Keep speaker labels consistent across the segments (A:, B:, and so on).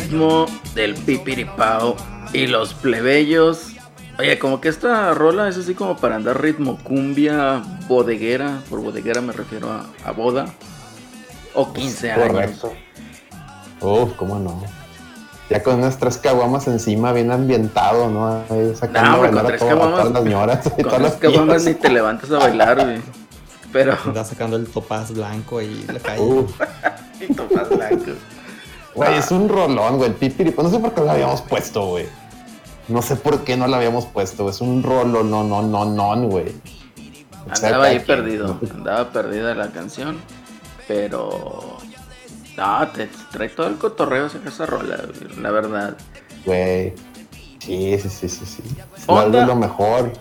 A: ritmo del pipiripao y los plebeyos. Oye, como que esta rola es así como para andar ritmo cumbia bodeguera. Por bodeguera me refiero a, a boda. O 15 años.
B: Correcto. Uf, cómo no. Ya con nuestras caguamas encima, bien ambientado, ¿no? Ahí sacando
A: No, hombre, con tres caguamas.
B: todas las ñoras y
A: Con
B: todas
A: las caguamas ni te levantas a bailar, güey. Pero.
C: Anda sacando el topaz blanco y la calle.
B: Uf,
A: Y topas blancos.
B: Güey, es un rolón, güey. El pipiripo. No sé por qué lo habíamos puesto, güey. No sé por qué no lo habíamos puesto. Es un rolón, no, no, no, no, güey.
A: Andaba ahí
B: quien,
A: perdido.
B: ¿no?
A: Andaba perdida la canción. Pero. No, te trae todo el cotorreo esa esa rola, güey, la verdad.
B: Güey. Sí, sí, sí, sí, sí.
A: Onda.
B: lo mejor.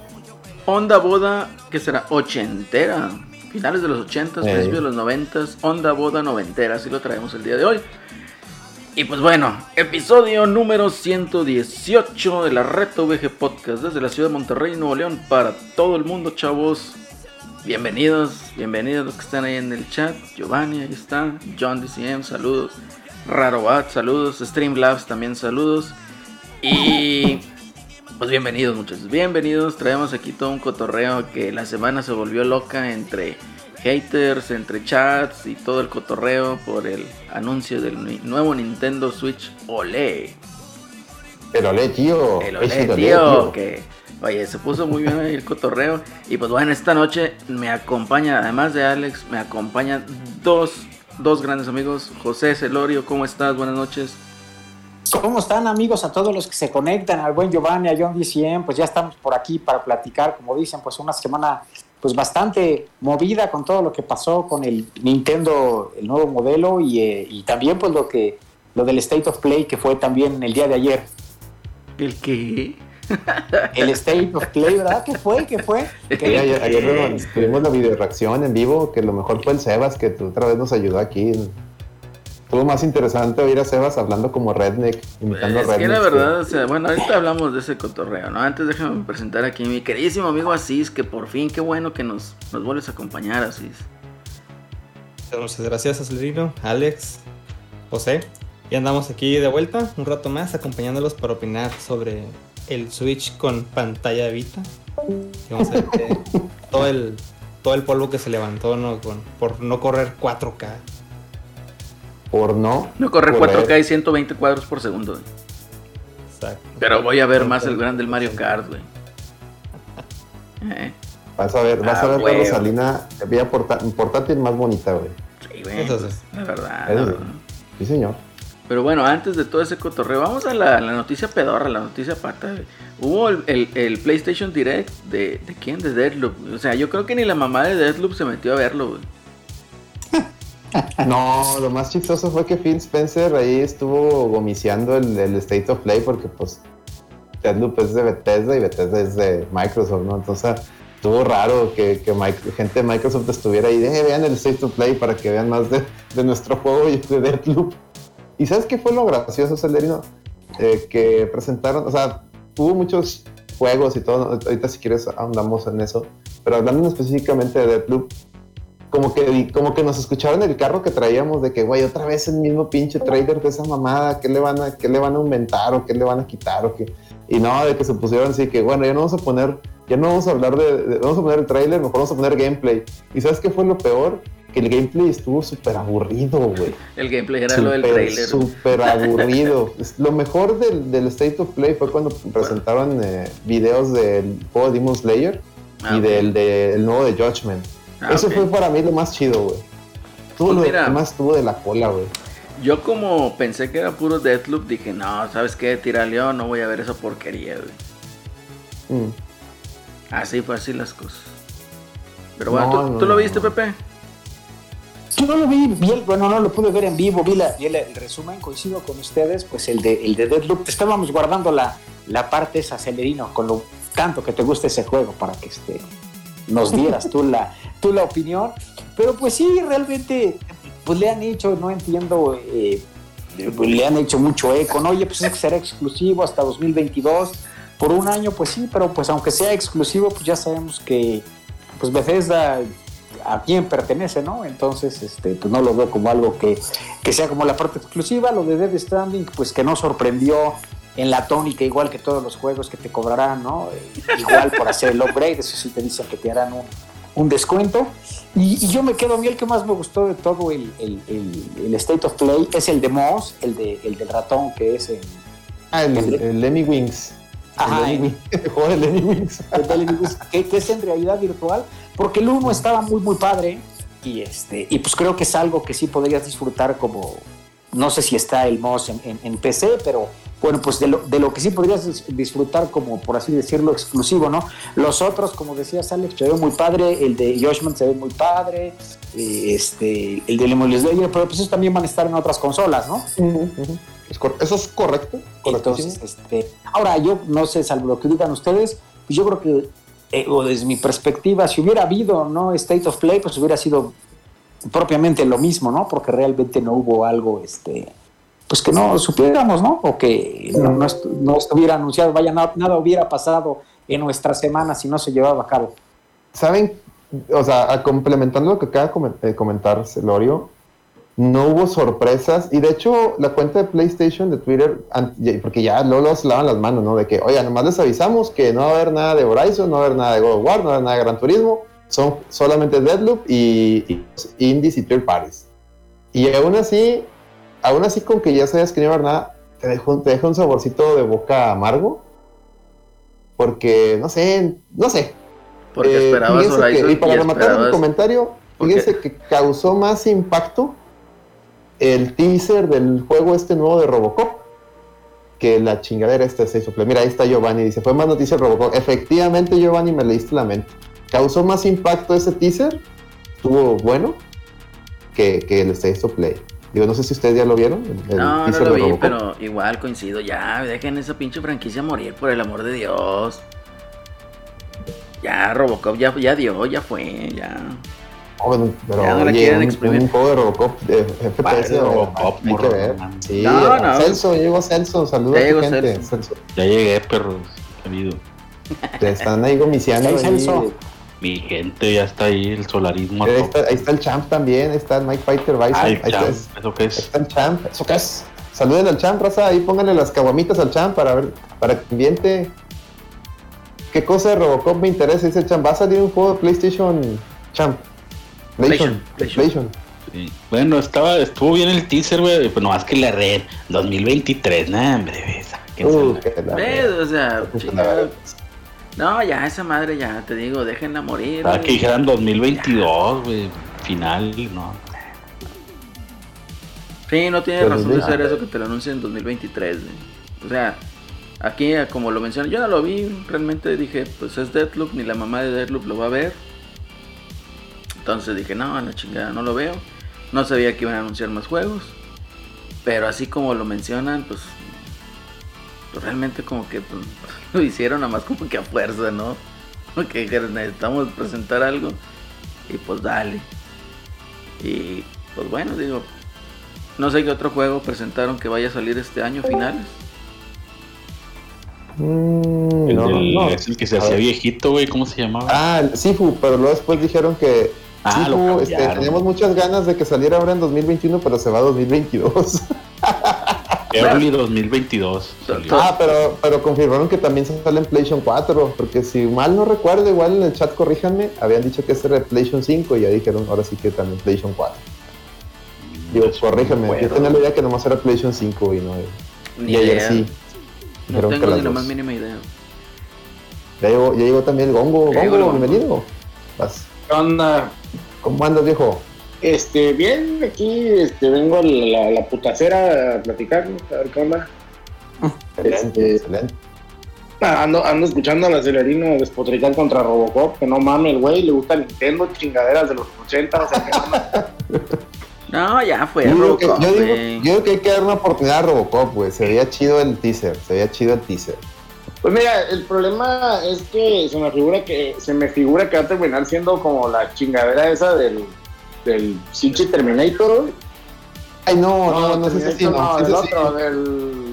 A: Onda boda, que será ochentera. Finales de los ochentas, principios de los noventas. Onda boda noventera, así lo traemos el día de hoy. Y pues bueno, episodio número 118 de la Reto VG Podcast desde la ciudad de Monterrey, Nuevo León, para todo el mundo, chavos. Bienvenidos, bienvenidos los que están ahí en el chat. Giovanni, ahí está. John DCM, saludos. Rarobat, saludos. Streamlabs, también saludos. Y pues bienvenidos muchachos, bienvenidos. Traemos aquí todo un cotorreo que la semana se volvió loca entre haters, entre chats y todo el cotorreo por el anuncio del nuevo Nintendo Switch OLED.
B: El olé, tío.
A: El OLED,
B: olé,
A: tío, que oye, se puso muy bien el cotorreo. Y pues bueno, esta noche me acompaña, además de Alex, me acompañan dos, dos grandes amigos. José Celorio, ¿cómo estás? Buenas noches.
D: ¿Cómo están amigos a todos los que se conectan al buen Giovanni, a John DCM? Pues ya estamos por aquí para platicar, como dicen, pues una semana pues bastante movida con todo lo que pasó con el Nintendo, el nuevo modelo y, eh, y también pues lo que lo del State of Play que fue también el día de ayer.
A: ¿El qué?
D: El State of Play, ¿verdad? ¿Qué fue? ¿Qué fue?
B: Sí,
D: ¿Qué-
B: ayer, ayer tuvimos la video reacción en vivo, que lo mejor fue el Sebas, que otra vez nos ayudó aquí. Estuvo más interesante oír a Sebas hablando como redneck, imitando
A: Es
B: a
A: que
B: redneck.
A: la verdad, o sea, bueno, ahorita hablamos de ese cotorreo, ¿no? Antes déjame presentar aquí a mi queridísimo amigo Asís, que por fin, qué bueno que nos, nos vuelves a acompañar, Asís.
C: Muchas gracias, Acelerino, Alex, José. Y andamos aquí de vuelta un rato más acompañándolos para opinar sobre el Switch con pantalla Vita. Y vamos a ver que todo el, todo el polvo que se levantó ¿no? Con- por no correr 4K.
B: Por no.
A: No corre
B: correr.
A: 4K y 120 cuadros por segundo, güey.
C: Exacto.
A: Pero voy a ver más el grande del Mario Kart, güey. Eh,
B: Vas a ver, vas
A: Ah,
B: a ver la
A: huevo.
B: Rosalina vía porta- portátil más bonita, güey.
A: sí, güey. Pues, La verdad,
B: Eso
A: la
B: sí. señor.
A: Pero bueno, antes de todo ese cotorreo, vamos a la, la noticia pedorra, la noticia pata. güey. Hubo el, el- el PlayStation Direct de, de quién? De Deadloop. O sea, yo creo que ni la mamá de Deadloop se metió a verlo, güey.
B: No, lo más chistoso fue que Phil Spencer ahí estuvo gomiciando el, State of Play porque pues Deadloop es de Bethesda y Bethesda es de Microsoft, ¿no? Entonces estuvo raro que, gente de Microsoft estuviera ahí, de, "Eh, vean el State of Play para que vean más de, de nuestro juego y de Deadloop. ¿Y sabes qué fue lo gracioso, Celerino? Eh, que presentaron, o sea, hubo muchos juegos y todo, ahorita si quieres ahondamos en eso, pero hablando específicamente de Deadloop, como que, como que nos escucharon el carro que traíamos de que, güey, otra vez el mismo pinche trailer de esa mamada, ¿qué le van a, qué le van a aumentar o qué le van a quitar o qué? Y no, de que se pusieron así que, bueno, ya no vamos a poner, ya no vamos a hablar de, de- vamos a poner el trailer, mejor vamos a poner gameplay. ¿Y sabes qué fue lo peor? Que el gameplay estuvo súper aburrido, güey.
A: El gameplay era lo del trailer.
B: Súper aburrido. Lo mejor del, del State of Play fue cuando presentaron eh, videos del juego de Demon Slayer
A: Ah,
B: y
A: ok.
B: del, del nuevo de Judgment.
A: Ah,
B: Eso fue para mí lo más chido, güey. Todo
A: Pues
B: lo
A: mira.
B: demás estuvo de la cola, güey.
A: Yo como pensé que era puro Deathloop, dije, no, ¿sabes qué? Tira León, no voy a ver esa porquería, güey.
B: Mm.
A: Así fue así las cosas. Pero bueno,
B: No,
A: ¿tú,
B: no,
A: tú lo viste,
B: no.
A: Pepe?
D: Yo no lo vi, vi el- bueno, no lo pude ver en vivo, vi, la- vi el, el resumen, coincido con ustedes, pues el de, el de Deadloop, estábamos guardando la, la parte esa, Celerino, con lo tanto que te gusta ese juego, para que este, nos dieras tú la, tú la opinión, pero pues sí, realmente, pues le han hecho, no entiendo, eh, pues, le han hecho mucho eco, ¿no? Oye, pues es que será exclusivo hasta 2022, por un año, pues sí, pero pues aunque sea exclusivo, pues ya sabemos que pues Bethesda a quién pertenece, ¿no? Entonces, este, pues no lo veo como algo que, que sea como la parte exclusiva. Lo de Dead Stranding, pues que no sorprendió en la tónica, igual que todos los juegos que te cobrarán, ¿no? Eh, igual por hacer el upgrade, eso sí te dicen que te harán un, un descuento. Y, y yo me quedo, a mí el que más me gustó de todo el, el- el- el State of Play es el de Moss, el, de, el del ratón que es en,
B: Ah, el, el Lemmy Wings.
D: Ajá,
B: el, Lemmy Wings. el Lemmy Wings.
D: que, que es en realidad virtual, porque el uno estaba muy, muy padre. Y, este, y pues creo que es algo que sí podrías disfrutar como, no sé si está el Moss en, en- en PC, pero bueno, pues de lo, de lo que sí podrías dis- disfrutar como, por así decirlo, exclusivo, ¿no? Los otros, como decías Alex, se ve muy padre, el de Joshman se ve muy padre, eh, este, el de Lemon Slayer, pero pues esos también van a estar en otras consolas, ¿no?
B: Es Eso es correcto.
D: Entonces, este, ahora yo no sé, salvo lo que digan ustedes, pues yo creo que, eh, o desde mi perspectiva, si hubiera habido no State of Play, pues hubiera sido propiamente lo mismo, ¿no? Porque realmente no hubo algo, este, pues que no supiéramos, ¿no? O que no, no no estuviera anunciado, vaya, na- nada hubiera pasado en nuestra semana si no se llevaba a cabo.
B: ¿Saben? O sea, complementando lo que acaba de de comentar Celorio, no hubo sorpresas. Y de hecho, la cuenta de PlayStation de Twitter, porque ya luego, se lavan las manos, ¿no? De que, oye, nomás les avisamos que no va a haber nada de Horizon, no va a haber nada de God of War, no va a haber nada de Gran Turismo. Son solamente Deadloop y, y indies y third parties. Y aún así, aún así con que ya sabías que no iba a nada, te deja, un- te deja un saborcito de boca amargo. Porque, no sé, no sé,
A: Porque
B: eh,
A: esperabas
B: fíjense que-
A: Horizon
B: y para rematar
A: esperabas-
B: comentario,
A: ¿Por
B: fíjense que causó más impacto el teaser del juego este nuevo de Robocop que la chingadera esta of Play. Mira, ahí está Giovanni, dice, fue más noticia de Robocop. Efectivamente, Giovanni, me leíste la mente. Causó más impacto ese teaser, estuvo bueno, que, que el State of Play. Digo, no sé si ustedes ya lo vieron. el-
A: No, no lo
B: de
A: vi,
B: Robocop.
A: pero igual coincido. Ya, dejen esa pinche franquicia morir, por el amor de Dios. Ya, Robocop ya, ya dio, ya fue, ya.
B: Oh, pero
A: Ya no la
B: oye,
A: quieren
B: un,
A: exprimir.
B: un juego de Robocop de FPS.
E: Padre, Robocop,
B: hay que
E: morro,
B: ver.
E: man.
B: Sí,
A: No, no.
B: Celso, llegó Celso, saluda
A: Ya
B: a tu gente.
A: Celso.
B: Celso.
E: Ya llegué, perros. Sabido.
B: Te están ahí gomiciando.
D: Celso.
E: Mi gente ya está ahí, el solarismo.
B: Ahí está, ahí está el champ también, está el Mike Fighter Bison. Ahí, está,
E: ¿Eso qué es?
B: está el champ. ¿Eso qué es? Saluden al champ, raza. Ahí pónganle las caguamitas al champ para ver, para que ambiente. ¿Qué cosa de Robocop me interesa? Dice el champ. Va a salir un juego de PlayStation champ. PlayStation.
A: PlayStation.
E: Sí. Bueno, estaba, estuvo bien el teaser, güey. Pues nomás que la red. 2023, nah, hombre, güey, sáquensela.
B: Uh.
A: O sea. No, ya, esa madre ya, te digo, déjenla morir.
E: Para
A: güey.
E: que dijeran 2022, güey. Final, no.
A: Sí, no tiene
B: Pero
A: razón de ser eso que te lo anuncien en 2023. güey. O sea, aquí, eh, como lo mencioné, yo no lo vi. Realmente dije, pues es Deathloop, ni la mamá de Deathloop lo va a ver. Entonces dije, no, a la chingada, no lo veo. No sabía que iban a anunciar más juegos. Pero así como lo mencionan, pues, pues realmente como que pues, lo hicieron nada más como que a fuerza, ¿no? Porque dijeron, necesitamos presentar algo. Y pues dale. Y pues bueno, digo, no sé qué otro juego presentaron que vaya a salir este año finales.
B: Mm,
E: El
B: no,
E: del-
B: no.
E: Es el que se
B: A
E: hacía viejito, güey. ¿Cómo se llamaba?
B: Ah, el Sifu, pero luego después dijeron que
E: Ah, lo
B: Sifu, este, teníamos muchas ganas de que saliera ahora en 2021, pero se va a 2022.
E: Early 2022. salió.
B: ah, pero, pero confirmaron que también sale en PlayStation 4, porque si mal no recuerdo, igual en el chat corríjanme, habían dicho que este era PlayStation 5 y ya dijeron ahora sí que también PlayStation 4. Digo, corríjanme, yo tenía la idea que nomás era PlayStation 5 y no.
A: Ni
B: y ayer
A: idea.
B: sí.
A: No
B: que
A: tengo ni la más mínima idea.
B: Ya llegó, ya llegó también el Gongo.
A: El
B: Gongo,
A: Gongo.
B: bienvenido. Vas.
F: ¿Qué onda?
B: ¿Cómo andas, viejo?
F: Este, bien, aquí este, vengo a la, la putacera a platicar, a ver qué onda.
B: Excelente,
F: Este-
B: excelente.
F: Ah, Ando, ando escuchando al acelerino despotricar contra Robocop, que no mames, el güey, le gusta Nintendo, chingaderas de los 80, o sea, que no,
A: No, ya fue
B: Yo digo, que,
A: Robocop,
B: yo, digo,
A: güey.
B: yo digo que hay que dar una oportunidad a Robocop, güey. Se veía chido el teaser, se veía chido el teaser.
F: Pues mira, el problema es que se me figura que se me figura que va a terminar siendo como la chingadera esa del del Sinchi Terminator.
B: Ay, no, no, no, no, sí, sí, sí,
F: Terminator
B: no,
F: del otro, del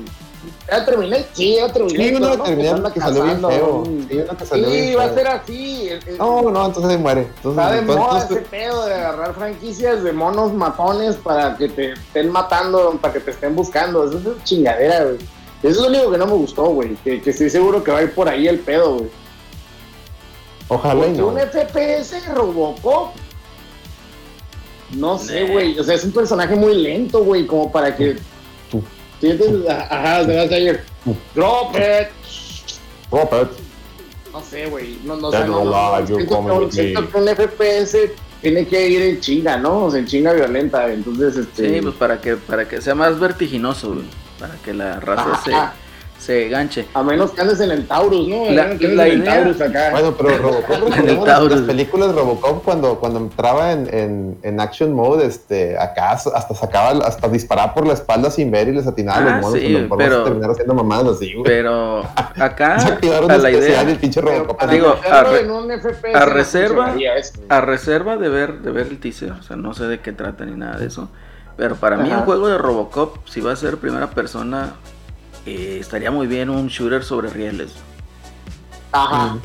F: ¿Ya terminé? Sí, ya terminé.
B: Sí, uno terminé que salió bien feo. Sí, uno que salió
F: Sí, va a ser así.
B: No, no, entonces muere. Entonces,
F: Está de moda ese pedo de agarrar franquicias de monos matones para que te estén matando, para que te estén buscando. Eso es chingadera, güey. Eso es lo único que no me gustó, güey. Que, que estoy seguro que va a ir por ahí el pedo, güey.
B: Ojalá y no.
F: un FPS Robocop. No sé, güey. O sea, es un personaje muy lento, güey, como para que.
B: Tú.
F: ¿Sientes? Ajá, te vas a ir. Drop it.
B: Robert,
F: No sé, güey. No, no, sea, no, no, siento, que, siento un FPS tiene que ir en chinga, ¿no? O sea, en chinga violenta. Entonces, este.
A: Sí, pues para que, para que sea más vertiginoso, güey. Para que la raza
F: Ajá.
A: se, se ganche.
F: A menos que andes en el Taurus, ¿no?
A: La- la
F: en el
A: idea-
F: Taurus acá.
B: Bueno, pero Robocop,
A: En el
B: recordemos las,
A: Taurus.
B: las películas Robocop cuando, cuando entraba en, en, en action mode, este, acá hasta sacaba, hasta disparaba por la espalda sin ver y les atinaba
A: Ah,
B: los monos,
A: sí,
B: cuando por
A: pero-
B: terminaron haciendo mamadas así, güey.
A: Pero acá,
B: Se activaron
A: a la idea,
B: el pinche Robocop.
A: digo, a re-
F: en un FPS
A: a
F: no
A: reserva- a reserva de ver, de ver el teaser, o sea, no sé de qué trata ni nada de eso. Pero para mí
F: Ajá.
A: un juego de Robocop, si va a ser primera persona, eh, estaría muy bien un shooter sobre rieles.
F: Ajá.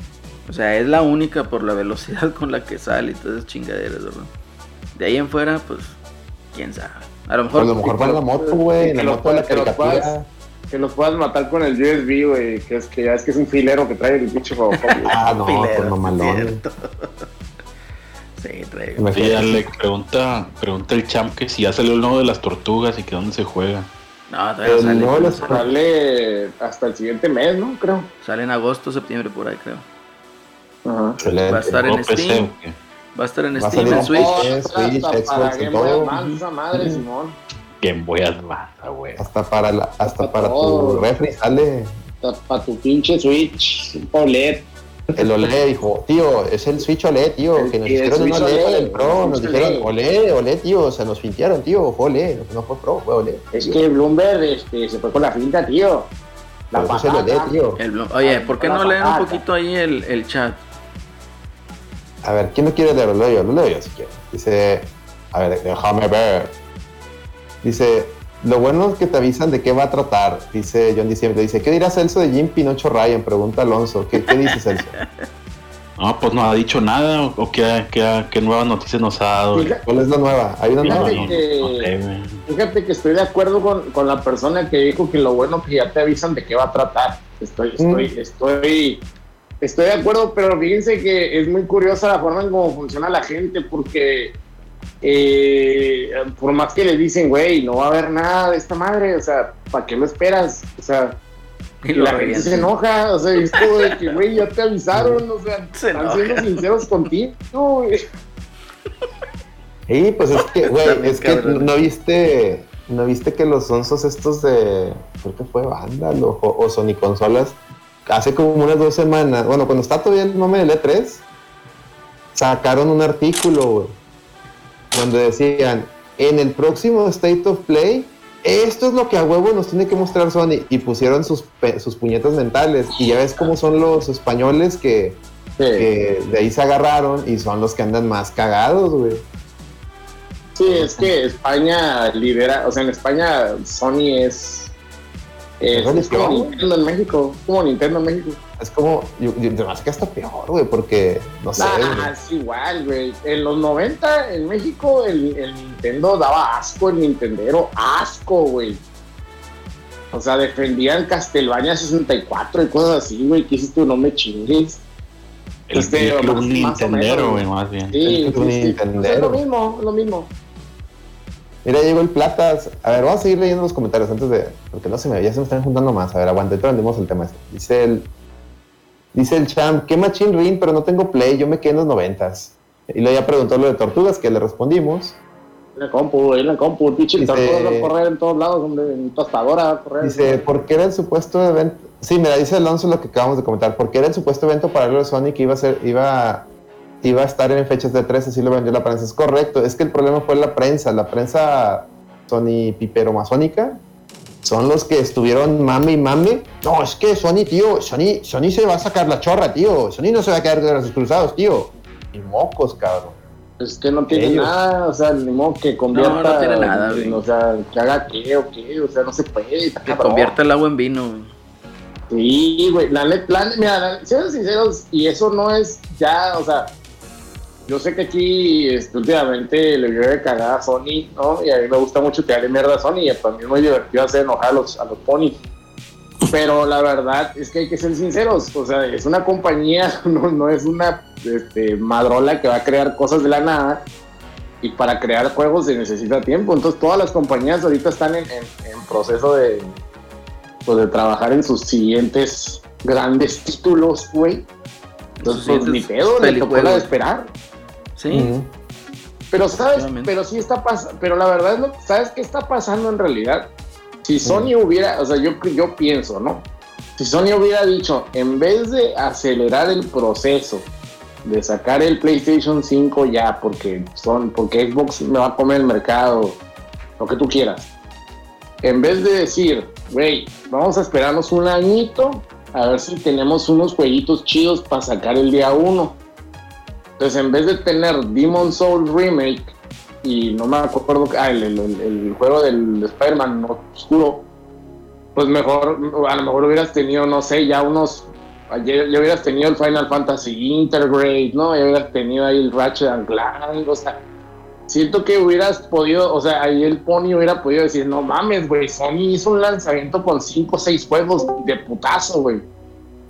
A: O sea, es la única por la velocidad con la que sale y todas esas chingaderas, ¿verdad? De ahí en fuera, pues, quién sabe. A lo mejor,
B: a lo mejor va en la moto, güey, en la
F: que lo
B: moto de la
F: puedas- que lo
B: caricatura.
F: puedas- Que los puedas matar con el USB, güey. Que es que ya es que es un filero que trae el pinche.
B: Ah, no,
A: Pilero,
B: pues
A: cierto. sí, trae.
E: Sí, pregunta, pregunta el champ que si ya salió el nuevo de las tortugas y que dónde se juega.
A: No, todavía no sale. no
B: les-
A: sale.
F: Hasta el siguiente mes, ¿no? Creo.
A: Sale en agosto, septiembre, por ahí, creo.
F: Ajá.
A: Va a estar en
E: ¿Nuevo PC
A: Steam.
E: qué?
A: Va a estar en Steam, en Switch.
B: Switch,
F: hasta
B: Switch,
F: para
B: Xbox,
F: Game Boy. Advance, esa madre, Simón.
E: Game Boy Advance, güey.
B: Hasta para, la, hasta para tu refri sale
F: Para tu pinche Switch OLED.
B: El OLED. Dijo, tío, es el Switch OLED, tío.
F: El-
B: Que nos hicieron un OLED
F: OLED,
B: el Pro.
F: el
B: Nos dijeron,
F: OLED.
B: OLED, OLED, tío. Se nos fintieron, tío. Fue OLED. No fue Pro, fue OLED.
F: Es que Bloomberg este, se fue con la finta, tío. La
B: Por eso es el
F: patata.
B: OLED, tío.
A: El Oye, ¿por qué no leen un
F: Patata.
A: poquito ahí el, el chat?
B: A ver, ¿quién no quiere leerlo? Lo leo yo, lo leo yo si quiere. Dice, a ver, déjame ver. Dice, lo bueno es que te avisan de qué va a tratar. Dice John Diciembre. Dice, ¿qué dirá Celso de Jim Pinocho Ryan? Pregunta Alonso. ¿Qué, qué dice Celso?
E: No, pues no ha dicho nada o, o qué, qué, qué nuevas noticias nos ha dado.
F: Fíjate-
B: ¿Cuál es la nueva? ¿Hay una nueva?
F: Fíjate
E: no,
F: que-
E: no sé, güey.
F: Fíjate que estoy de acuerdo con, con la persona que dijo que lo bueno que ya te avisan de qué va a tratar. Estoy, estoy,
B: Mm.
F: estoy, estoy de acuerdo, pero fíjense que es muy curiosa la forma en cómo funciona la gente, porque eh, por más que les dicen, güey, no va a haber nada de esta madre, o sea, ¿para qué lo esperas? O sea,
A: Y
F: y la gente se enoja, o sea, es como de que, güey, ya te avisaron, o sea,
A: Se
F: están siendo sinceros contigo, güey.
B: Sí, pues es que, güey, es que no viste, no viste que los onzos estos de, creo que fue Vandal o, o Sony Consolas, hace como unas dos semanas, bueno, cuando está todavía el nombre del E3, sacaron un artículo, güey, donde decían, en el próximo State of Play, esto es lo que a huevo nos tiene que mostrar Sony, y pusieron sus, sus puñetas mentales, y ya ves cómo son los españoles que, que de ahí se agarraron y son los que andan más cagados, güey.
F: Sí, es que España lidera, o sea, en España Sony es, es, como. Nintendo en México, como Nintendo en México.
B: Es como, yo, yo, además que hasta peor, güey, porque, no sé, güey.
F: es igual, güey. En los 90 en México el, el Nintendo daba asco, el Nintendero, asco, güey. O sea, defendían Castlevania 64 y cosas así, güey. ¿Qué dices tú? No me chingues.
E: El,
F: Este,
E: el club
F: más-
E: Nintendero,
F: menos.
E: güey, más bien.
F: Sí,
B: El
F: sí, sí.
B: Nintendero.
F: Es lo mismo, es lo mismo.
B: Mira, llegó el Platas. A ver, vamos a seguir leyendo los comentarios antes de. Porque no se me, ya se me están juntando más. A ver, aguante, aprendemos el tema este. Dice el. Dice el champ, qué machine ring, pero no tengo play, yo me quedé en los noventas. Y luego ya preguntó lo de tortugas, que le respondimos.
F: En la compu, en la compu. Pinche
B: Dice-
F: tortuga va a correr en todos lados, hombre. En tostadora va a correr.
B: Dice, ¿por qué era el supuesto evento? Sí, mira, dice Alonso lo que acabamos de comentar. ¿Por qué era el supuesto evento paralelo de Sony que iba a ser, iba, iba a estar en fechas de 13? Así lo vendió la prensa. Es correcto. Es que el problema fue la prensa. La prensa Sony pipero masónica son los que estuvieron mame y mame. No, es que Sony, tío, Sony, Sony se va a sacar la chorra, tío. Sony no se va a quedar de los cruzados, tío. Y mocos, cabrón.
F: Es que no tiene
B: Ellos.
F: nada, o sea, ni modo que convierta.
A: No, no tiene nada, güey.
F: O sea, que haga qué o qué, o sea, no se puede.
A: Que
F: cabrón.
A: convierta el agua en vino. güey.
F: Sí, güey, la net, la net- mira, la- siendo sinceros, y eso no es ya, o sea, yo sé que aquí este, últimamente le de cagada a Sony, ¿no? Y a mí me gusta mucho tirarle mierda a Sony, y para mí es muy divertido hacer enojar a los, a los ponis. Pero la verdad es que hay que ser sinceros, o sea, es una compañía, no, no es una este, madrola que va a crear cosas de la nada. Y para crear juegos se necesita tiempo. Entonces todas las compañías ahorita están en, en- en proceso de, pues, de trabajar en sus siguientes grandes títulos, güey. Entonces, pues ni pedo, le tocó la de esperar.
A: Sí.
F: Pero sabes, pero sí está pasando, pero la verdad es lo, ¿sabes qué está pasando en realidad? Si Sony hubiera, o sea, yo, yo pienso, ¿no? Si Sony hubiera dicho, en vez de acelerar el proceso de sacar el PlayStation 5 ya, porque son, porque Xbox me va a comer el mercado, lo que tú quieras. En vez de decir, güey, vamos a esperarnos un añito a ver si tenemos unos jueguitos chidos para sacar el día 1. Entonces, en vez de tener Demon Souls Remake y no me acuerdo, ah, el, el- juego del Spider-Man oscuro, pues mejor, a lo mejor hubieras tenido, no sé, ya unos, ayer ya hubieras tenido el Final Fantasy Intergrade, ¿no? Ya hubieras tenido ahí el Ratchet and Clank, o sea, siento que hubieras podido, o sea, ahí el Pony hubiera podido decir, no mames, güey, Sony hizo un lanzamiento con 5 o 6 juegos de putazo, güey.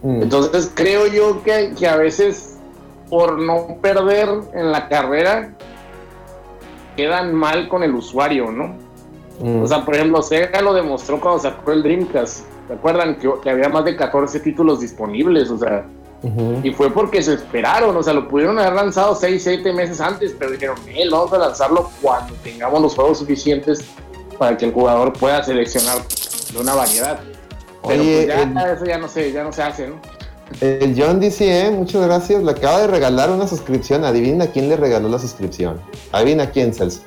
B: Mm.
F: Entonces creo yo que, que a veces por no perder en la carrera quedan mal con el usuario, ¿no?
B: Mm.
F: O sea, por ejemplo, Sega lo demostró cuando sacó el Dreamcast. ¿Se acuerdan que, que había más de 14 títulos disponibles? O sea, y fue porque se esperaron, o sea, lo pudieron haber lanzado 6, 7 meses antes, pero dijeron, él vamos a lanzarlo cuando tengamos los juegos suficientes para que el jugador pueda seleccionar de una variedad. Pero
B: Oye,
F: pues ya
B: el-
F: eso ya no se, ya no se hace, ¿no?
B: El John dice, muchas gracias. Le acaba de regalar una suscripción. Adivina a quién le regaló la suscripción. Adivina a quién, Celso.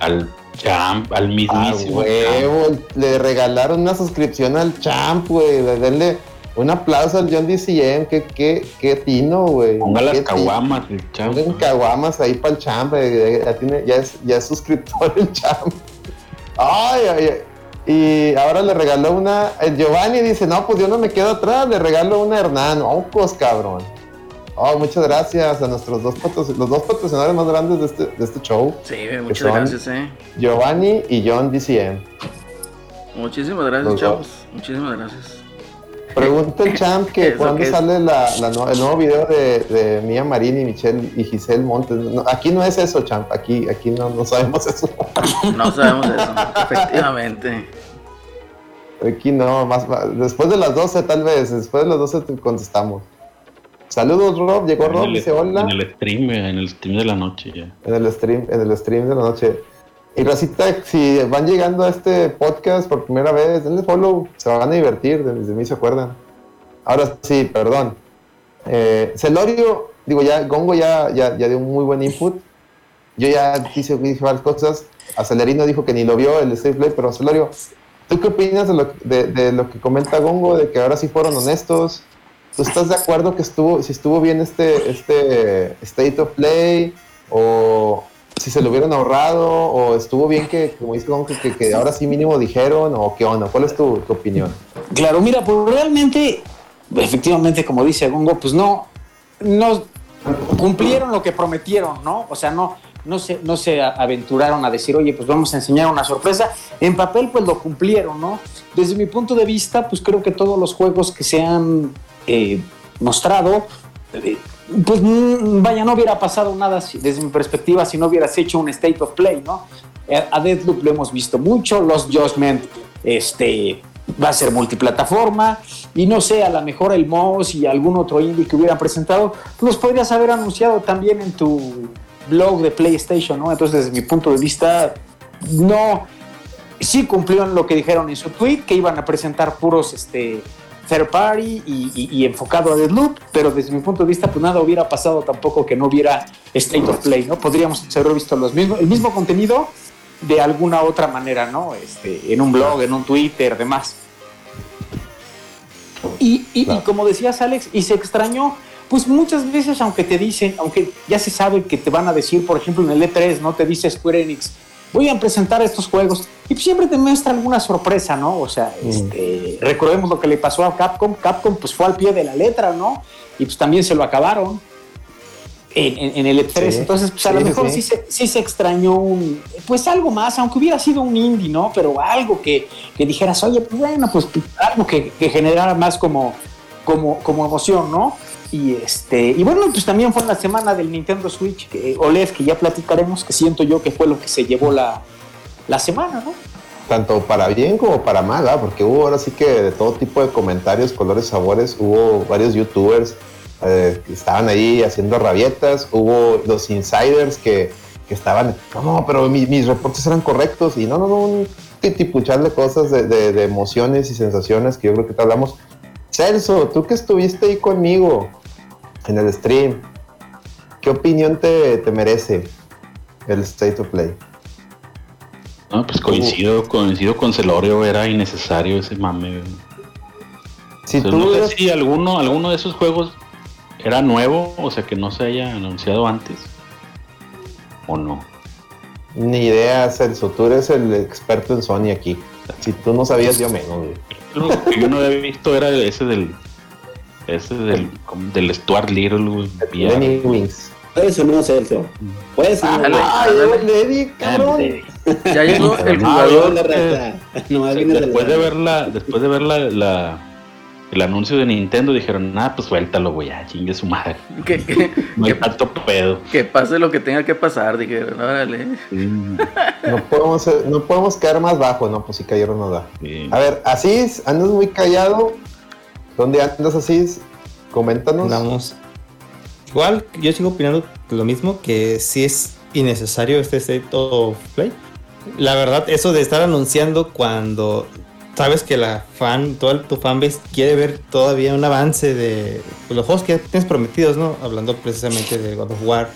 E: Al champ, al mismísimo. champ.
B: huevo. Le regalaron una suscripción al champ, güey. Le- Denle un aplauso al John DCM. Qué, qué, qué tino, güey.
E: Ponga las caguamas, el champ.
B: Pongan caguamas ahí para el champ. eh, Ya, tiene, ya, es, ya es suscriptor el champ. Ay, ay, ay. Y ahora le regaló una. El Giovanni dice: No, pues yo no me quedo atrás. Le regalo una a Hernán. Ocos, cabrón. Oh, muchas gracias a nuestros dos los dos patrocinadores más grandes de este, de este show,
A: Sí, muchas gracias, eh.
B: Giovanni y John DCM.
A: Muchísimas gracias,
B: Los
A: chavos. Muchísimas gracias.
B: Pregunta el champ que
A: ¿Eso
B: cuándo
A: qué es?
B: sale la, el nuevo video de, de Mía Marín y Michelle y Giselle Montes. No, aquí no es eso, champ. Aquí, aquí no, no sabemos eso.
A: No sabemos eso, efectivamente.
B: Aquí no, más, más- después de las 12 tal vez, después de las 12 te contestamos. Saludos Rob, llegó Rob, dice hola
E: en el stream, güey, en el stream de la noche ya.
B: en el stream, en el stream de la noche. Y Rosita, si van llegando a este podcast por primera vez, denle follow, se van a divertir, de, de mí se acuerdan. Ahora sí, perdón. Eh, Celorio, digo ya, Gongo ya, ya, ya dio un muy buen input. Yo ya quise dije varias cosas. Acelerino dijo que ni lo vio el State Play, pero Celorio, ¿tú qué opinas de lo, de, lo que comenta Gongo, de que ahora sí fueron honestos? ¿Tú estás de acuerdo que estuvo, si estuvo bien este, este State of Play? ¿O si se lo hubieran ahorrado? ¿O estuvo bien que, como dice Gongo, que ahora sí mínimo dijeron? ¿O qué onda? ¿Cuál es tu, tu opinión?
D: Claro, mira, pues realmente, efectivamente, como dice Gongo, pues no, no cumplieron lo que prometieron, ¿no? O sea, no, no se, no se aventuraron a decir, oye, pues vamos a enseñar una sorpresa. En papel, pues lo cumplieron, ¿no? Desde mi punto de vista, pues creo que todos los juegos que se han eh, mostrado, eh, pues mm, vaya, no hubiera pasado nada si- desde mi perspectiva si no hubieras hecho un state of play, ¿no? Eh, A Deathloop lo hemos visto mucho, Lost Judgment, este va a ser multiplataforma y no sé, a lo mejor el MOS y algún otro indie que hubieran presentado, los podrías haber anunciado también en tu blog de PlayStation, ¿no? Entonces, desde mi punto de vista, no, sí cumplieron lo que dijeron en su tweet, que iban a presentar puros este, third party y, y- y enfocado a Deadloop, pero desde mi punto de vista, pues nada hubiera pasado tampoco que no hubiera State of Play, ¿no? Podríamos haber visto los mismos, el mismo contenido de alguna otra manera, ¿no? Este, en un blog, en un Twitter, demás. Y, y- y como decías, Alex, y se extrañó pues muchas veces, aunque te dicen, aunque ya se sabe que te van a decir, por ejemplo, en el E3, ¿no? Te dice Square Enix, voy a presentar estos juegos, y pues siempre te muestra alguna sorpresa, ¿no? O sea, este, recordemos lo que le pasó a Capcom, Capcom pues fue al pie de la letra, ¿no? Y pues también se lo acabaron en, en- en el E3,
B: Sí,
D: entonces pues a lo mejor
B: sí.
D: sí se, sí se extrañó un, pues algo más, aunque hubiera sido un indie, ¿no? Pero algo que, que dijeras, oye, pues bueno, pues algo que, que generara más como, como, como emoción, ¿no? Y este, y bueno, pues también fue en la semana del Nintendo Switch, que, OLED, que ya platicaremos, que siento yo que fue lo que se llevó la, la semana, ¿no?
B: Tanto para bien como para mal, ¿ah? porque hubo ahora sí que de todo tipo de comentarios, colores, sabores. Hubo varios youtubers eh, que estaban ahí haciendo rabietas. Hubo los insiders que, que estaban, no, pero mi- mis reportes eran correctos. Y no, no, no, un titipuchal de cosas, de- de emociones y sensaciones que yo creo que te hablamos. Celso, tú que estuviste ahí conmigo en el stream, ¿qué opinión te, te merece el State of Play?
E: No, pues coincido, coincido con Celorio, era innecesario ese mame.
B: Si
E: O sea,
B: tú
E: no sé si alguno, alguno de esos juegos era nuevo, o sea que no se haya anunciado antes. ¿O no?
B: Ni idea, Celso. Tú eres el experto en Sony aquí. Si tú no sabías, yo menos, güey.
E: Lo que yo no había visto era ese del. Ese del, del Stuart Little.
B: Lenny Wings.
G: Puedes o no, Celso. Puedes no.
A: Ándale.
B: ¡Ay, Lenny, cabrón!
A: Ya llegó el
E: Ah,
A: jugador.
E: Después de ver la, después de ver la, la- el anuncio de Nintendo dijeron, ah, pues suéltalo, güey, ya chingue su madre.
A: Que, que,
E: No hay tanto pedo.
A: que pase lo que tenga que pasar, dijeron. Órale.
B: No podemos, no podemos caer más bajo, ¿no? Pues si cayeron bajo.
E: sí.
B: A ver, Asís, andas muy callado. ¿Dónde andas, Asís? Coméntanos.
C: Andamos. Igual, yo sigo opinando lo mismo, que sí es innecesario este State of Play. La verdad, eso de estar anunciando cuando sabes que la fan, toda tu fanbase quiere ver todavía un avance de pues, los juegos que tienes prometidos, ¿no? Hablando precisamente de God of War.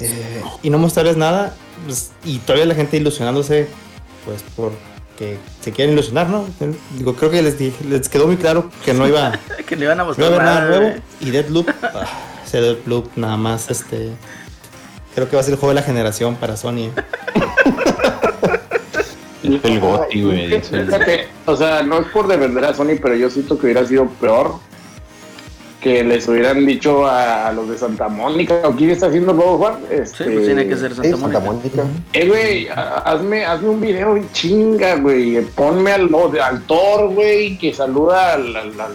C: Eh, y no mostrarles nada, pues, y todavía la gente ilusionándose, pues porque se quieren ilusionar, ¿no? Digo, creo que les, di- les quedó muy claro que no iba
A: Que le iban a
C: no
A: mostrar
C: haber nada
A: nada,
C: nuevo. Y Deadloop, ah, ese Deadloop nada más, este. Creo que va a ser el juego de la generación para Sony. ¿eh?
E: Es el Goti, güey. el-
F: o sea, no es por defender a Sony, pero yo siento que hubiera sido peor que les hubieran dicho a, a los de Santa Mónica o quién está haciendo el God of War.
A: Sí,
F: Este,
A: pues tiene que ser
B: Sí,
A: Santa
B: Santa
A: Mónica.
B: Mónica.
F: Eh, güey, ha- hazme, hazme un video y chinga, güey. Ponme al, al Thor, güey, que saluda al, al, al,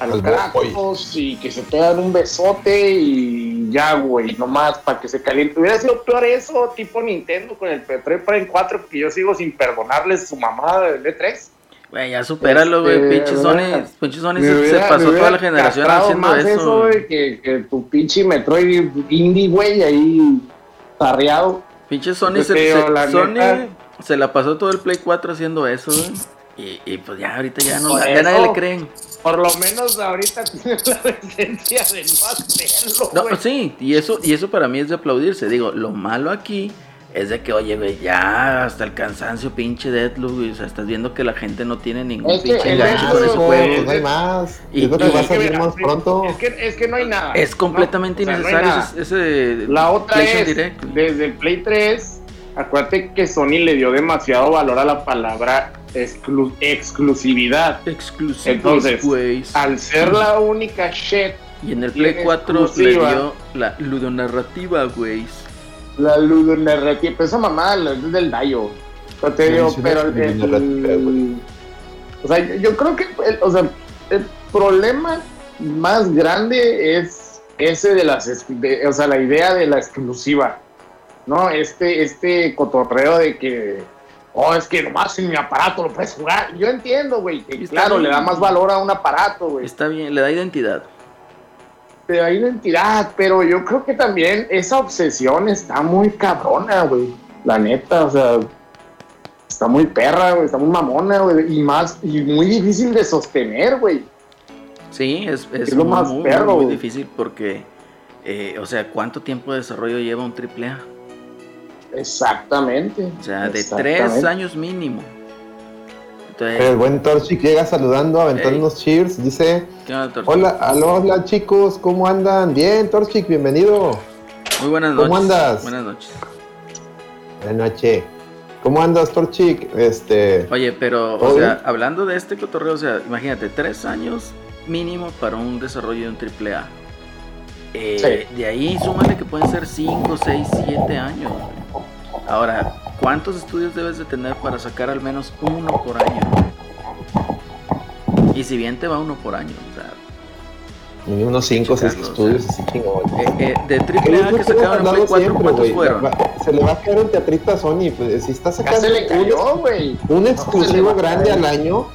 F: al
B: Al
F: Kratos y que se pegan un besote y ya, güey, nomás para que se caliente. Hubiera sido peor eso, tipo Nintendo con el P3 Prime 4, que yo sigo sin perdonarles su mamada del E3.
A: Güey, ya supéralo, güey.
F: Este,
A: pinche. Sony, pinche Sony se,
F: hubiera-
A: pasó toda la generación haciendo
F: más
A: eso. güey.
F: que, que tu pinche Metroid indie, güey, ahí tarreado.
A: Pinche Sony,
F: Yo
A: se,
F: creo,
A: se-
F: la
A: Sony
F: neta.
A: se la pasó todo el Play 4 haciendo eso, güey. Y, y pues ya ahorita ya, no, ya nadie le creen.
F: Por lo menos ahorita tienes la decencia de no hacerlo,
A: No, sí, y eso, y eso para mí es de aplaudirse. Digo, lo malo aquí es de que, oye, güey, ya hasta el cansancio, pinche Deathloop, güey. O sea, estás viendo que la gente no tiene ningún
F: Es que
A: pinche
F: Deathloop,
A: con ese juego.
B: no hay más.
A: Y-
B: es lo que
A: y-
B: va a
F: Es que,
B: salir
F: mira,
B: más pronto.
F: Es que, es que no hay nada.
A: Es completamente
F: ¿no? O sea, no hay
A: innecesario ese, ese
F: La otra es,
A: Direct.
F: desde el Play 3, acuérdate que Sony le dio demasiado valor a la palabra exclu- exclusividad. Entonces,
A: güey.
F: Al ser la única shit,
A: Y en el Play
F: tiene
A: 4 le dio la ludonarrativa, güey.
F: la ludonarrativa, pero esa mamada es del Dayo. Yo te digo, pero el, o sea, yo, creo que el, o sea, el problema más grande es ese de las, de- o sea, la idea de la exclusiva, ¿no? Este, este cotorreo de que, oh, es que nomás en mi aparato lo puedes jugar. Yo entiendo, güey, que
A: Está
F: claro,
A: bien.
F: le da más valor a un aparato, güey.
A: Está bien, le da identidad.
F: Te da identidad, pero yo creo que también esa obsesión está muy cabrona, güey. La neta, o sea, está muy perra, güey, está muy mamona, güey, y más, y muy difícil de sostener, güey.
A: Sí, es, es,
F: Es lo
A: muy,
F: más perro,
A: muy difícil porque, eh, o sea, ¿cuánto tiempo de desarrollo lleva un AAA?
F: Exactamente.
A: O sea, de tres años mínimo. Entonces,
B: El buen Torchic llega saludando, aventando unos cheers. Dice. Hola, aló, hola chicos, ¿cómo andan? Bien, Torchic, bienvenido.
A: Muy buenas
B: ¿cómo
A: noches.
B: andas?
A: Buenas noches.
B: Buenas noches. ¿Cómo andas, Torchic? Este.
A: Oye, pero, o
B: ¿Todo
A: sea,
B: bien?
A: hablando de este cotorreo, o sea, imagínate, tres años mínimo para un desarrollo de un triple A. Eh, De ahí súmale que pueden ser 5, 6, 7 años. güey. Ahora, ¿cuántos estudios debes de tener para sacar al menos uno por año? Y si bien te va uno por año, o sea,
B: Mínimo unos 5 o 6
A: Checarlos,
B: estudios así chingón.
A: eh, eh, de triple A
B: que
A: sacaron en Play 4,
B: siempre,
A: ¿cuántos fueron?
B: Se le va a caer un teatrito a Sony, pues si está
F: Ya
B: sacando
F: se le
B: un,
F: cayó, güey.
B: un
F: No,
B: exclusivo
F: a
B: grande al año,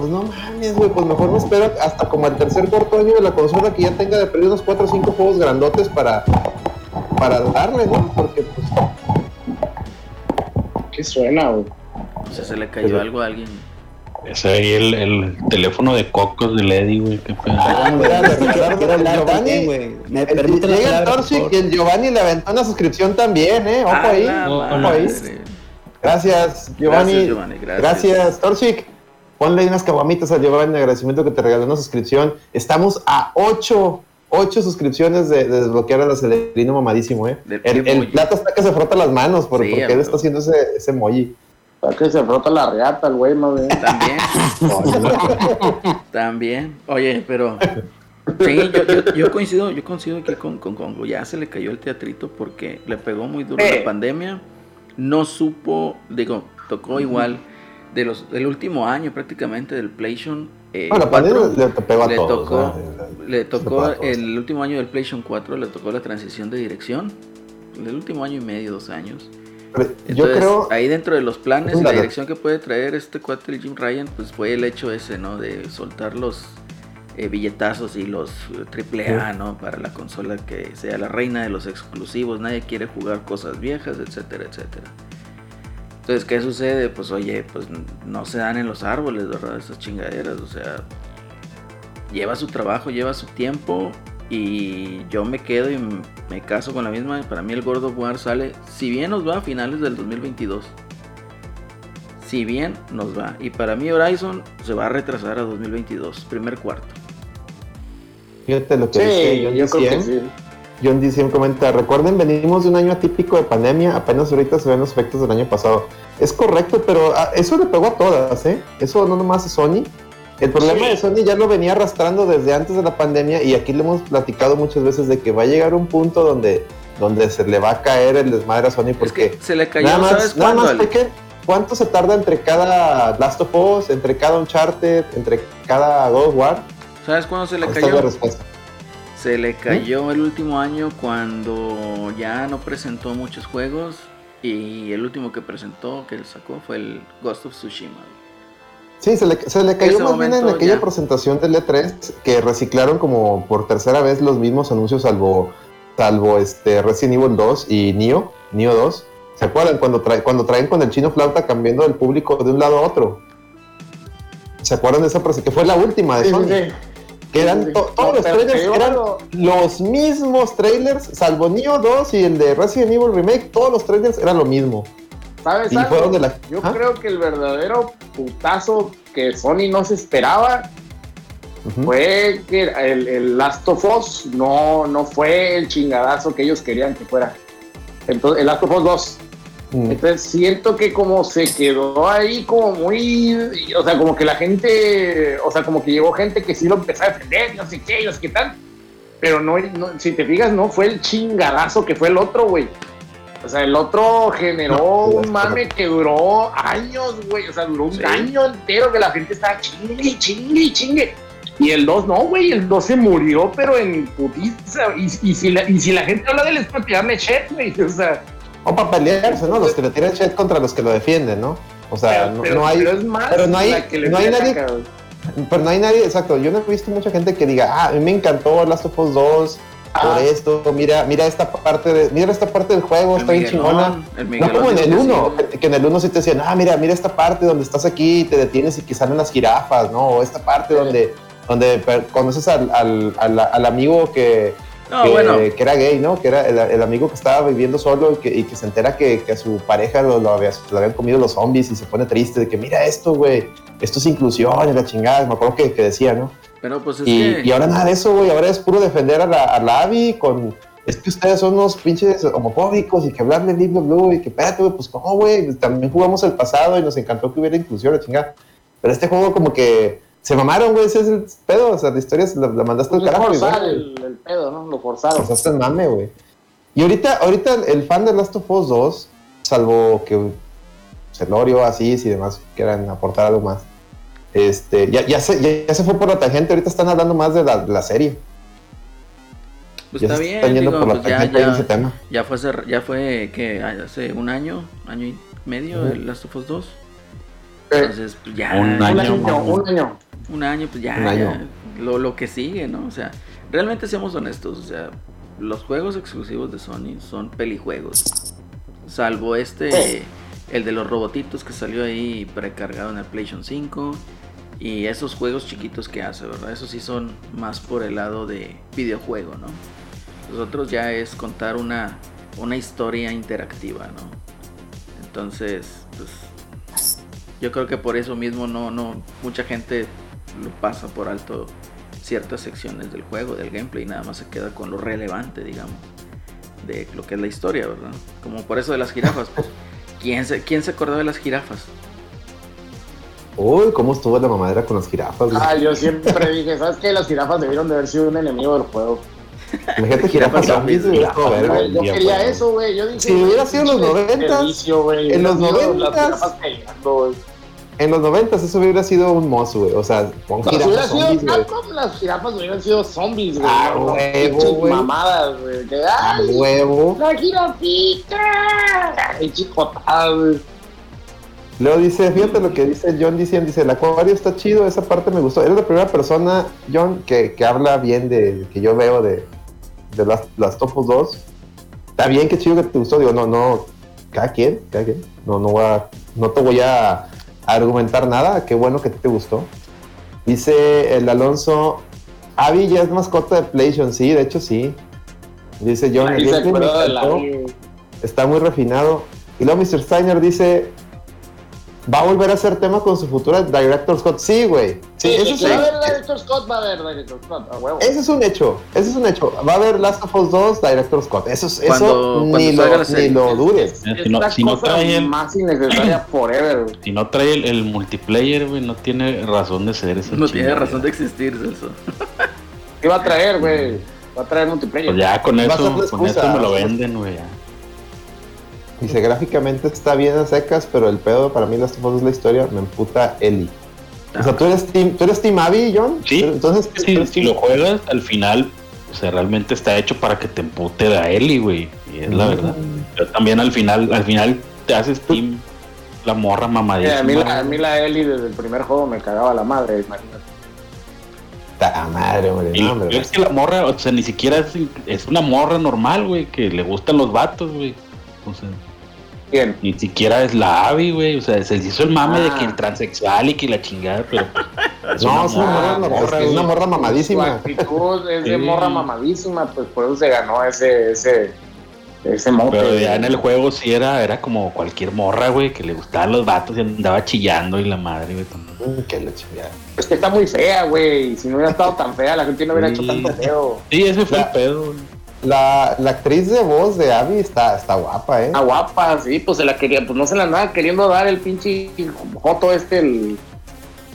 B: pues no mames, güey, pues mejor me espero hasta como el tercer cuarto año de la consola que ya tenga de perder unos 4 o 5 juegos grandotes para, para darle, ¿no? Porque pues
F: ¿Qué suena, güey?
A: O sea, se le cayó
B: Pero-
A: algo a alguien.
E: Ese ahí el, el teléfono de cocos de Lady, güey. Qué pedo.
B: Ah, mira, le regalaron
G: Quiero
B: el
G: hablar
B: Giovanni.
G: güey. Me
B: El,
G: permite la
B: llega el y el Giovanni le aventó una suscripción también, ¿eh? Ojo
A: A
B: ahí.
E: ojo
B: ahí. Gracias, Giovanni.
A: Gracias, Giovanni, gracias.
B: Gracias. Ponle unas caguamitas a Giovanni de agradecimiento que te regaló una suscripción. Estamos a 8, 8 suscripciones de, de desbloquear al acelerino mamadísimo, ¿eh? El, el plata está que se frota las manos por-
A: Sí,
B: porque él está haciendo ese, ese emoji.
F: Para que se frota la reata el güey, más bien.
A: También. También. Oye, pero. Sí, yo, yo- yo coincido, yo coincido aquí con, con Congo. Ya se le cayó el teatrito porque le pegó muy duro
F: Eh.
A: la pandemia. No supo, digo, tocó igual de los del último año prácticamente del PlayStation. eh,
B: Bueno, la
A: 4,
B: pandemia le, pegó a
A: le
B: todos.
A: tocó,
B: ¿no?
A: le tocó
B: a
A: el último año del PlayStation 4, le tocó la transición de dirección. El último año y medio, dos años.
B: Yo
A: Entonces,
B: creo.
A: ahí dentro de los planes y la dirección que puede traer este cuate, el Jim Ryan, pues fue el hecho ese, ¿no? De soltar los eh, billetazos y los triple A, ¿no? Para la consola que sea la reina de los exclusivos. Nadie quiere jugar cosas viejas, etcétera, etcétera. Entonces, ¿qué sucede? Pues oye, pues no se dan en los árboles, ¿verdad? Esas chingaderas, o sea, lleva su trabajo, lleva su tiempo y yo me quedo y me caso con la misma. Para mí el God of War sale, si bien nos va a finales del 2022, si bien nos va. Y para mí Horizon se va a retrasar a 2022, primer cuarto.
B: Fíjate lo que
F: Sí,
B: John
F: yo creo que sí.
B: John DCM comenta, recuerden, venimos de un año atípico de pandemia, apenas ahorita se ven los efectos del año pasado. Es correcto, pero ah, eso le pegó a todas, ¿eh? Eso no nomás a Sony. El problema
F: Sí.
B: de Sony ya lo venía arrastrando desde antes de la pandemia y aquí le hemos platicado muchas veces de que va a llegar un punto donde, donde se le va a caer el desmadre a Sony
A: Es
B: porque
A: que se le cayó,
B: nada más,
A: ¿sabes
B: nada
A: cuándo?
B: más
A: Ale?
B: Peque, ¿cuánto se tarda entre cada Last of Us, entre cada Uncharted, entre cada God of War?
A: ¿Sabes cuándo se le
B: Esta es la
A: cayó?
B: respuesta.
A: Se le cayó el último año cuando ya no presentó muchos juegos y el último que presentó, que sacó, fue el Ghost of Tsushima.
B: Sí, se le, se le cayó más bien en aquella
A: ya.
B: presentación del E3 que reciclaron como por tercera vez los mismos anuncios salvo, salvo este Resident Evil 2 y Nioh, Nioh 2. ¿Se acuerdan cuando, trae, cuando traen con el chino flauta cambiando el público de un lado a otro? ¿Se acuerdan de esa presentación? Que fue la última de
F: Sí,
B: Sony.
F: sí, sí.
B: Que eran to- todos los trailers eran los mismos trailers, salvo Nioh 2 y el de Resident Evil Remake, todos los trailers eran lo mismo.
F: ¿Sabes
B: Y
F: algo?
B: la-
F: Yo
B: ¿Ah?
F: creo que el verdadero putazo que Sony no se esperaba fue que el, el Last of Us no, no fue el chingadazo que ellos querían que fuera. Entonces, el Last of Us 2.
B: Mm.
F: Entonces siento que como se quedó ahí como muy, o sea, como que la gente, o sea, como que llegó gente que sí lo empezó a defender, no sé qué, no sé qué tal, pero no, no- si te fijas, no fue el chingadazo que fue el otro, güey. O sea, el otro generó
B: No,
F: un mame que duró años, güey, o sea, duró un
A: Sí.
F: año entero que la gente estaba chingue, chingue, chingue. Y el 2 no, güey, el 2 se murió, pero en putiza. Y, y, si, la, y si la gente habla del es para tirarme shit, güey, o sea,
B: O para pelearse, ¿no? Los que le tiran shit contra los que lo defienden, ¿no? O sea,
F: pero,
B: no,
F: pero-
B: no hay.
F: pero es más
B: pero no hay-
F: la que le
B: no hay nadie-. Pero no hay nadie, exacto. Yo no he visto mucha gente que diga, ah, a mí me encantó Last of Us 2
F: Ah.
B: por esto. Mira, mira esta parte de, mira esta parte del juego,
A: El
B: está bien chingona. No como en el
A: que
B: 1,
A: sí.
B: que, que en el 1 sí te decían, ah, mira, mira esta parte donde estás aquí y te detienes y que salen las jirafas, ¿no? O esta parte donde, donde conoces al, al, al- al amigo que,
A: No,
B: que,
A: bueno.
B: que era gay, ¿no? Que era el, el amigo que estaba viviendo solo y que, y que se entera que, que a su pareja lo, lo había- lo habían comido los zombies y se pone triste de que mira esto, güey, esto es inclusión y la chingada. Me acuerdo que, que decía, ¿no?
A: Pero pues es
B: Y,
A: que.
B: y ahora nada de eso, güey. Ahora es puro defender a la, a la Abby con. Es que ustedes son unos pinches homofóbicos y que hablarle bla, bla, bla, y que espérate, güey, pues cómo, güey. También jugamos el pasado y nos encantó que hubiera inclusión, la chingada. Pero este juego, como que se mamaron, güey. Ese es el pedo. O sea, la historia se la, la mandaste al
F: Pues es
B: carajo,
F: forzar
B: güey.
F: el, el pedo, ¿no? Lo forzaron.
B: Pues hasta el mame, güey. Y ahorita, ahorita el fan de Last of Us 2, salvo que Celorio, Asís y demás quieran aportar algo más, este, ya, ya, se, ya, ya se fue por la tangente. Ahorita están hablando más de la, de la serie.
A: Pues
B: ya
A: está bien,
B: están yendo
A: digo,
B: por la
A: pues ya,
B: tangente
A: ya,
B: ese tema.
A: ya fue, hace- ya fue que hace un año, año y medio,
B: Ujú.
A: el Last of Us 2.
F: Eh,
A: Entonces, pues ya.
E: Un
F: un
E: año,
F: un año.
A: Un año, pues ya,
B: Un año.
A: ya, lo, lo que sigue, ¿no? O sea, realmente seamos honestos, o sea, los juegos exclusivos de Sony son pelijuegos. Salvo este, el de los robotitos que salió ahí precargado en el PlayStation 5. Y esos juegos chiquitos que hace, ¿verdad? Esos sí son más por el lado de videojuego, ¿no? Los otros ya es contar una, una historia interactiva, ¿no? Entonces, pues yo creo que por eso mismo no, no, mucha gente lo pasa por alto ciertas secciones del juego, del gameplay, y nada más se queda con lo relevante, digamos, de lo que es la historia, ¿verdad? Como por eso de las jirafas, pues, ¿quién se, ¿quién se acordó de las jirafas?
B: Uy, cómo estuvo la mamadera con las jirafas.
F: Ah, yo siempre dije, ¿sabes qué? Las jirafas debieron de haber sido un enemigo del juego.
B: Jirafas zombies.
F: Yo quería eso, güey. Yo dije,
B: si hubiera sido en los
F: 90, en los 90,
B: en los noventas eso hubiera sido un mozo, güey. O sea, con
F: si hubiera
B: jirafas
F: sido
B: zombies.
F: Capcom, las jirafas hubieran sido zombies, güey.
B: Ah,
F: no,
B: huevo, güey.
F: mamadas, güey. Que,
B: A
F: ¡ay!
B: huevo.
F: La jirafita. Ay, chicotada, güey.
B: Luego dice, fíjate lo que dice John diciendo, dice, el acuario está chido, esa parte me gustó. Eres la primera persona, John, que, que habla bien de, que yo veo de, de las, las Topos 2. Está bien, qué chido que te gustó, digo, no, no, cada quien, cada quien. No, no voy a, no te voy a argumentar nada, qué bueno que te gustó. Dice el Alonso, Abby ya es mascota de PlayStation, sí, de hecho sí. Dice John, el me encantó está muy refinado. Y luego Mr. Steiner dice, va a volver a hacer tema con su futura Director Scott. Sí, güey. Sí,
F: Sí,
B: eso, es,
F: va a haber Director Scott, va a haber Director Scott, a huevo.
B: ese es un hecho. Ese es un hecho. Va a haber Last of Us 2 Director Scott. Eso, es-
A: Cuando-
B: eso
A: cuando
B: ni, lo, ni lo dudes.
F: Es,
E: Si
F: es
E: no-
F: la
E: si no
F: cosa
E: trae el-
F: más innecesaria forever, güey.
E: Si no trae el, el multiplayer, güey, no tiene razón de ser esa
A: No tiene
E: chingadera.
A: razón de existir, Celso.
F: ¿Qué va a traer, güey? Va a traer multiplayer.
E: Pues ya con eso, con eso me lo venden, güey.
B: Dice, gráficamente está bien a secas, pero el pedo para mí Last of Us es la historia. Me emputa Ellie. O sea, ¿tú eres Team, ¿tú eres team Abby, John?
E: Sí.
B: Entonces,
E: Si,
B: ¿tú eres
E: si
B: team-
E: lo juegas, al final, o sea, realmente está hecho para que te empute a Ellie, güey. Y es la
B: Mm.
E: verdad. Pero también al final, al final te haces team la morra
F: Eh,
E: mamadísima.
F: a, mí la, a mí la Ellie desde el primer juego me cagaba la madre, imagínate.
B: Ta madre, hombre.
E: Y
B: no, hombre.
E: es que la morra, o sea, ni siquiera es, es una morra normal, güey, que le gustan los vatos, güey. O sea,
F: Bien.
E: ni siquiera es la Abby, güey. O sea, se hizo el mame de
F: Ah.
E: que el transexual y que la chingada, pero. es
B: No,
E: una
B: es una
E: morra,
B: morra,
E: morra,
B: es una morra
F: Su
B: mamadísima.
F: actitud es de
E: Sí.
F: morra mamadísima, pues por eso se ganó ese, ese, ese mote.
E: Pero ya en el juego sí era, era como cualquier morra, güey, que le gustaban los vatos y andaba chillando y la madre, güey. también.
B: Que chingada.
F: Es que está muy fea, güey. Si no hubiera estado tan fea, la gente no hubiera hecho tanto feo.
E: Sí, ese fue el pedo, güey.
B: La, la actriz de voz de Abby está, está guapa, ¿eh?
F: Está guapa, sí, pues se la quería, pues no se la andaba queriendo dar el pinche joto este, el,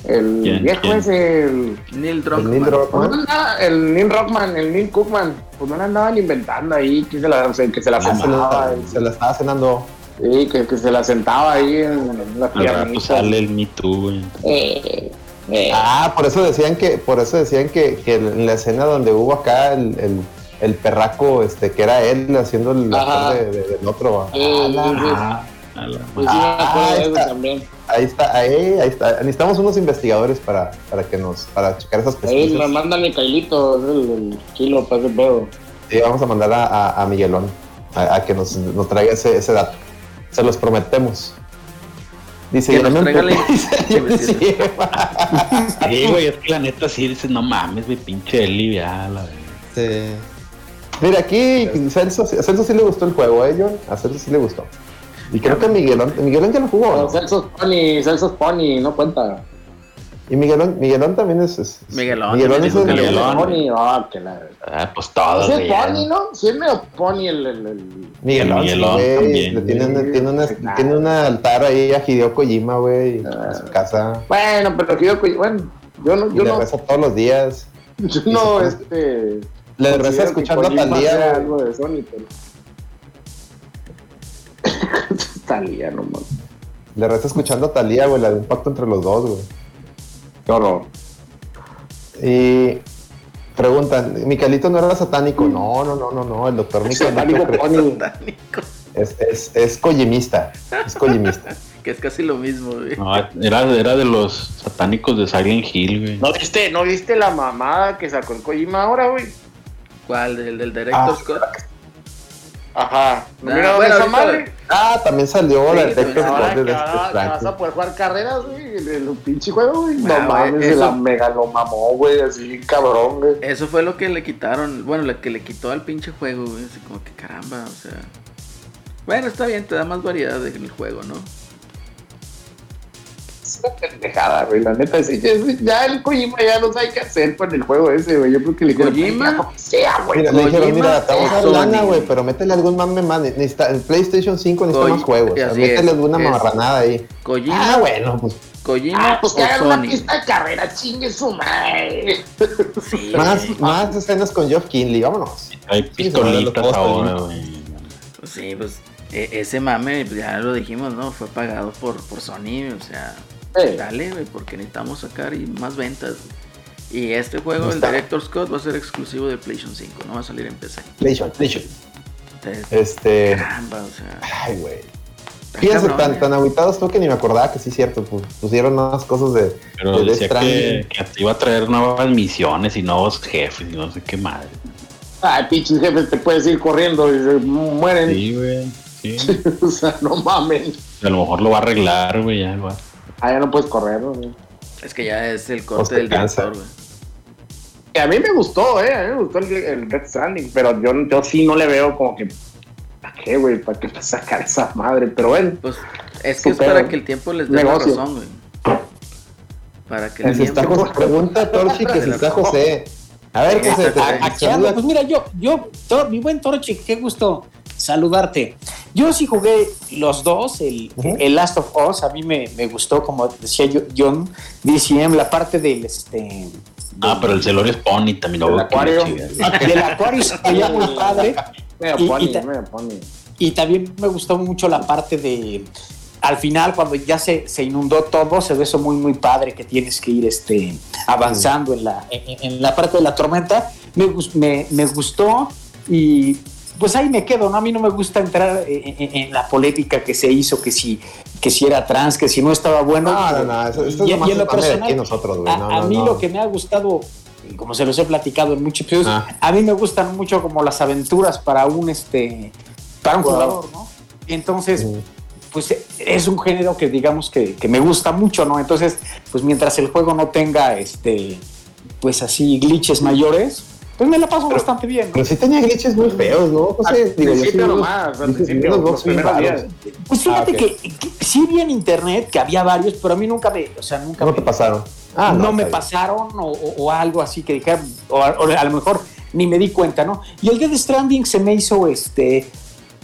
F: el
E: ¿Quién?
F: viejo
E: ¿Quién?
F: ese, el,
A: Neil
B: El
A: Druckmann.
B: Neil
F: pues no andaba- el Neil Rockman, el Neil Cookman, pues no la andaban inventando ahí, que se la, o sea, que se la
B: Ah, se,
F: sentaba,
B: la, se la estaba cenando.
F: sí, que, que se la sentaba ahí en, en la piernita.
E: sale el Me Too, güey.
F: Eh, eh.
B: Ah, por eso decían que, por eso decían que, que en la escena donde hubo acá el, el, el perraco, este, que era él haciendo el actor de, de- del otro.
F: Sí, sí, sí.
E: Ah,
F: sí,
B: Ah. Ahí está, ahí, ahí está. Necesitamos unos investigadores para, para que nos, para checar esas
F: Ahí
B: pesquisas.
F: me mandan mi Cailito, es el, el kilo para ese pedo.
B: Sí, vamos a mandar a, a, a Miguelón a, a que nos, nos traiga ese, ese dato. Se los prometemos. Dice,
A: Que
B: yo no me. Dice, sí.
E: Sí, güey, es que la neta sí dices, no mames, güey, pinche Eli, ya, la verdad.
C: Este,
B: Mira, aquí Celso, a Celso sí le gustó el juego, ¿eh, John? A Celso sí le gustó. Y creo que Miguelón, Miguelón ya lo jugó.
F: No,
B: ¿no?
F: Celso Pony, Celso Pony, no cuenta.
B: Y Miguelón, Miguelón también es. es- es-
A: Miguelón,
B: Miguelón es el-
E: Miguelón.
F: Pony, ah, que la.
E: Ah, pues güey.
F: es. Pony, ¿no? Sí, es medio Pony el. el, el...
B: Miguelón, sí,
E: Miguelón
B: güey.
E: también,
B: Le tiene,
F: güey.
B: tiene, una, tiene un altar ahí a Hideo Kojima, güey, en su casa.
F: Bueno, pero que yo, bueno, yo no,
B: Y
F: yo
B: le
F: no,
B: reza todos los días.
F: yo no, este.
B: Le
F: que
B: escuchando a Talía.
F: algo de Sony, pero. Talía, no mames.
B: Le reza escuchando a Talía, güey, la de un pacto entre los dos, güey.
F: Qué horror.
B: Y preguntan, ¿Micalito no era satánico? No, no, no, no, no. El doctor Micalito.
A: Satánico,
B: es, es, es collimista. Es collimista.
A: que es casi lo mismo, güey.
E: No, era, era de los satánicos de Silent Hill, güey.
F: ¿No viste, ¿No viste la mamada que sacó el Kojima ahora, güey?
A: ¿Cuál? ¿Del, del Director
B: Ah.
A: Scott?
F: Ajá. ¿No
A: Ah,
F: miraron
A: bueno,
F: esa
A: ahorita-
F: madre?
B: Ah, también salió
A: Sí,
B: Detective
F: Ahora
B: Scott de
F: que vas a poder jugar carreras, güey, en el pinche juego, güey. No mames, se la mega lo mamó, güey, así cabrón, güey.
A: Eso fue lo que le quitaron, bueno, lo que le quitó al pinche juego, güey. Así como que caramba, o sea. Bueno, está bien, te da más variedad en el juego, ¿no?
F: Es una pendejada, güey, la neta. sí, ya, ya el Kojima ya no sabe qué hacer con el juego ese, güey. Yo creo que le
A: ¿Kojima?
F: sea, güey.
B: Mira, le dijeron, mira, te vamos a dar lana, güey, pero métele algún mame más. Necesita, en PlayStation 5 necesita más juegos. O sea, métele
A: es,
B: alguna
A: es-
B: mamarranada ahí.
A: Kojima,
B: Ah, bueno, pues
A: Kojima
F: Ah, pues que hagan una pista de carrera, chingue su madre.
A: Sí,
B: más, más escenas con Geoff Kinley, vámonos.
E: Hay pistolitas ahora, güey.
A: Pues sí, pues e- ese mame, pues, ya lo dijimos, ¿no? Fue pagado por, por Sony, o sea, Dale, güey, porque necesitamos sacar y más ventas. Y este juego, el
B: Está.
A: Director Scott, va a ser exclusivo de PlayStation 5, no va a salir en PC.
B: PlayStation, PlayStation.
A: Entonces,
B: Este.
A: caramba, o sea.
B: Ay, güey. Fíjense,
A: cabrón,
B: tan, tan aguitados tú que ni me acordaba que sí es cierto. Pues, pusieron más cosas de.
E: Pero
B: de Death
E: decía que te iba a traer nuevas misiones y nuevos jefes y no sé qué madre.
F: Ay, pinches jefes, te puedes ir corriendo y se mueren.
E: Sí, güey. Sí.
F: o sea, no mamen.
E: A lo mejor lo va a arreglar, güey. Ya, güey.
F: Ah, ya no puedes correr, güey.
A: Es que ya es el
B: Pues
A: corte
B: te
A: del
B: cansa.
A: director, güey.
F: Que A mí me gustó, eh. A mí me gustó el, el Death Stranding, pero yo, yo sí no le veo como que. ¿Para qué, güey? ¿Para qué sacar esa madre? Pero bueno.
A: Pues es que es para que el tiempo les dé
F: negocio.
A: la razón, güey. Para que el
B: está
A: tiempo.
B: José, pregunta a Torchi que si está José. A ver, José, te,
D: Aquí ando,
B: saluda.
D: pues mira, yo, yo, Tor- mi buen Torchi, qué gusto saludarte. Yo sí jugué los dos, el, Last of Us, a mí me, me gustó, como decía John, DCM, la parte del, este,
E: Ah, pero el Celorio Pony también lo
F: El
E: veo que la
F: acuario.
D: del acuario se veía muy padre.
F: Medio
D: Y-
F: pony,
D: y ta-
F: medio pony.
D: Y también me gustó mucho la parte de, al final, cuando ya se, se inundó todo, se ve eso muy, muy padre, que tienes que ir este, avanzando en, la, en, en la parte de la tormenta. Me, me, me gustó y pues ahí me quedo, ¿no? A mí no me gusta entrar en, en- en la polémica que se hizo, que si, que si era trans, que si no estaba bueno.
B: No, no, no. Esto, esto
D: Y-
B: es
D: y
B: nomás
D: en lo personal,
B: nosotros, güey.
D: a,
B: No,
D: a
B: no,
D: mí
B: no.
D: lo que me ha gustado, como se los he platicado en muchos episodios,
B: Ah.
D: a mí me gustan mucho como las aventuras para un este para un
F: Jugador.
D: jugador, ¿no? Entonces,
B: Mm.
D: pues eh, es un género que digamos que, que me gusta mucho, ¿no? Entonces, pues mientras el juego no tenga este pues así glitches mayores, pues me la paso
B: Pero-
D: bastante bien. ¿no?
B: Pero sí tenía glitches muy feos, ¿no? José?
F: Al
B: Digo, yo sí
F: nomás, al principio,
B: los
F: primeros días.
D: Pues fíjate
B: Ah,
D: que, que sí vi en internet que había varios, pero a mí nunca me, o sea, nunca
B: ¿Cómo
D: me,
B: te pasaron? Ah,
D: no, me pasaron o, o- o algo así que dije, o, a- o a lo mejor ni me di cuenta, ¿no? Y el Dead Stranding se me hizo este,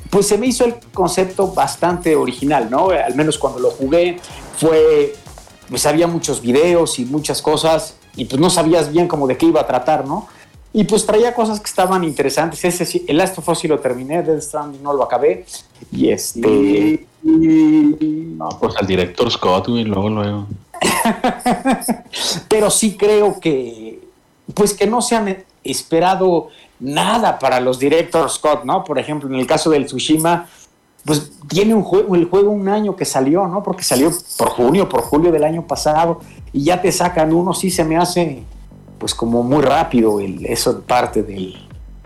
D: pues se me hizo el concepto bastante original, ¿no? Al menos cuando lo jugué fue, pues había muchos videos y muchas cosas y pues no sabías bien como de qué iba a tratar, ¿no? Y pues traía cosas que estaban interesantes. Ese sí, el Last of Us sí lo terminé, Dead Stranding no lo acabé. Y este...
E: No, pues al director Scott, güey, luego, luego.
D: pero sí creo que pues que no se han esperado nada para los directors Scott, ¿no? Por ejemplo, en el caso del Tsushima, pues tiene un juego, el juego un año que salió, ¿no? Porque salió por junio, por julio del año pasado, y ya te sacan uno, sí se me hace pues como muy rápido el, eso parte del,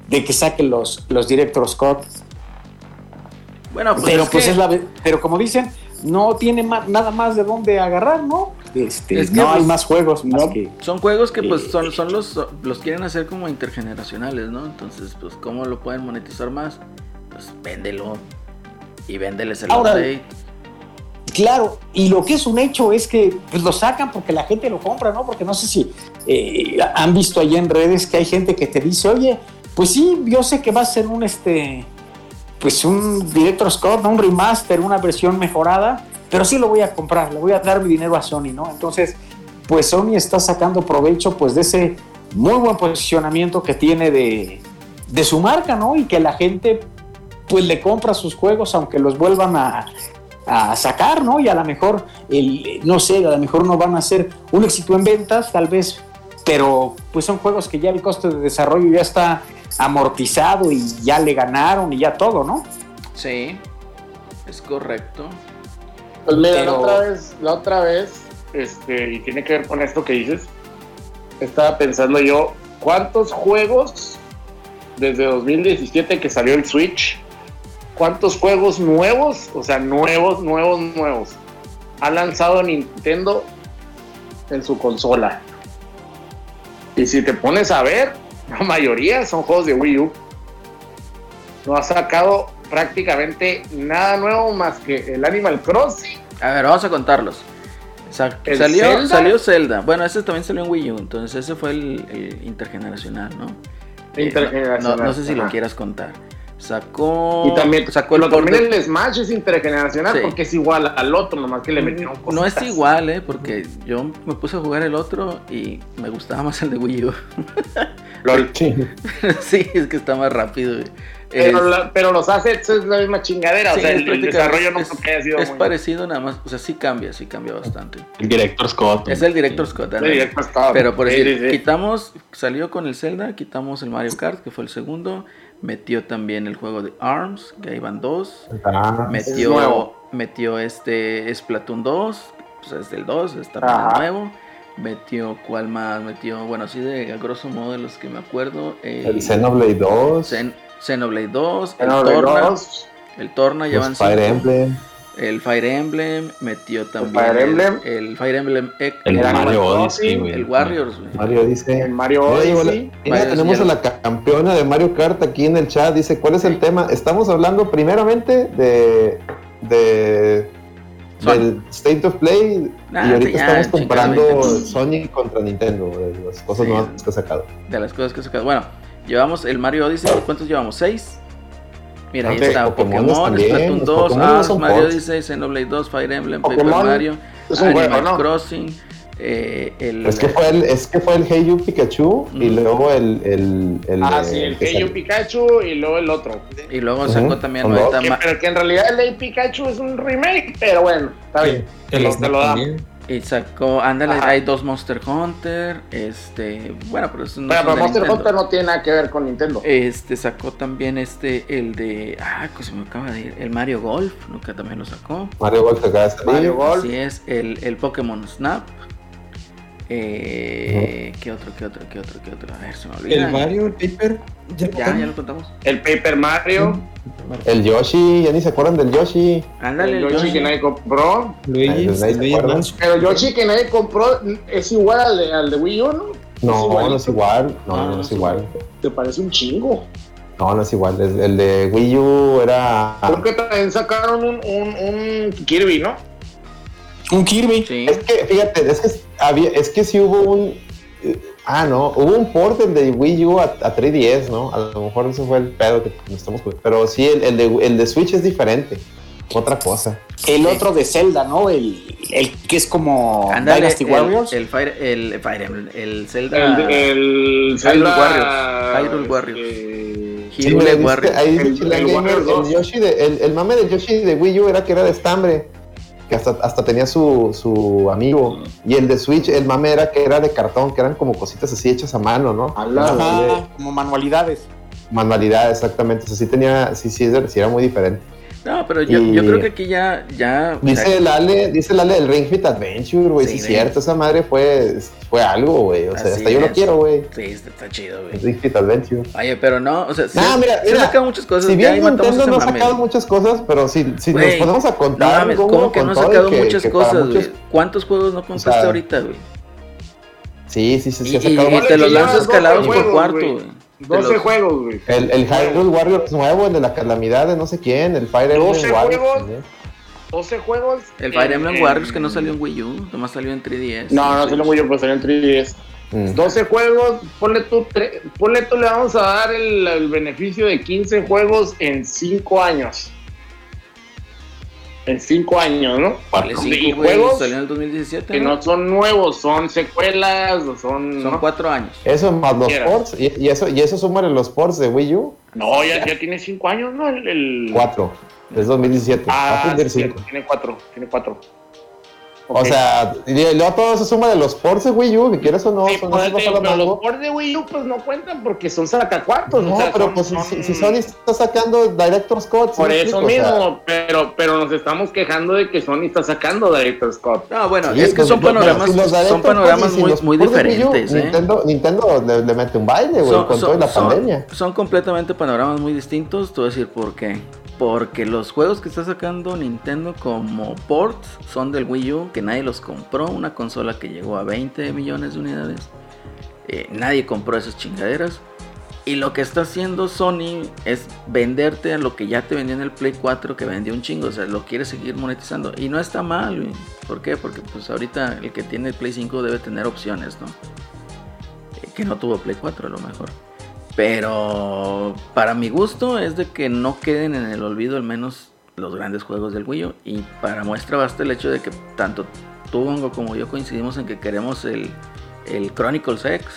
D: de que saquen los, los directors Scott.
A: Bueno, pues
D: pero
A: es
D: pues
A: que-
D: es la ve- pero como dicen, no tiene ma- nada más de dónde agarrar, ¿no? Este,
A: Es que,
D: no hay
A: pues,
D: más juegos más
G: no.
D: que.
A: Son juegos que pues
D: Eh,
A: son, son los, los quieren hacer como intergeneracionales, ¿no? Entonces, pues, ¿cómo lo pueden monetizar más? Pues véndelo y véndeles el
D: Ahora,
A: update.
D: Claro, y lo que es un hecho es que pues, lo sacan porque la gente lo compra, ¿no? Porque no sé si eh, han visto allá en redes que hay gente que te dice, oye, pues sí, yo sé que va a ser un este, pues un Director Scott, un remaster, una versión mejorada, pero sí lo voy a comprar, le voy a dar mi dinero a Sony, ¿no? Entonces, pues Sony está sacando provecho pues de ese muy buen posicionamiento que tiene de, de su marca, ¿no? Y que la gente pues le compra sus juegos aunque los vuelvan a, a sacar, ¿no? Y a lo mejor, el, no sé, a lo mejor no van a ser un éxito en ventas, tal vez, pero pues son juegos que ya el costo de desarrollo ya está amortizado y ya le ganaron y ya todo, ¿no?
A: Sí, es correcto.
F: Pues mira,
D: Pero-
F: la otra vez, la otra vez, este, y tiene que ver con esto que dices, estaba pensando yo, ¿cuántos juegos desde 2017 que salió el Switch? ¿Cuántos juegos nuevos, o sea, nuevos, nuevos, nuevos, ha lanzado Nintendo en su consola? Y si te pones a ver, la mayoría son juegos de Wii U. No ha sacado prácticamente nada nuevo más que el Animal Crossing.
A: A ver, vamos a contarlos. Sa-
F: ¿El
A: salió,
F: Zelda?
A: salió Zelda. Bueno, ese también salió en Wii U, entonces ese fue el, el intergeneracional, ¿no? Eh,
F: Intergeneracional,
A: no, no sé si lo quieras contar. Sacó.
F: Y también
A: sacó el
F: pero también
A: de-
F: el Smash es intergeneracional
A: Sí.
F: porque es igual al otro, nomás que le metieron cosas.
A: No es igual, ¿eh? Porque yo me puse a jugar el otro y me gustaba más el de Wii U.
B: Sí.
A: sí, es que está más rápido.
F: Pero,
A: Es-
F: la- pero los assets es la misma chingadera.
A: sí,
F: o sea, el, el desarrollo no
A: es-
F: creo que haya sido
A: es
F: muy.
A: parecido nada más, o sea, sí cambia, sí cambia bastante.
E: El director Scott.
A: Es el Director Scott,
F: Sí,
A: ándale.
F: directo estaba.
A: Pero por
F: Sí,
A: decir,
F: sí, sí.
A: quitamos, salió con el Zelda, quitamos el Mario Kart, que fue el segundo, metió también el juego de ARMS, que ahí van dos,
B: Ah,
A: metió,
F: nuevo.
A: metió este Splatoon 2, pues es del 2, está
F: Ajá.
A: nuevo, metió, ¿cuál más? Metió, bueno, así de a grosso modo de los que me acuerdo, el,
B: el Xenoblade 2,
A: Xen- Xenoblade 2, el
F: Bueno, de
A: Torna,
F: los-
A: el Torna ya
B: los
A: van
B: Fire Emblem.
A: El Fire Emblem, metió también
F: Fire
A: el,
F: Emblem.
A: el Fire Emblem X,
E: El
F: El
E: Mario Odyssey,
A: el Warriors, güey.
B: Mario dice.
F: El Mario Odyssey.
B: mira,
A: Mario
B: tenemos a
A: Odyssey.
B: la campeona de Mario Kart aquí en el chat. Dice, ¿cuál es el tema? Estamos hablando primeramente de, de del State of Play y ahorita
A: ya,
B: estamos
A: Nintendo.
B: Sony contra Nintendo, de las cosas
A: Sí.
B: nuevas que ha sacado.
A: de las cosas que se Bueno, llevamos el Mario Odyssey. ¿Cuántos llevamos? ¿Seis? Mira, ahí
B: Ah,
A: está Pokémon,
B: también,
A: Splatoon
B: los
A: 2,
B: Pokémones
A: Arms,
B: son
A: Mario. Odyssey, Xenoblade 2, Fire Emblem,
F: Pokémon
A: Paper Mario, Animal
F: juego, ¿no?
A: Crossing, eh, el...
B: Es que fue el, es que fue el Hey You Pikachu y luego el, el, el
F: Ah, sí, el Hey You. Pikachu y luego el otro.
A: Y luego sacó también
B: son
A: ahorita
F: Que- pero que en realidad el Hey Pikachu es un remake, pero bueno, está bien.
C: El
F: te lo da.
C: también.
A: Y sacó, ándale,
F: Ajá.
A: hay dos Monster Hunter, este, bueno, pero eso no
F: Pero, pero Monster
A: Nintendo.
F: Hunter no tiene nada que ver con Nintendo.
A: Este sacó también este, el de, ah, que se me acaba de ir, el Mario Golf, nunca también lo sacó.
B: Mario Golf acaba de salir.
F: Mario Golf.
A: Así es, el, el Pokémon Snap. Eh, ¿Qué otro, qué otro, qué otro, qué otro? A ver, se me olvida.
C: El Mario, el Paper. Ya,
A: Ya, ya lo contamos.
F: El Paper Mario,
B: El Yoshi, ya ni se acuerdan del Yoshi.
A: Ándale,
F: el
A: el
F: Yoshi
A: Yoshi.
F: que nadie compró.
C: Luigi,
B: pues.
F: Pero Yoshi que nadie compró es igual al de, al de Wii U, ¿no?
B: No, no es igual. No,
A: No,
B: no, es igual.
F: Te parece un chingo.
B: No, no es igual. El, el de Wii U era.
F: Creo que también sacaron un, un, un Kirby, ¿no?
D: Un Kirby.
A: Sí.
B: Es que, fíjate, es que, había, es que sí hubo un. eh, Ah, no, hubo un port del de Wii U a, a 3DS, ¿no? A lo mejor ese fue el pedo que nos estamos. Pero sí, el, el, de, el de Switch es diferente. Otra cosa.
D: El otro de Zelda, ¿no? El, el que es como
A: Ándale,
D: Dynasty
A: el,
D: Warriors.
A: el Fire, el Fire Emblem, el Zelda.
F: El, el
A: Hyrule
F: Zelda-
A: Warriors, Hyrule Warriors.
B: Sí, dice
A: Warriors.
B: ahí dice
F: El-
B: Chilean
F: el
B: Gamer,
F: Warriors
B: el,
F: 2.
B: Yoshi de, el, el mame del Yoshi de Wii U era que era de estambre. Que hasta, hasta tenía su, su amigo. Y el de Switch, el mame era que era de cartón, que eran como cositas así hechas a mano, ¿no? Ajá.
D: Como manualidades.
B: manualidad, exactamente. O sea, sí tenía, sí, sí, sí era muy diferente.
A: No, pero yo,
B: Y-
A: yo creo que aquí ya, ya. o sea,
B: Dice el Ale, dice el Ale del Ring Fit Adventure, güey.
A: Sí,
B: Sí, es cierto, esa madre fue, fue algo, güey. O sea,
A: Así
B: hasta yo lo quiero, güey.
A: Sí, está, chido,
B: El
A: güey.
B: Ring Fit Adventure.
A: Oye, pero no, o sea, sí,
B: No, mira,
A: sí
B: mira,
A: han sacado muchas cosas.
B: Si bien Nintendo no ha sacado muchas cosas, pero si, si nos ponemos a
A: No
B: contar.
A: mames, ¿cómo que no ha sacado
B: que-
A: muchas
B: que
A: cosas,
B: muchos-
A: güey? ¿Cuántos juegos no contaste
B: sea,
A: ahorita, güey?
B: Sí, sí, sí, sí,
A: Y,
B: ha
A: y-
B: sacado
A: y
B: muchos.
A: te los lanzas
F: llevas
A: calados
F: 12
A: por cuarto,
F: güey.
A: Güey. Te
F: 12
A: los-
F: juegos, güey.
B: El, el Hyrule Warriors nuevo, el de la calamidad de no sé quién, el Fire Emblem
F: 12
B: Warriors
F: juegos.
B: también.
F: 12 juegos.
A: El Fire
F: en-
A: Emblem
F: en-
A: Warriors que no salió en Wii U, nomás salió en 3DS.
F: No, no salió muy yo, pero salió en 3DS.
B: Mm.
F: 12 juegos, ponle tú, tre- ponle tú, le vamos a dar el, el beneficio de 15 juegos en 5 años. En 5 años, ¿no?
A: Vale,
F: Y
A: cinco, güey,
F: juegos
A: salió en el 2017.
F: que
A: ¿no?
F: no son nuevos, son secuelas, o son...
A: Son
F: ¿no?
A: cuatro años.
B: Eso más los ports, y, y eso, y eso súmale los ports de Wii U,
F: No, ya, ya tiene 5 años, ¿no? El, el-
B: cuatro. Es 2017. va a
F: Ah, sí,
B: cinco.
F: tiene 4, tiene 4.
B: O sea, y luego todo eso suma de los ports de Wii U, que quieras o no,
F: Sí,
B: son
F: pues,
B: no la
F: pero los ports de Wii U pues no cuentan porque son sacacuartos.
B: No,
F: o sea,
B: pero
F: son-
B: pues si-
F: son-
B: si, si Sony está sacando Director's Cut, ¿sí
F: Por eso
B: explico? O sea,
F: mismo, pero, pero nos estamos quejando de que Sony está sacando Director's Cut.
A: No, bueno,
B: sí,
A: es que
B: pues,
A: son
B: pero
A: panoramas,
B: si
A: son muy,
B: Wii U,
A: diferentes, ¿eh?
B: Nintendo, Nintendo le, le mete un baile, güey,
A: Son-
B: con
A: son-
B: toda la
A: son-
B: pandemia.
A: Son completamente panoramas muy distintos. Te voy a decir por qué. Porque los juegos que está sacando Nintendo como ports son del Wii U, que nadie los compró. Una consola que llegó a 20 millones de unidades. Eh, nadie compró esas chingaderas. Y lo que está haciendo Sony es venderte a lo que ya te vendió en el Play 4, que vendió un chingo. O sea, lo quiere seguir monetizando. Y no está mal. ¿Por qué? Porque pues ahorita el que tiene el Play 5 debe tener opciones, ¿no? Eh, que no tuvo Play 4 a lo mejor. Pero para mi gusto es de que no queden en el olvido al menos los grandes juegos del Wii U. Y para muestra basta el hecho de que tanto tú, como yo coincidimos en que queremos el, el Chronicles X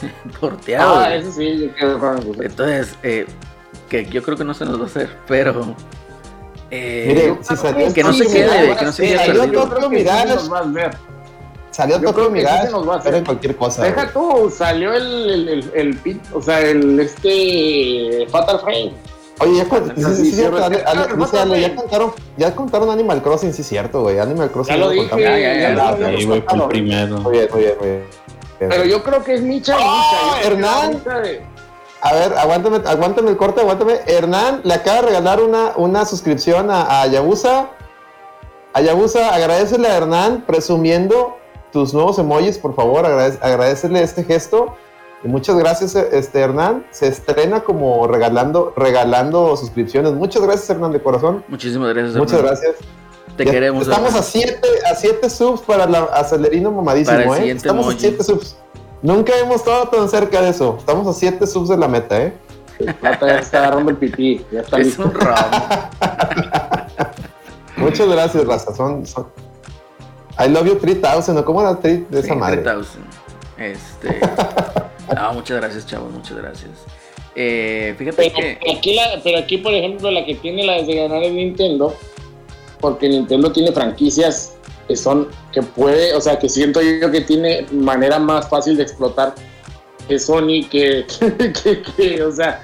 A: porteado.
F: Ah, eso sí, yo quiero con
A: Entonces, eh, que yo creo que no se nos va a hacer, pero... eh,
B: Mire, si salió
A: que no se quede, que no se quede
B: salió
A: perdido.
B: Tokyo
F: Yo creo que sí
B: salió
F: yo
B: Tokyo Mirage,
F: nos va a hacer.
B: era cualquier cosa.
F: Deja tú, salió el, el, el, o sea, el este Fatal Frame.
B: Oye, ya, con- sí,
F: Sí,
B: sí,
F: sí,
B: sí, cierto,
F: sí,
B: Ale,
F: sí,
B: Ale,
F: sí,
B: dice
F: sí,
B: Ale,
F: sí.
B: ya contaron, ya contaron Animal Crossing, sí, cierto, güey. Animal Crossing.
F: Ya lo dije,
A: Ya, ya, ya,
E: el primero.
B: Muy bien, muy bien, muy bien.
F: Pero yo creo que es Micha y
B: ¡Oh,
F: Micha.
B: Hernán! A ver, aguántame, aguántame el corte, aguántame. Hernán le acaba de regalar una, una suscripción a, a Yabusa. A Yabusa, agradecele a Hernán presumiendo tus nuevos emojis, por favor, agradece, agradecele este gesto. Y muchas gracias, este Hernán. Se estrena como regalando, regalando suscripciones. Muchas gracias, Hernán, de corazón.
A: Muchísimas gracias.
B: Muchas
A: hermano.
B: gracias.
A: Te
B: Ya
A: queremos.
B: Estamos
A: hermano.
B: a 7 a siete subs para la acelerino mamadísimo,
A: Para el
B: ¿eh?
A: siguiente
B: Estamos
A: emoji.
B: a 7 subs. Nunca hemos estado tan cerca de eso. Estamos a 7 subs de la meta, ¿eh?
F: Plata ya está agarrando el pipí. Ya está
A: Es
F: listo.
A: un robo.
B: Muchas gracias, Raza. Son, son- I love you 3000, ¿no? ¿Cómo era el tweet de esa
A: Sí,
B: madre?
A: 3000. Este. No, muchas gracias, chavos, muchas gracias. Eh, fíjate
F: Pero,
A: que.
F: pero aquí, la, pero aquí, por ejemplo, la que tiene la de ganar es Nintendo, porque Nintendo tiene franquicias que son, que puede, o sea, que siento yo que tiene manera más fácil de explotar que Sony, que, que, que, o sea,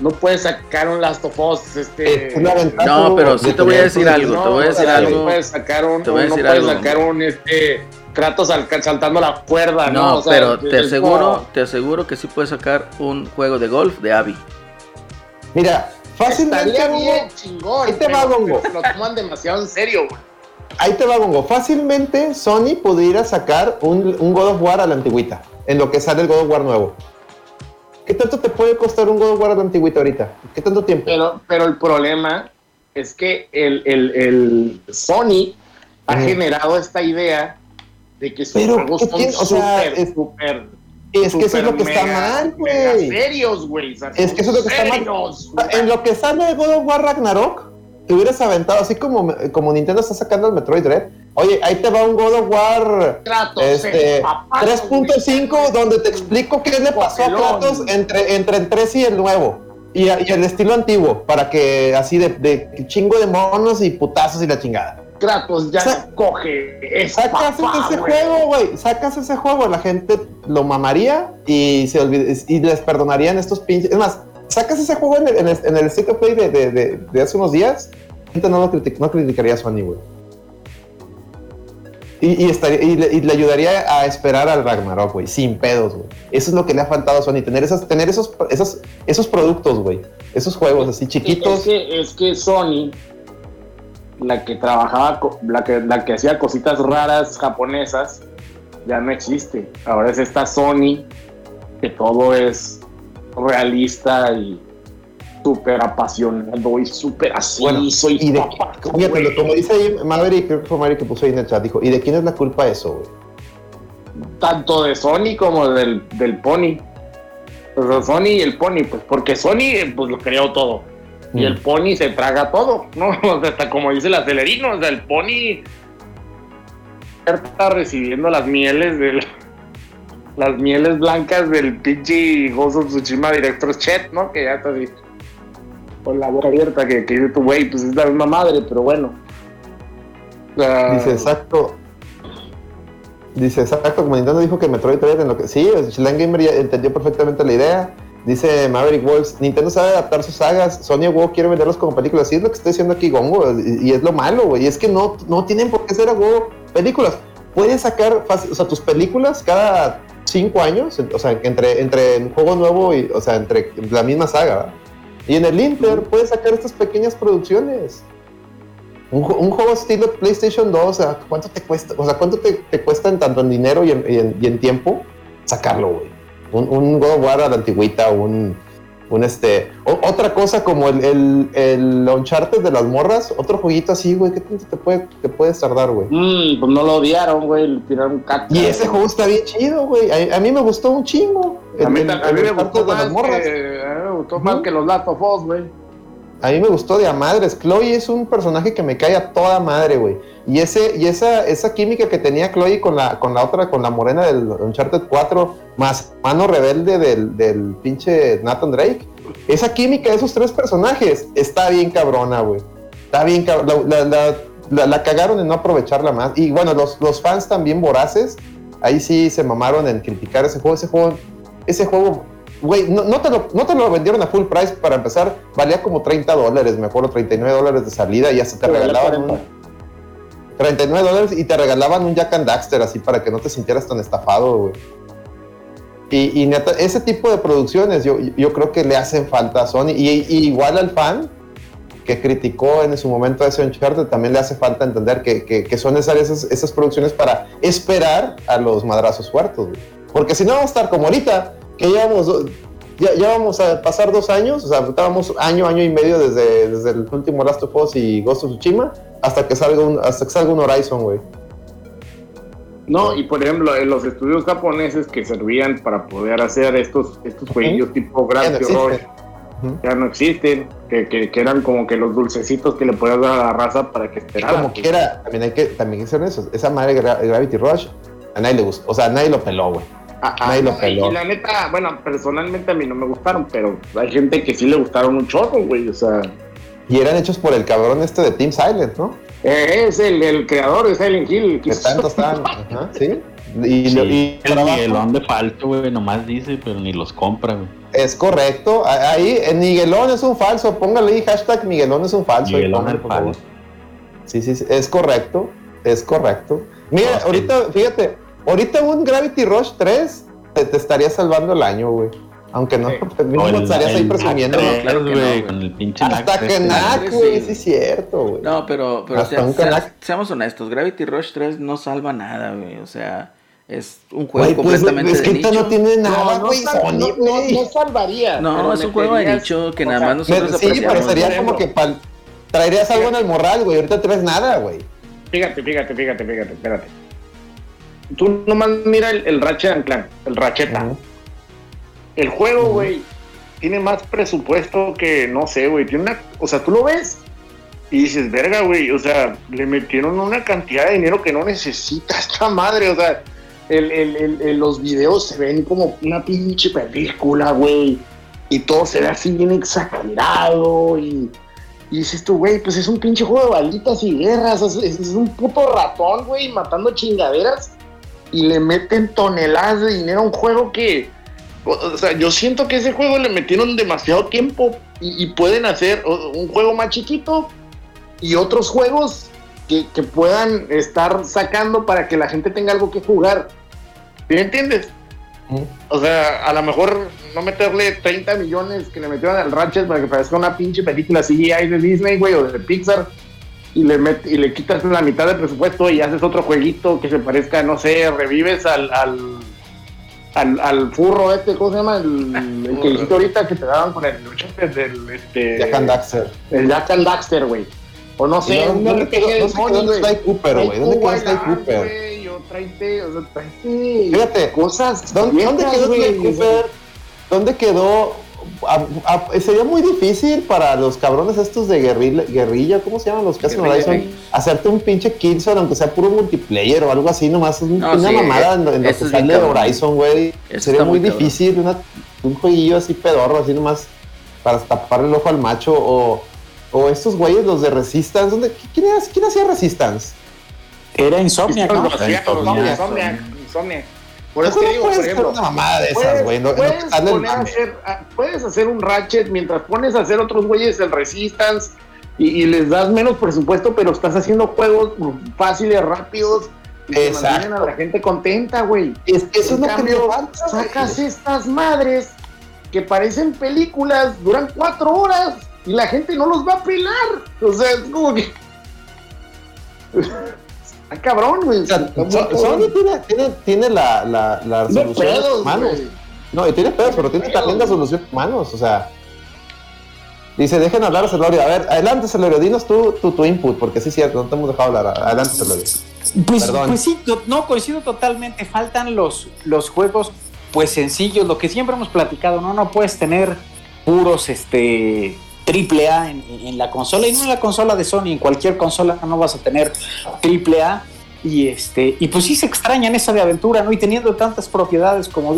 F: no puede sacar un Last of Us, este...
B: Es una ventaja
A: No, pero sí te voy a decir algo, te voy a decir algo.
F: No puedes sacar un,
A: Te voy a
F: no puedes
A: algo.
F: sacar un, este, Kratos saltando la cuerda, ¿no?
A: No,
F: O sea,
A: pero te aseguro,
F: como-
A: te aseguro que sí puedes sacar un juego de golf de Abby.
B: Mira, fácilmente.
F: Estaría bien chingón.
B: Ahí te
F: pero-
B: va, Gongo.
F: Lo toman demasiado en serio, güey.
B: Ahí te va, Gongo. Fácilmente Sony pudiera sacar un, un God of War a la antigüita, en lo que sale el God of War nuevo. ¿Qué tanto te puede costar un God of War la antigüita ahorita? ¿Qué tanto tiempo?
F: Pero, pero el problema es que el, el, el Sony ha generado esta idea de que sus
B: Pero,
F: juegos
B: ¿qué
F: son?
B: O sea, es-
F: súper,
B: Es que eso es lo que está mal, güey.
F: serios, güey. o sea,
B: Es que eso es lo que está mal. En lo que sale God of War Ragnarok, te hubieras aventado, así como, como Nintendo está sacando el Metroid Dread. Oye, ahí te va un God of War este,
F: el papá,
B: 3.5
F: güey.
B: donde te explico qué le pasó a. Kratos entre, entre el 3 y el nuevo. Y, y el estilo antiguo, para que así de, de chingo de monos y putazos y la chingada.
F: Kratos ya
B: Sa-
F: coge. Es
B: Sacas
F: papá,
B: ese juego, güey. Sacas ese juego, la gente lo mamaría y se y les perdonarían estos pinches. Es más, sacas ese juego en el, en el, en el State of Play de, de, hace unos días, la gente no, lo critic- no criticaría a Sony, güey. Y, y, estaría, y, le, y le ayudaría a esperar al Ragnarok, güey, sin pedos, güey. Eso es lo que le ha faltado a Sony, tener, esas, tener esos, esos, esos productos, güey. Esos juegos así chiquitos.
F: Es que, es que Sony, la que trabajaba, la que, la que hacía cositas raras japonesas, ya no existe. Ahora es esta Sony, que todo es realista y súper apasionado y súper así.
B: Bueno,
F: soy
B: y de,
F: papá,
B: fíjate, como dice ahí Maverick, creo que fue Maverick que puso ahí en el chat, dijo, ¿y de quién es la culpa eso, güey?
F: tanto de Sony como del, del Pony. Sony y el Pony, pues porque Sony eh, pues lo creó todo. Y
B: Mm.
F: el Pony se traga todo, ¿no? O sea, hasta como dice el acelerino, o sea, el Pony está recibiendo las mieles del las mieles blancas del pinche of Tsushima Director's Chat, ¿no? Que ya está así con la boca abierta que, que dice tu güey, pues es la misma madre, pero bueno.
B: Dice, exacto. Dice, exacto, como Nintendo dijo que Metroid Dread en lo que... Sí, Slang Gamer ya entendió perfectamente la idea. Dice Maverick Wolves, Nintendo sabe adaptar sus sagas, Sony WoW quiere venderlos como películas. Sí, es lo que estoy diciendo aquí, Gongo, y, es lo malo, güey. Es que no, no tienen por qué ser a huevo películas. Puedes sacar, o sea, tus películas cada cinco años, o sea, entre, entre un juego nuevo y, o sea, entre la misma saga, ¿verdad? Y en el Inter puedes sacar estas pequeñas producciones. Un, ju- un juego estilo PlayStation 2, o sea, ¿cuánto te cuesta? O sea, ¿cuánto te, te cuesta en tanto en dinero y en, y en- y en tiempo sacarlo, güey? Un, un God of War a la antigüita, un, un este... o- otra cosa como el, el, el Uncharted de las morras, otro jueguito así, güey, ¿qué tanto te, puede, te puedes tardar, güey?
F: mm, pues no lo odiaron, güey, le tiraron caca.
B: Y ese juego está bien chido, güey. A, a mí me gustó un chingo.
F: A mí, a me gustó
B: de
F: más
B: las morras.
F: que, a mí me gustó más que los Last of Us, güey.
B: A mí me gustó de a madres. Chloe es un personaje que me cae a toda madre, güey. Y ese, y esa, esa química que tenía Chloe con la, con la otra, con la morena del Uncharted 4, más mano rebelde del, del pinche Nathan Drake. Esa química de esos tres personajes está bien cabrona, güey. Está bien cabrona. La, la- la- la- cagaron en no aprovecharla más. Y bueno, los, los fans también voraces, ahí sí se mamaron en criticar ese juego. Ese juego, ese juego Güey, no, no te lo, no te lo vendieron a full price para empezar, valía como 30 dólares, me acuerdo, 39 dólares de salida y hasta te
F: Pero
B: regalaban
F: 40.
B: un 39 dólares y te regalaban un Jack and Daxter así para que no te sintieras tan estafado, güey. Y, y neta, ese tipo de producciones yo, yo creo que le hacen falta a Sony y, y igual al fan que criticó en su momento a ese Uncharted también le hace falta entender que, que, que son necesarias esas, esas producciones para esperar a los madrazos fuertes, güey. Porque si no vamos a estar como ahorita, que llevamos, ya, ya vamos a pasar dos años, o sea, estábamos año, año y medio desde, desde el último Last of Us y Ghost of Tsushima hasta que salga un, hasta que salga un Horizon, güey.
F: No, y por ejemplo, en los estudios japoneses que servían para poder hacer estos, estos jueguillos tipo. Rush
B: Ujú.
F: ya no existen, que, que, que eran como que los dulcecitos que le podías dar a la raza para que esperara.
B: Como quiera, también hay que, también hay que ser eso. Esa madre Gra- Gravity Rush, a nadie le gustó, o sea, a nadie lo peló, güey.
F: Ah, ah, no, y- la neta, bueno, personalmente a mí no me gustaron, pero hay gente que sí le gustaron un chorro, güey, o sea,
B: Y eran hechos por el cabrón este de Team Silent, ¿no?
F: eh, es el, el creador de Silent Hill. que
B: tanto estaban, ajá, ¿sí? Y,
E: Sí,
B: lo- y
E: el Miguelón de falso, güey, nomás dice, pero ni los compra, güey.
B: Es correcto. Ahí, en Miguelón es un falso. Póngale ahí hashtag Miguelón es un falso. ahí
E: Miguelón
B: póngale, favor.
E: falso.
B: Sí, sí, sí, es correcto. Es correcto. Mira,
E: No, sí.
B: ahorita, fíjate, ahorita un Gravity Rush 3 te, te estaría salvando el año, güey. Aunque no,
F: Sí.
B: pues
E: el-
B: estarías ahí presumiendo.
A: No, claro que
E: 3, güey,
A: no,
E: con el pinche
B: Hasta
E: Knack
B: que
E: 3,
B: Knack,
A: sí.
B: güey, sí es cierto, güey.
A: No, pero, pero
B: Hasta
A: sea-
B: un
A: sea-
B: canac.
A: seamos honestos, Gravity Rush 3 no salva nada, güey. O sea, es un juego
B: Güey, pues,
A: completamente
B: es que
A: de nicho.
B: no tiene nada,
F: No, no,
B: güey,
F: no, no, no salvaría.
A: No,
F: pero
A: es un juego de nicho que nada más nosotros
B: Me- sí, pero sería como que traerías algo en el moral, güey. Ahorita traes nada, güey.
F: Fíjate, fíjate, fíjate, fíjate, espérate. Tú nomás mira el, el Ratchet Clank, el Racheta.
B: Ujú.
F: El juego, güey, tiene más presupuesto que, no sé, güey, tiene una, o sea, tú lo ves y dices, verga, güey, o sea, le metieron una cantidad de dinero que no necesita esta madre, o sea, el, el- los videos se ven como una pinche película, güey, y todo se ve así bien exagerado y, Y dices tú, güey, pues es un pinche juego de balitas y guerras. Es un puto ratón, güey, matando chingaderas. Y le meten toneladas de dinero a un juego que. O, sea, yo siento que ese juego le metieron demasiado tiempo. Y, y pueden hacer un juego más chiquito y otros juegos que, que puedan estar sacando para que la gente tenga algo que jugar. ¿Sí me entiendes? O sea, a lo mejor no meterle 30 millones que le metieron al Ratchet para que parezca una pinche película CGI de Disney, güey, o de Pixar, y le, met- y le quitas la mitad del presupuesto y haces otro jueguito que se parezca, no sé, revives al, al, al, al furro este, ¿cómo se llama? El, el que dijiste ahorita que te daban con el Uncharted del, este...
B: Jack and Daxter.
F: El Jack and Daxter, güey. O no sé,
B: No, ¿dónde quedó-
F: de
B: dónde
F: Sony,
B: quedó
F: güey.
B: Sly Cooper, güey? ¿Dónde quedó Sly Cooper?
F: güey, o sea, tráete
B: Fíjate,
F: cosas
B: ¿Dónde, dónde quedó. Sly Cooper? ¿Dónde quedó? A- a- sería muy difícil para los cabrones estos de guerrilla, guerrilla ¿cómo se llaman los que hacen Horizon? Hacerte un pinche Killzone, aunque sea puro multiplayer o algo así, nomás es un-
A: No,
B: una
A: sí,
B: mamada en, lo- en lo
A: eso
B: que sale de. Horizon, güey. Sería muy difícil, una- un jueguillo así pedorro, así nomás para taparle el ojo al macho o, o estos güeyes, los de Resistance, ¿dónde, ¿quién, era- quién hacía Resistance?
D: Era Insomnia, ¿no?
F: Insomnia,
A: Insomnia.
F: Insomnia, Insomnia. Por eso
B: ¿Cómo
F: te digo,
B: puedes
F: por
B: hacer
F: ejemplo,
B: una mamada de esas,
F: puedes,
B: güey? No- no
F: puedes
B: te sale el
F: poner a
B: mame.
F: hacer, a- puedes hacer un Ratchet mientras pones a hacer otros güeyes el Resistance y, y les das menos presupuesto, pero estás haciendo juegos fáciles, rápidos y que mantienen a la gente contenta, güey.
B: Es, eso es
F: En
B: lo que
F: sacas estas madres que parecen películas, duran cuatro horas y la gente no los va a pelar. O sea, es como que. Está cabrón, güey.
B: O sea. Sony tiene, tiene, tiene la, la, la
F: Tiene
B: de
F: pedos, güey.
B: No, y tiene pedos, pero tiene
F: pedos.
B: también la solución de humanos. O sea, dice, dejen hablar a Celorio. A ver, adelante, Celorio, dinos tú, tu, tu input, porque sí es cierto, no te hemos dejado hablar. Adelante, Celorio.
D: Pues,
B: Perdón.
D: pues sí, no, coincido totalmente. Faltan los, los juegos, pues sencillos, lo que siempre hemos platicado, ¿no? No puedes tener puros, este, triple A en, en la consola, y no en la consola de Sony, en cualquier consola no vas a tener triple A. Y este, y pues sí se extrañan esa de aventura, ¿no? Y teniendo tantas propiedades como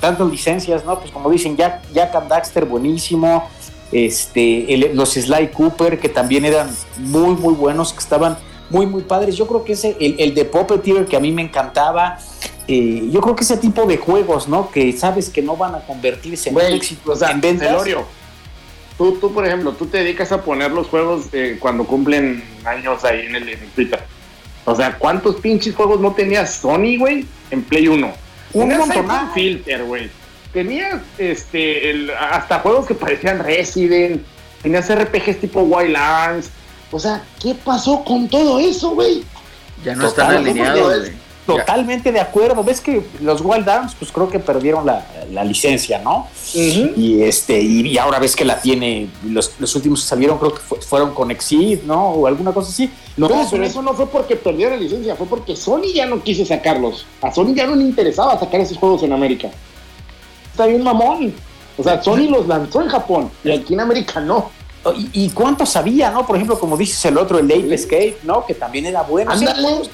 D: tantas licencias, ¿no? Pues como dicen, Jack, Jack and Daxter, buenísimo. Este, el- los Sly Cooper, que también eran muy, muy buenos, que estaban muy, muy padres. Yo creo que ese, el, el de Puppeteer, que a mí me encantaba. eh, yo creo que ese tipo de juegos, ¿no? Que sabes que no van a convertirse en éxito en ventas.
F: Tú, tú, por ejemplo, tú te dedicas a poner los juegos eh, cuando cumplen años ahí en el, en Twitter. O sea, ¿cuántos pinches juegos no tenía Sony, güey, en Play 1?
D: Un montonal.
F: Siphon Filter, güey. Tenías este, el- hasta juegos que parecían Resident. Tenías RPGs tipo Wild Arms. O sea, ¿qué pasó con todo eso, güey?
A: Ya no
D: Total,
A: están alineados, güey.
D: Totalmente de acuerdo. Ves que los Wild Arms, pues creo que perdieron la, la licencia, ¿no? Y este, y, ahora ves que la tiene, los, los últimos que salieron creo que fue- fueron con Exceed, ¿no? O alguna cosa así.
F: No, pero eso no fue porque perdieron la licencia, fue porque Sony ya no quiso sacarlos. A Sony ya no le interesaba sacar esos juegos en América. Está bien mamón. O sea, Sony los lanzó en Japón y aquí en América no.
D: ¿Y, y cuánto sabía, no? Por ejemplo, como dices el otro, el Ape Escape, ¿no? Que también era bueno. O sea,
F: Ándale.
D: juegos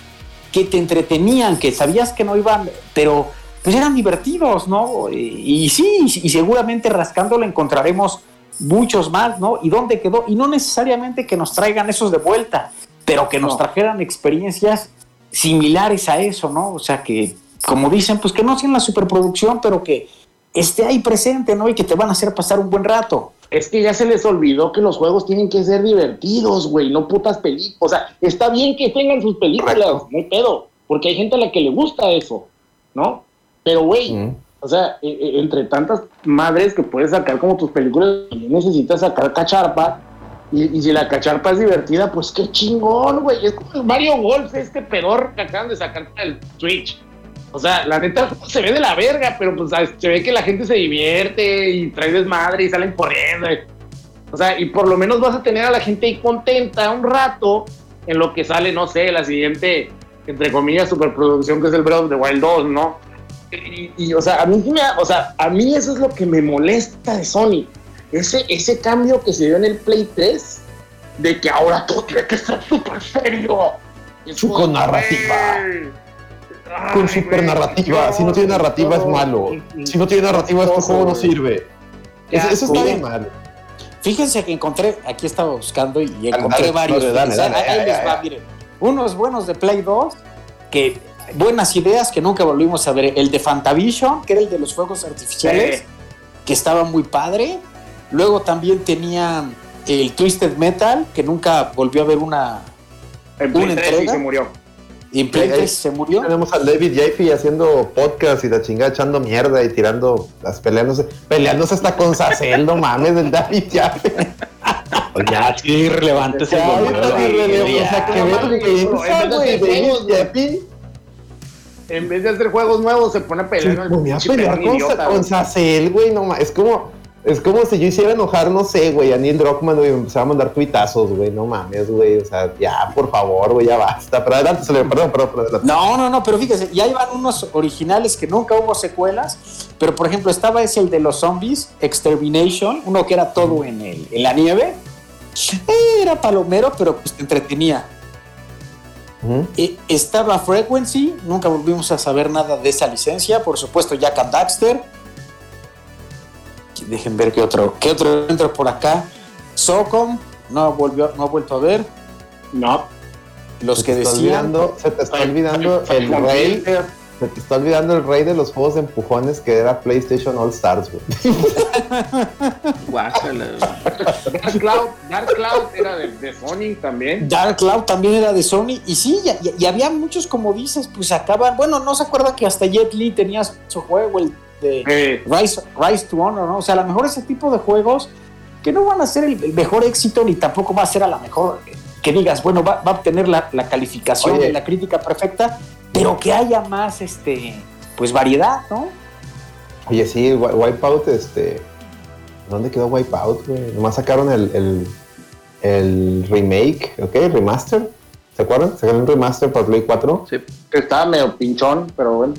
D: que te entretenían, que sabías que no iban, pero pues eran divertidos, ¿no? Y, y sí, y seguramente rascándole encontraremos muchos más, ¿no? ¿Y dónde quedó? Y no necesariamente que nos traigan esos de vuelta, pero que nos
F: No.
D: trajeran experiencias similares a eso, ¿no? O sea, que, como dicen, pues que no sean la superproducción, pero que esté ahí presente, ¿no? Y que te van a hacer pasar un buen rato.
F: Es que ya se les olvidó que los juegos tienen que ser divertidos, güey, no putas películas. O sea, está bien que tengan sus películas, no hay pedo, porque hay gente a la que le gusta eso, ¿no? Pero, güey,
B: Mm.
F: o sea, e- e- entre tantas madres que puedes sacar como tus películas, necesitas sacar cacharpa. Y, y si la cacharpa es divertida, pues qué chingón, güey. Es como el Mario Golf, este pedor que acaban de sacar para el Switch. O sea, la neta se ve de la verga, pero pues ¿sabes? se ve que la gente se divierte y trae desmadre y salen corriendo. O sea, y por lo menos vas a tener a la gente ahí contenta un rato en lo que sale, no sé, la siguiente, entre comillas, superproducción que es el Breath of the Wild 2, ¿no? Y, y, o sea, a mí o sea, a mí eso es lo que me molesta de Sony. Ese, ese cambio que se dio en el Play 3, de que ahora todo tiene que ser súper serio. Es
B: Su con narrativa. Con super narrativa. Si no tiene narrativa es malo. Si no tiene narrativa, este juego no sirve. Eso, eso está bien mal.
D: Fíjense que encontré, aquí estaba buscando y encontré
B: dale,
D: varios.
B: dale, dale,
D: Fíjense,
B: dale,
D: ahí
B: ya,
D: les
B: ya,
D: va,
B: ya.
D: miren. Unos buenos de Play 2, que buenas ideas que nunca volvimos a ver. El de Fantavision, que era el de los fuegos artificiales,
F: Sí.
D: que estaba muy padre. Luego también tenía el Twisted Metal, que nunca volvió a ver una.
F: En
D: ¿Una
F: Play 3 sí
D: entrega?
F: se murió.
B: Sí,
D: 3 se murió.
B: Tenemos al David Jaffe haciendo podcast y la chingada echando mierda y tirando las peleándose, peleándose hasta con Sacel, no mames, el David Jaffe.
E: Pues ya, sí, irrelevante ese
B: o sea, que
F: en vez de
B: güey,
F: hacer juegos, güey.
B: Jaffe.
F: En vez de hacer juegos nuevos, se pone a pelear.
B: a pelear
F: perro
B: con, con
F: güey.
B: Sacel, güey, no mames, es como, es como si yo hiciera enojar, no sé, güey, a Neil Druckmann, güey, me empezaba a mandar tuitazos, güey, no mames, güey, o sea, ya, por favor, güey, ya basta, pero adelante, se le- perdón, perdón, perdón.
D: No, no, no, pero fíjese, ya iban unos originales que nunca hubo secuelas, pero por ejemplo estaba ese el de los zombies, Extermination, uno que era todo en, el, en la nieve. Era palomero, pero pues te entretenía.
B: Ujú.
D: Eh, estaba Frequency, nunca volvimos a saber nada de esa licencia, por supuesto Jack and Daxter. Dejen ver qué otro, qué otro entra por acá. Socom, no volvió, no ha vuelto a ver.
F: No.
D: Los
B: Se
D: que decían.
B: olvidando, se te está olvidando el rey, se te está olvidando el rey de los juegos de empujones que era PlayStation All Stars, güey.
A: Guácala.
F: Dark Cloud, Dark Cloud era de, de Sony también.
D: Dark Cloud también era de Sony. Y sí, y, y- y había muchos, como dices, pues acaban. Bueno, no se acuerda que hasta Jet Li tenía su juego, el de
F: Eh,
D: Rise, Rise to Honor, ¿no? O sea, a lo mejor ese tipo de juegos que no van a ser el, el mejor éxito ni tampoco va a ser a lo mejor que digas, bueno, va, va a obtener la, la calificación
B: Oye.
D: de la crítica perfecta, pero que haya más, este, pues variedad, ¿no?
B: Oye, sí, Wi- Wipeout, este. ¿Dónde quedó Wipeout, güey? Nomás sacaron el, el, el remake, ¿ok? Remaster. ¿Se acuerdan? Sacaron un remaster para Play 4.
A: Sí.
F: estaba medio pinchón, pero bueno.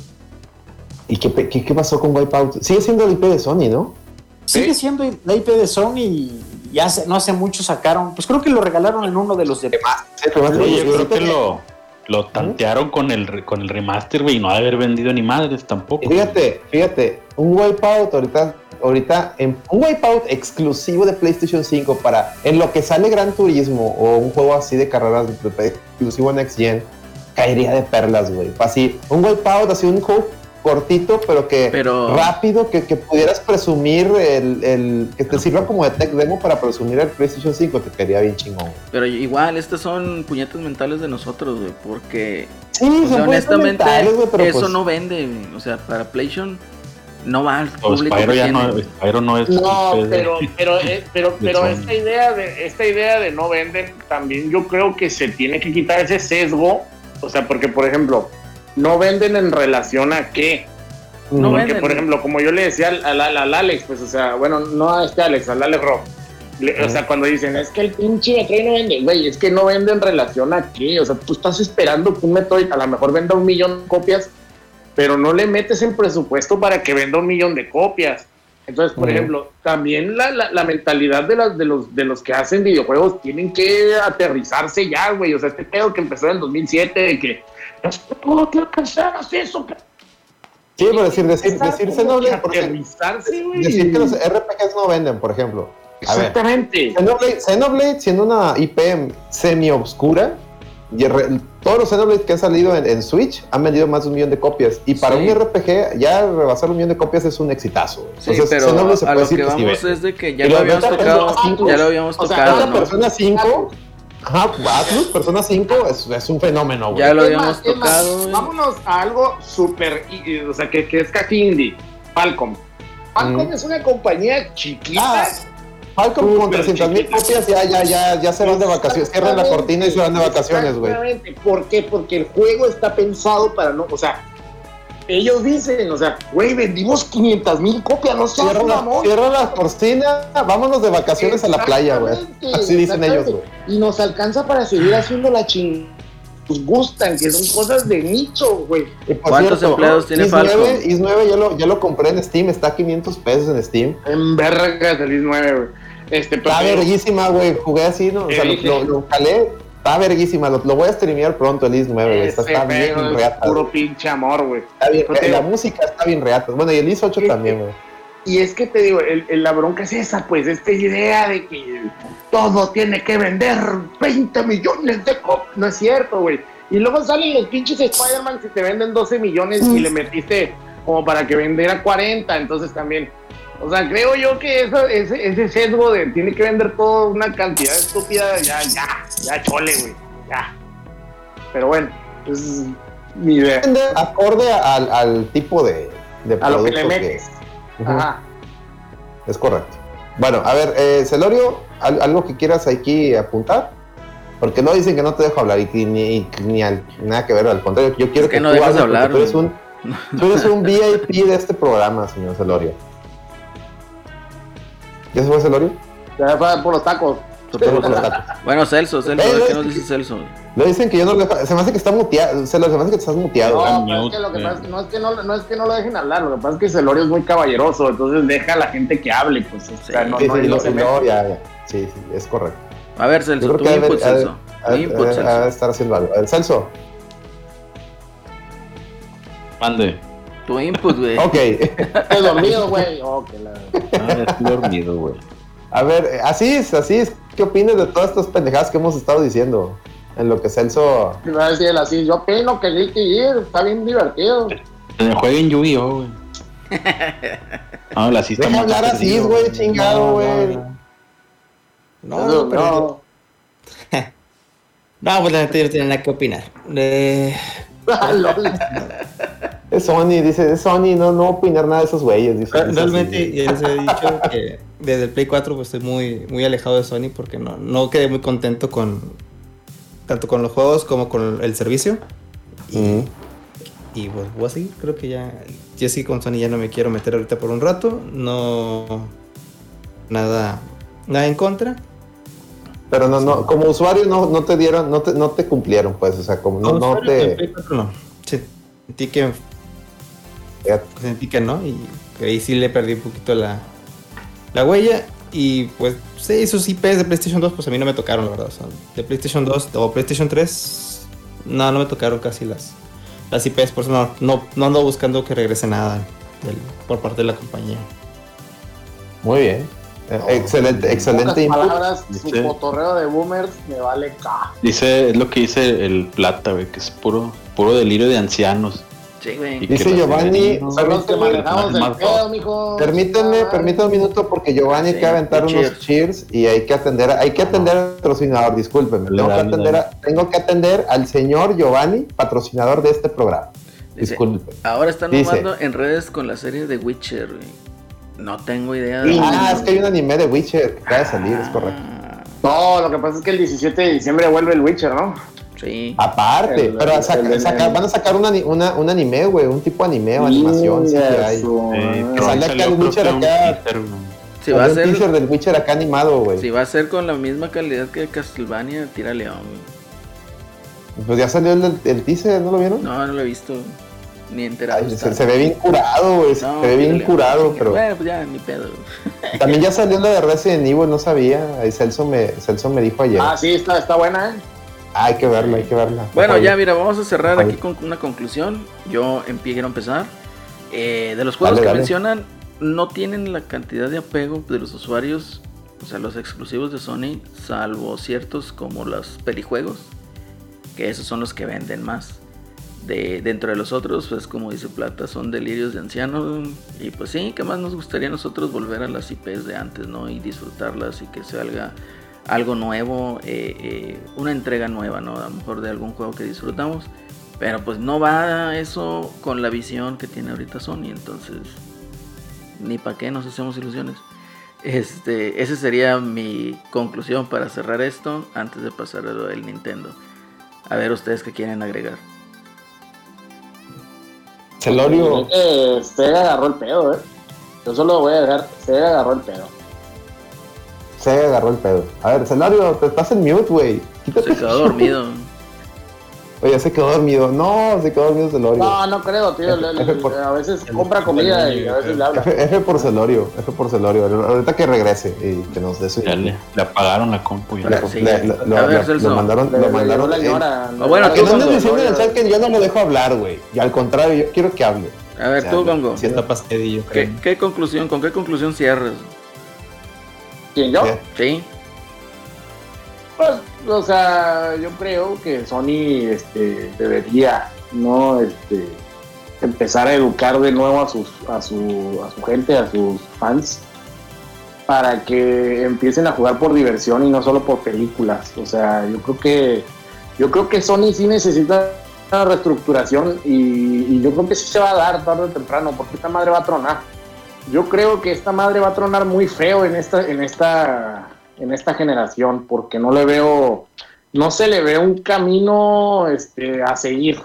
B: ¿Y qué, qué, qué pasó con Wipeout? Sigue siendo el IP de Sony, ¿no?
D: Sigue siendo la IP de Sony y ya hace- no hace mucho sacaron, pues creo que lo regalaron en uno de los de
B: Sí, el remaster.
E: Oye, yo creo que lo, lo tantearon con el, con el remaster, güey, y no ha de haber vendido ni madres tampoco.
B: Fíjate, fíjate, un Wipeout ahorita, ahorita en, un Wipeout exclusivo de PlayStation 5 para en lo que sale Gran Turismo o un juego así de carreras exclusivo Next Gen, caería de perlas, güey. Así, un Wipeout, así un juego cortito, pero que
A: Pero-
B: rápido, que, que pudieras presumir el, el- que te sirva como de tech demo para presumir el PlayStation 5, te quedaría bien chingón. güey.
A: Pero igual, estas son puñetas mentales de nosotros, güey, porque
B: Sí,
A: o sea,
B: son puñetas
A: honestamente
B: mentales, güey, pero
A: eso
B: pues-
A: no vende, güey. o sea, para PlayStation no va al público que
E: ya no, Spyro no es.
F: No, pero, pero, eh, pero, pero esta idea de esta idea de no venden también yo creo que se tiene que quitar ese sesgo, o sea, porque por ejemplo no venden en relación a qué,
A: No
F: porque
A: venden.
F: por ejemplo como yo le decía al, al- al- al Alex, pues o sea, bueno no a este Alex, al Alex Rock, le- o sea cuando dicen es que el pinche Metroid no vende, güey, es que no vende en relación a qué, o sea, tú estás esperando que un Metroid a lo mejor venda un millón de copias pero no le metes el presupuesto para que venda un millón de copias. Entonces, por ejemplo, también la, la- la mentalidad de, las, de, los, de los que hacen videojuegos tienen que aterrizarse ya, güey. O sea, este pedo que empezó en el 2007 de que es que todo que alcanzaras eso. que-".
B: Sí, pero decir, decir, decirse no, porque
F: güey.
B: decir que los RPGs no venden, por ejemplo. A ver,
F: Exactamente.
B: Xenoblade, Xenoblade siendo una IP semi-obscura, todos los Xenoblade que han salido en, en Switch han vendido más de un millón de copias. Y para
A: Sí.
B: un RPG, ya rebasar un millón de copias es un exitazo.
A: Sí,
B: Entonces,
A: pero
B: Xenoblade se
A: a
B: puede
A: lo
B: decir
A: que vamos es de que ya lo habíamos tocado, ya lo habíamos
F: o sea,
A: tocado, ¿no?
B: Persona 5, ajá, Atlus, Persona 5 es, es un fenómeno, güey.
A: Ya lo
F: ¿Qué
A: habíamos
F: más? ¿Qué más?
A: tocado, güey.
F: Vámonos a algo súper, o sea, que, que es casi indie. Falcom. Falcom
B: Mm.
F: es una compañía chiquita.
B: Ah, Falcon con
F: Súper
B: 300 mil copias ya, ya, ya, ya se van de vacaciones. Cierran la cortina y se van de vacaciones, güey.
F: Exactamente. ¿Por qué? Porque el juego está pensado para no, o sea, ellos dicen, o sea, güey, vendimos 500 mil copias, no seas
B: Cierra la,
F: mamón.
B: cierra la cortina, vámonos de vacaciones a la playa, güey. Así dicen ellos, güey.
F: Y nos alcanza para seguir haciendo la ching... Nos gustan, que son cosas de nicho, güey.
A: ¿Cuántos empleados tiene
B: Is
A: Falcon?
B: 9, Is 9 yo lo, yo lo compré en Steam, está a 500 pesos en Steam.
F: En vergas del IS 9, güey. Este, pero-
B: Está verguísima, güey. Jugué así, ¿no? O sea, lo, lo, lo jalé. Está verguísima. Lo, lo voy a streamear pronto, el Is 9, güey. Está, está bien
F: es
B: reata.
F: puro pinche amor, güey.
B: Está bien, la
F: digo-
B: música está bien reata. Bueno, y el Is 8
F: Sí,
B: también, güey.
F: Y es que te digo, el- el- la bronca es esa, pues, esta idea de que todo tiene que vender 20 millones de copias. No es cierto, güey. Y luego salen los pinches Spider-Man si te venden 12 millones y le metiste como para que vendiera 40, entonces también. O sea, creo yo que eso, ese, ese sesgo de tiene que vender toda una cantidad estúpida, ya, ya, ya chole, güey. Ya. Pero bueno, es mi idea.
B: Acorde al, al tipo de, de
F: A lo que le Ajá.
B: Es correcto. Bueno, a ver, eh, Celorio, ¿al- ¿algo que quieras aquí apuntar? Porque no dicen que no te dejo hablar y, que ni, ni al- nada que ver, al contrario, yo quiero
A: Es que
B: que,
A: no
B: tú porque
A: hablar,
B: Tú eres, un, tú eres un VIP de este programa, señor Celorio. ¿Ya se fue Celorio?
F: Ya fue por los tacos.
A: Bueno, Celso, Celso,
B: Eh,
A: ¿qué
B: es
A: nos dice Celso?
B: Le dicen que yo no lo dejo. Se me hace que está muteado. Celorio, se me hace que estás muteado.
F: No, pero es que lo que
E: eh.
F: pasa es que no es que no, no es que no lo dejen hablar, lo que pasa es que Celorio es muy caballeroso, entonces deja a la gente que hable, pues, o sea,
A: Sí.
F: no,
B: Sí,
F: no,
B: sí,
F: él no
B: lo-
F: se
B: no,
F: mete.
B: ya, ya. Sí, sí, es correcto.
A: A ver, Celso, tu input, Celso.
B: de-
A: input, Celso.
B: estar haciendo algo. A ver, Celso.
E: Mande.
A: Tu input, güey.
B: Ok.
F: Estás dormido, güey. Oh, que la-
E: Ah, estoy dormido, güey.
B: A ver, así es, así es. ¿Qué opinas de todas estas pendejadas que hemos estado diciendo? En lo que Celso.
F: Me va a decir él así, yo opino que Gear está bien divertido.
E: Que jueguen Yu-Gi-Oh, güey. No, la sí está
B: Deja hablar así, güey, chingado, güey.
C: No, pero
F: no.
C: No, pues la yo no tiene nada que opinar. Eh,
F: Lol.
B: Es Sony, dice, es Sony, no, no opinar nada de esos güeyes. Dice,
C: realmente
B: así.
C: ya les he dicho que desde el Play 4 pues estoy muy, muy alejado de Sony porque no, no quedé muy contento con tanto con los juegos como con el servicio.
B: Mm.
C: Y pues voy a seguir, creo que ya, ya sí con Sony ya no me quiero meter ahorita por un rato. No nada, nada en contra.
B: Pero no, no, como usuario no, no te dieron, no te, no te cumplieron, pues, o sea, como no,
C: Como
B: te.
C: Play 4 no. Sí, sentí que sentí que no y que ahí sí le perdí un poquito la, la huella y pues sí, esos IPs de PlayStation 2 pues a mí no me tocaron la verdad, o sea, de PlayStation 2 o PlayStation 3 no, no me tocaron casi las, las IPs, por eso no, no, no ando buscando que regrese nada del- por parte de la compañía.
B: Muy bien. Eh, excelente,
F: En
B: excelente
F: pocas
B: input.
F: palabras, su
E: Sí.
F: cotorreo de boomers me vale K.
E: Dice, es lo que dice el plata, güey, que es puro, puro delirio de ancianos.
A: Sí, güey.
E: Y
B: Dice Giovanni,
F: los que
B: Permíteme-
F: manejamos el pedo, mijo.
B: Permítanme,
F: Ah,
B: permítanme un minuto porque Giovanni
A: Sí,
B: que aventar
A: un
B: unos cheers y hay que atender, hay que atender al patrocinador, discúlpenme, tengo que
E: Dale,
B: atender, a- tengo que atender al señor Giovanni, patrocinador de este programa.
A: Dice,
B: Disculpe.
A: ahora están
B: Dice-
A: nomando en redes con la serie de Witcher, güey. No tengo idea de...
B: Ah, es que hay un anime de Witcher que acaba de salir, es correcto.
A: Ah,
F: No, lo que pasa es que el 17 de diciembre vuelve el Witcher, ¿no?
A: Sí.
B: Aparte,
F: El-
B: pero
F: el-
B: saca-
F: el-
B: saca-
F: el-
B: van a sacar una, un anime, güey, un tipo de anime o animación, sí que hay.
E: Eh,
F: ah.
B: sale acá el Witcher acá.
A: Si va, a
B: Salió un teaser
A: ser,
B: del Witcher acá animado, güey.
A: si va a ser con la misma calidad que Castlevania, tira León.
B: Pues ya salió el, el teaser, ¿no lo vieron?
A: No, no lo he visto. Ni enterado.
B: Ay, se, ve bien curado, güey.
A: No,
B: se ve bien
A: León,
B: curado, pero
A: Bueno, pues ya, ni pedo.
B: también ya salió la de Resident Evil, no sabía. Ahí Celso me, Celso me dijo ayer.
F: Ah, sí, está, está buena, ¿eh?
B: Hay que verla, hay que verla.
A: Bueno, ya mira, vamos a cerrar aquí con una conclusión. Yo quiero empezar. Eh, de los juegos
B: Dale,
A: que
B: dale.
A: mencionan, no tienen la cantidad de apego de los usuarios, o sea, los exclusivos de Sony, salvo ciertos como los pelijuegos, que esos son los que venden más. De, dentro de los otros, pues como dice Plata, son delirios de ancianos. Y pues sí, que más nos gustaría a nosotros volver a las IPs de antes, ¿no? Y disfrutarlas y que salga algo nuevo, eh, eh, una entrega nueva, ¿no? A lo mejor de algún juego que disfrutamos. Pero pues no va eso con la visión que tiene ahorita Sony, entonces ni para qué nos hacemos ilusiones. Este, esa sería mi conclusión para cerrar esto antes de pasar a lo del Nintendo. A ver ustedes qué quieren agregar.
B: Celorio,
F: Eh, Sega agarró el pedo, ¿eh? Yo solo voy a dejar, Sega agarró el pedo.
B: Se agarró el pedo. A ver, Celorio, te estás en mute, güey. Quítate.
A: Se quedó dormido.
B: Oye, se quedó dormido. No, se quedó dormido Celorio.
F: No, no creo, tío.
B: F por-
F: a veces compra comida y a veces le habla.
B: F, por Celorio, F por Celorio. Ahorita que regrese y que nos dé su.
E: Ya le, le apagaron la compu. ya.
B: Le-
A: Sí.
B: le- le- lo,
A: A ver,
B: lo- mandaron,
F: Le-
B: lo
F: le
B: mandaron.
F: llegó la
B: eh,
F: señora.
A: Ah, bueno,
B: que no
A: Tú
B: andes diciendo en el chat que yo no lo dejo hablar, güey. Y al contrario, yo quiero que hable.
A: A ver, tú, Gongo.
C: Está
A: ¿Qué, qué conclusión, con qué conclusión cierras?
F: ¿Quién yo?
A: Sí.
F: Pues, o sea, yo creo que Sony este, debería, ¿no? Este, empezar a educar de nuevo a, sus, a, su, a su gente, a sus fans, para que empiecen a jugar por diversión y no solo por películas. O sea, yo creo que, yo creo que Sony sí necesita una reestructuración y, y yo creo que sí se va a dar tarde o temprano, porque esta madre va a tronar. Yo creo que esta madre va a tronar muy feo en esta, en esta, en esta generación, porque no le veo, no se le ve un camino este, a seguir.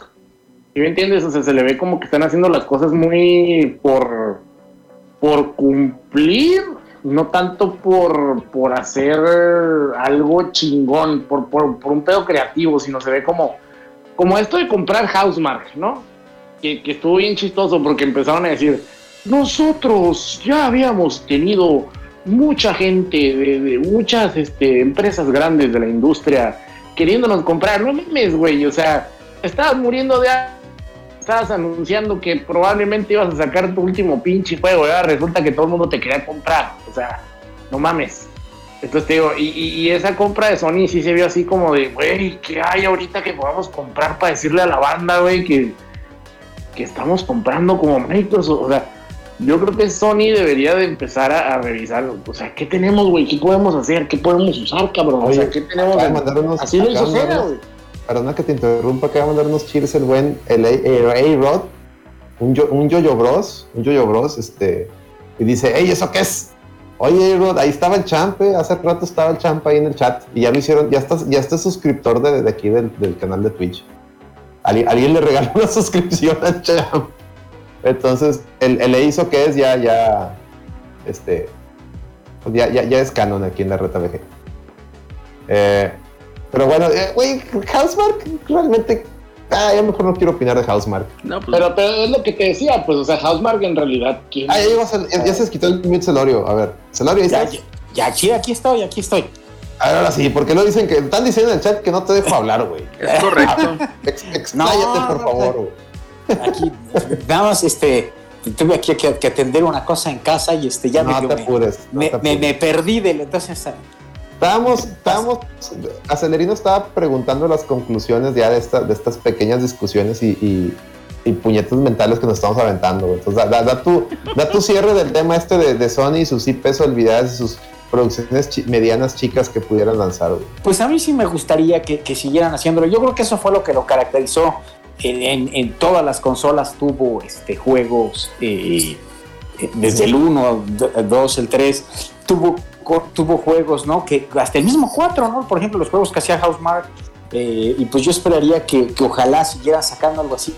F: ¿Sí me entiendes? O sea, se le ve como que están haciendo las cosas muy por, por cumplir, no tanto por, por hacer algo chingón, por, por, por un pedo creativo, sino se ve como, como esto de comprar Housemark, ¿no? Que, que estuvo bien chistoso porque empezaron a decir, nosotros ya habíamos tenido mucha gente de, de muchas este, empresas grandes de la industria queriéndonos comprar. No mames, güey. O sea, estabas muriendo de Estabas anunciando que probablemente ibas a sacar tu último pinche juego. ahora resulta que todo el mundo te quería comprar. O sea, no mames. Entonces te digo, y, y- y esa compra de Sony sí se vio así como de, güey, ¿qué hay ahorita que podamos comprar para decirle a la banda, güey, que, que estamos comprando como Microsoft? O sea, yo creo que Sony debería de empezar a, a revisar, o sea, ¿qué tenemos, güey? ¿Qué podemos hacer? ¿Qué podemos usar, cabrón? o sea,
B: Oye,
F: ¿qué tenemos? Así lo hizo Sega, güey.
B: Perdona que te interrumpa, acaba de mandar unos chiles el buen el A-Rod, un, yo, un Yoyo Bros, un Yoyo Bros, este, y dice, hey, ¿eso qué es? Oye, A-Rod, ahí estaba el champ, eh, hace rato estaba el champ ahí en el chat, y ya lo hicieron, ya estás, ya estás suscriptor de, de aquí del, del canal de Twitch. Ali- alguien le regaló una suscripción al champ. Entonces, el, el hizo que es ya, ya, este, pues ya, ya, ya es canon aquí en la Reta VG. Eh, pero bueno, eh, güey, Housemark realmente. Ah, ya mejor no quiero opinar de Housemark.
A: No, pues.
F: Pero, pero es lo que te decía, pues, o sea, Housemark en realidad, ¿quién
B: Ah, ya, ya, ya se quitó el mute Celorio. A ver, Celorio, ¿ahí
D: Ya,
B: estás?
D: ya, ya, aquí, aquí estoy, aquí estoy.
B: A ver, ahora sí, porque lo dicen que están diciendo en el chat que no te dejo hablar, güey.
A: Es correcto.
B: Ex- Expláyate,
D: No,
B: por
D: no,
B: favor, güey.
D: Aquí, nada más, este, tuve aquí que, que atender una cosa en casa y este, ya
B: No te
D: me,
B: apures. no
D: me,
B: te
D: me-
B: apures.
D: me perdí del, entonces,
B: Estábamos, estábamos, Acelerino estaba preguntando las conclusiones ya de, esta- de estas pequeñas discusiones y, y, y puñetes mentales que nos estamos aventando. Entonces, da, da- da tu, da tu cierre del tema este de, de Sony y sus IPs olvidadas y sus producciones chi- medianas chicas que pudieran lanzar. güey.
D: Pues a mí sí me gustaría que, que siguieran haciéndolo. Yo creo que eso fue lo que lo caracterizó. En, todas las consolas tuvo este, juegos, eh, desde el 1, el 2, el 3, tuvo, tuvo juegos, ¿no? Que hasta el mismo 4, ¿no? Por ejemplo, los juegos que hacía Housemark. eh, y pues yo esperaría que, ojalá siguieran sacando algo así.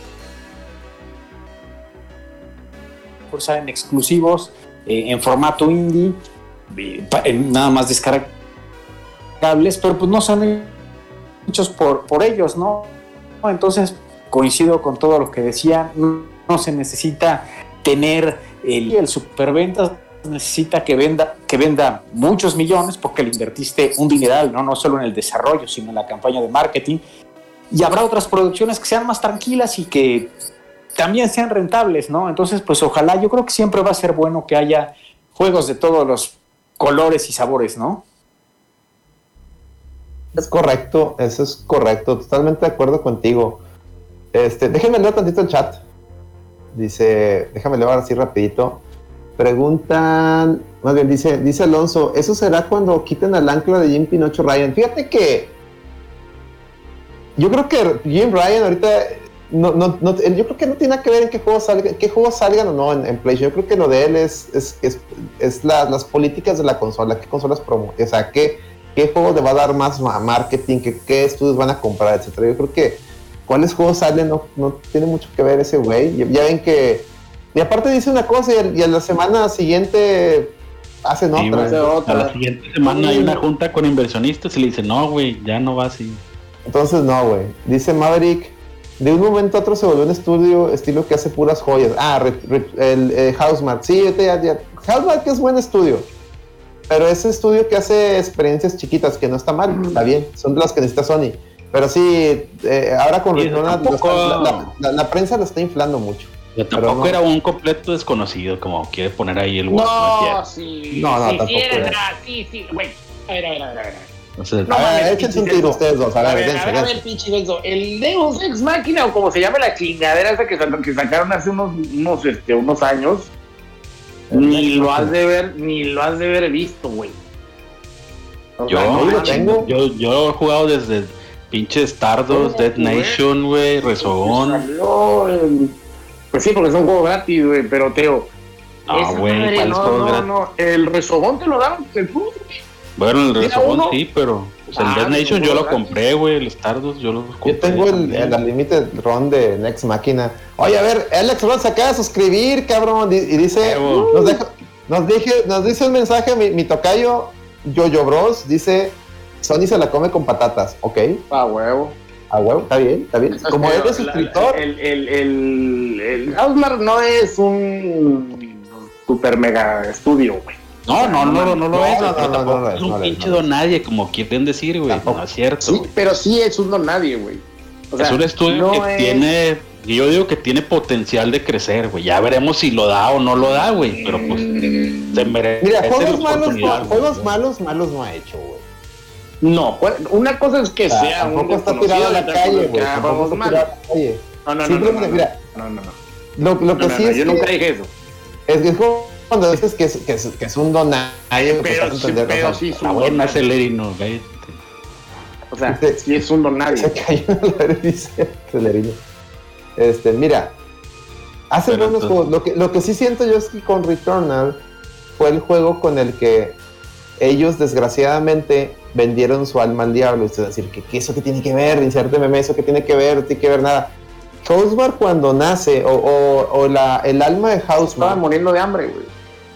D: Por salen exclusivos eh, en formato indie, eh, nada más descargables, pero pues no son hechos por, por ellos, ¿no? Entonces coincido con todo lo que decían, no, no se necesita tener el, el superventas, necesita que venda, que venda muchos millones porque le invertiste un dineral, ¿no? no solo en el desarrollo, sino en la campaña de marketing. Y habrá otras producciones que sean más tranquilas y que también sean rentables, ¿no? Entonces, pues ojalá, yo creo que siempre va a ser bueno que haya juegos de todos los colores y sabores, ¿no?
B: Es correcto, eso es correcto, totalmente de acuerdo contigo. Este, déjenme leer tantito el chat. Dice, déjame leer así rapidito. Preguntan, más bien dice, dice Alonso, ¿eso será cuando quiten al ancla de Jim Pinocho Ryan? Fíjate que yo creo que Jim Ryan ahorita no, no, yo creo que no tiene nada que ver en qué juegos salgan, qué juegos salgan o no en, PlayStation. Yo creo que lo de él es, es, es, es la- las políticas de la consola, qué consolas promo, o sea, qué, qué juego le va a dar más ma- marketing, qué, qué estudios van a comprar, etcétera. Yo creo que cuáles juegos salen no, no tiene mucho que ver ese güey. Ya, ya ven que y aparte dice una cosa y, y a la semana siguiente hacen
E: Sí,
B: otra.
E: güey. A la siguiente semana hay una junta con inversionistas y le dicen, no, güey, ya no va así.
B: Entonces no, güey. Dice Maverick, de un momento a otro se volvió un estudio estilo que hace puras joyas. Ah, re- re- el eh, Housemark. Sí, ahorita ya, ya. Housemark es buen estudio. Pero ese estudio que hace experiencias chiquitas, que no está mal, está bien. Son de las que necesita Sony. Pero sí, eh, ahora con Returnal,
E: tampoco-
B: la, la- la- prensa lo está inflando mucho.
E: Pero tampoco
B: no.
E: era un completo desconocido, como quiere poner ahí el.
F: No, sí.
B: No, no,
F: sí,
B: tampoco
F: sí, era, sí, sí, güey. A ver, a ver, a ver, a ver. No
B: a ver, échense un tiro ustedes dos. A
F: A
B: ver,
F: ver,
B: dense,
F: a ver, a ver, pinche Denso. El Deus Ex Máquina, o como se llame la chingadera esa que, que sacaron hace unos, unos, este, unos años, ni lo has de ver, ni lo has de ver visto, güey.
E: Yo,
F: no
B: lo tengo.
E: yo, yo he jugado desde pinche Stardust,
F: ¿Cómo,
E: Dead? Nation, güey, Rezogón.
F: El- Pues sí, porque son juegos gratis, güey, pero Teo.
E: Ah, güey,
F: madre,
E: ¿cuáles
F: no,
E: juegos
F: no,
E: gratis?
F: no, el rezogón te lo daban, el
E: Bueno, el Rezogón sí, pero sea, el
F: Ah,
E: Dead
F: pues,
E: Nation yo lo
F: gratis.
E: compré, güey, el Stardust yo lo compré.
B: Yo tengo el,
E: también.
B: el Unlimited Run de Next Máquina. Oye, a ver, Alex Ross se acaba de suscribir, cabrón. Y dice, nos, deja- nos, dije, nos dice un mensaje, mi, mi tocayo, Jojo Bros, dice, Sony se la come con patatas. Ok,
F: a huevo.
B: a huevo, está bien, está bien. Como
F: Pero
B: eres suscriptor,
F: El, el, el, el no es un super mega estudio, güey.
E: No, no, no, no, no lo es, tampoco
B: es,
E: un pinche don nadie, como quieren decir, güey. No es cierto.
F: Sí, pero sí es un don nadie, güey.
E: Es un estudio
F: no
E: que
F: es-
E: tiene, yo digo que tiene potencial de crecer, güey. Ya veremos si lo da o no lo da, güey. Pero pues se merece
B: mira, juegos malos, juegos malos, malos no ha hecho, güey.
F: No, pues, una cosa es que
B: O sea,
F: sea un
B: está tirado a la calle, güey. está
F: mal.
B: a la calle.
F: No, no, no, no,
B: Simplemente,
F: no,
B: mira,
F: no, no, no.
B: Lo, lo que sí
F: no,
B: es
F: yo
B: que,
F: nunca dije eso.
B: es que es como cuando dices que es, que es, que es un don nadie, pues,
F: Pero,
B: vas a
F: sí,
B: entender, o
F: pero
B: sea,
F: sí es
E: Está
F: un
E: buena
F: don
E: ese
F: nadie.
E: Lerino, cállate.
F: O sea,
B: Dice-
F: sí es un don nadie.
B: Se cayó en la dice Celerino. Este, mira, hace
E: Pero
B: buenos
E: entonces-
B: juegos. Lo que, lo que sí siento yo es que con Returnal fue el juego con el que ellos desgraciadamente vendieron su alma al diablo. Es decir, que, que eso que tiene que ver, insérteme eso que tiene que ver, no tiene que ver nada. Housemarque cuando nace, o, o- o la, el alma de
F: Estaba
B: Housemarque,
F: muriendo de hambre, güey.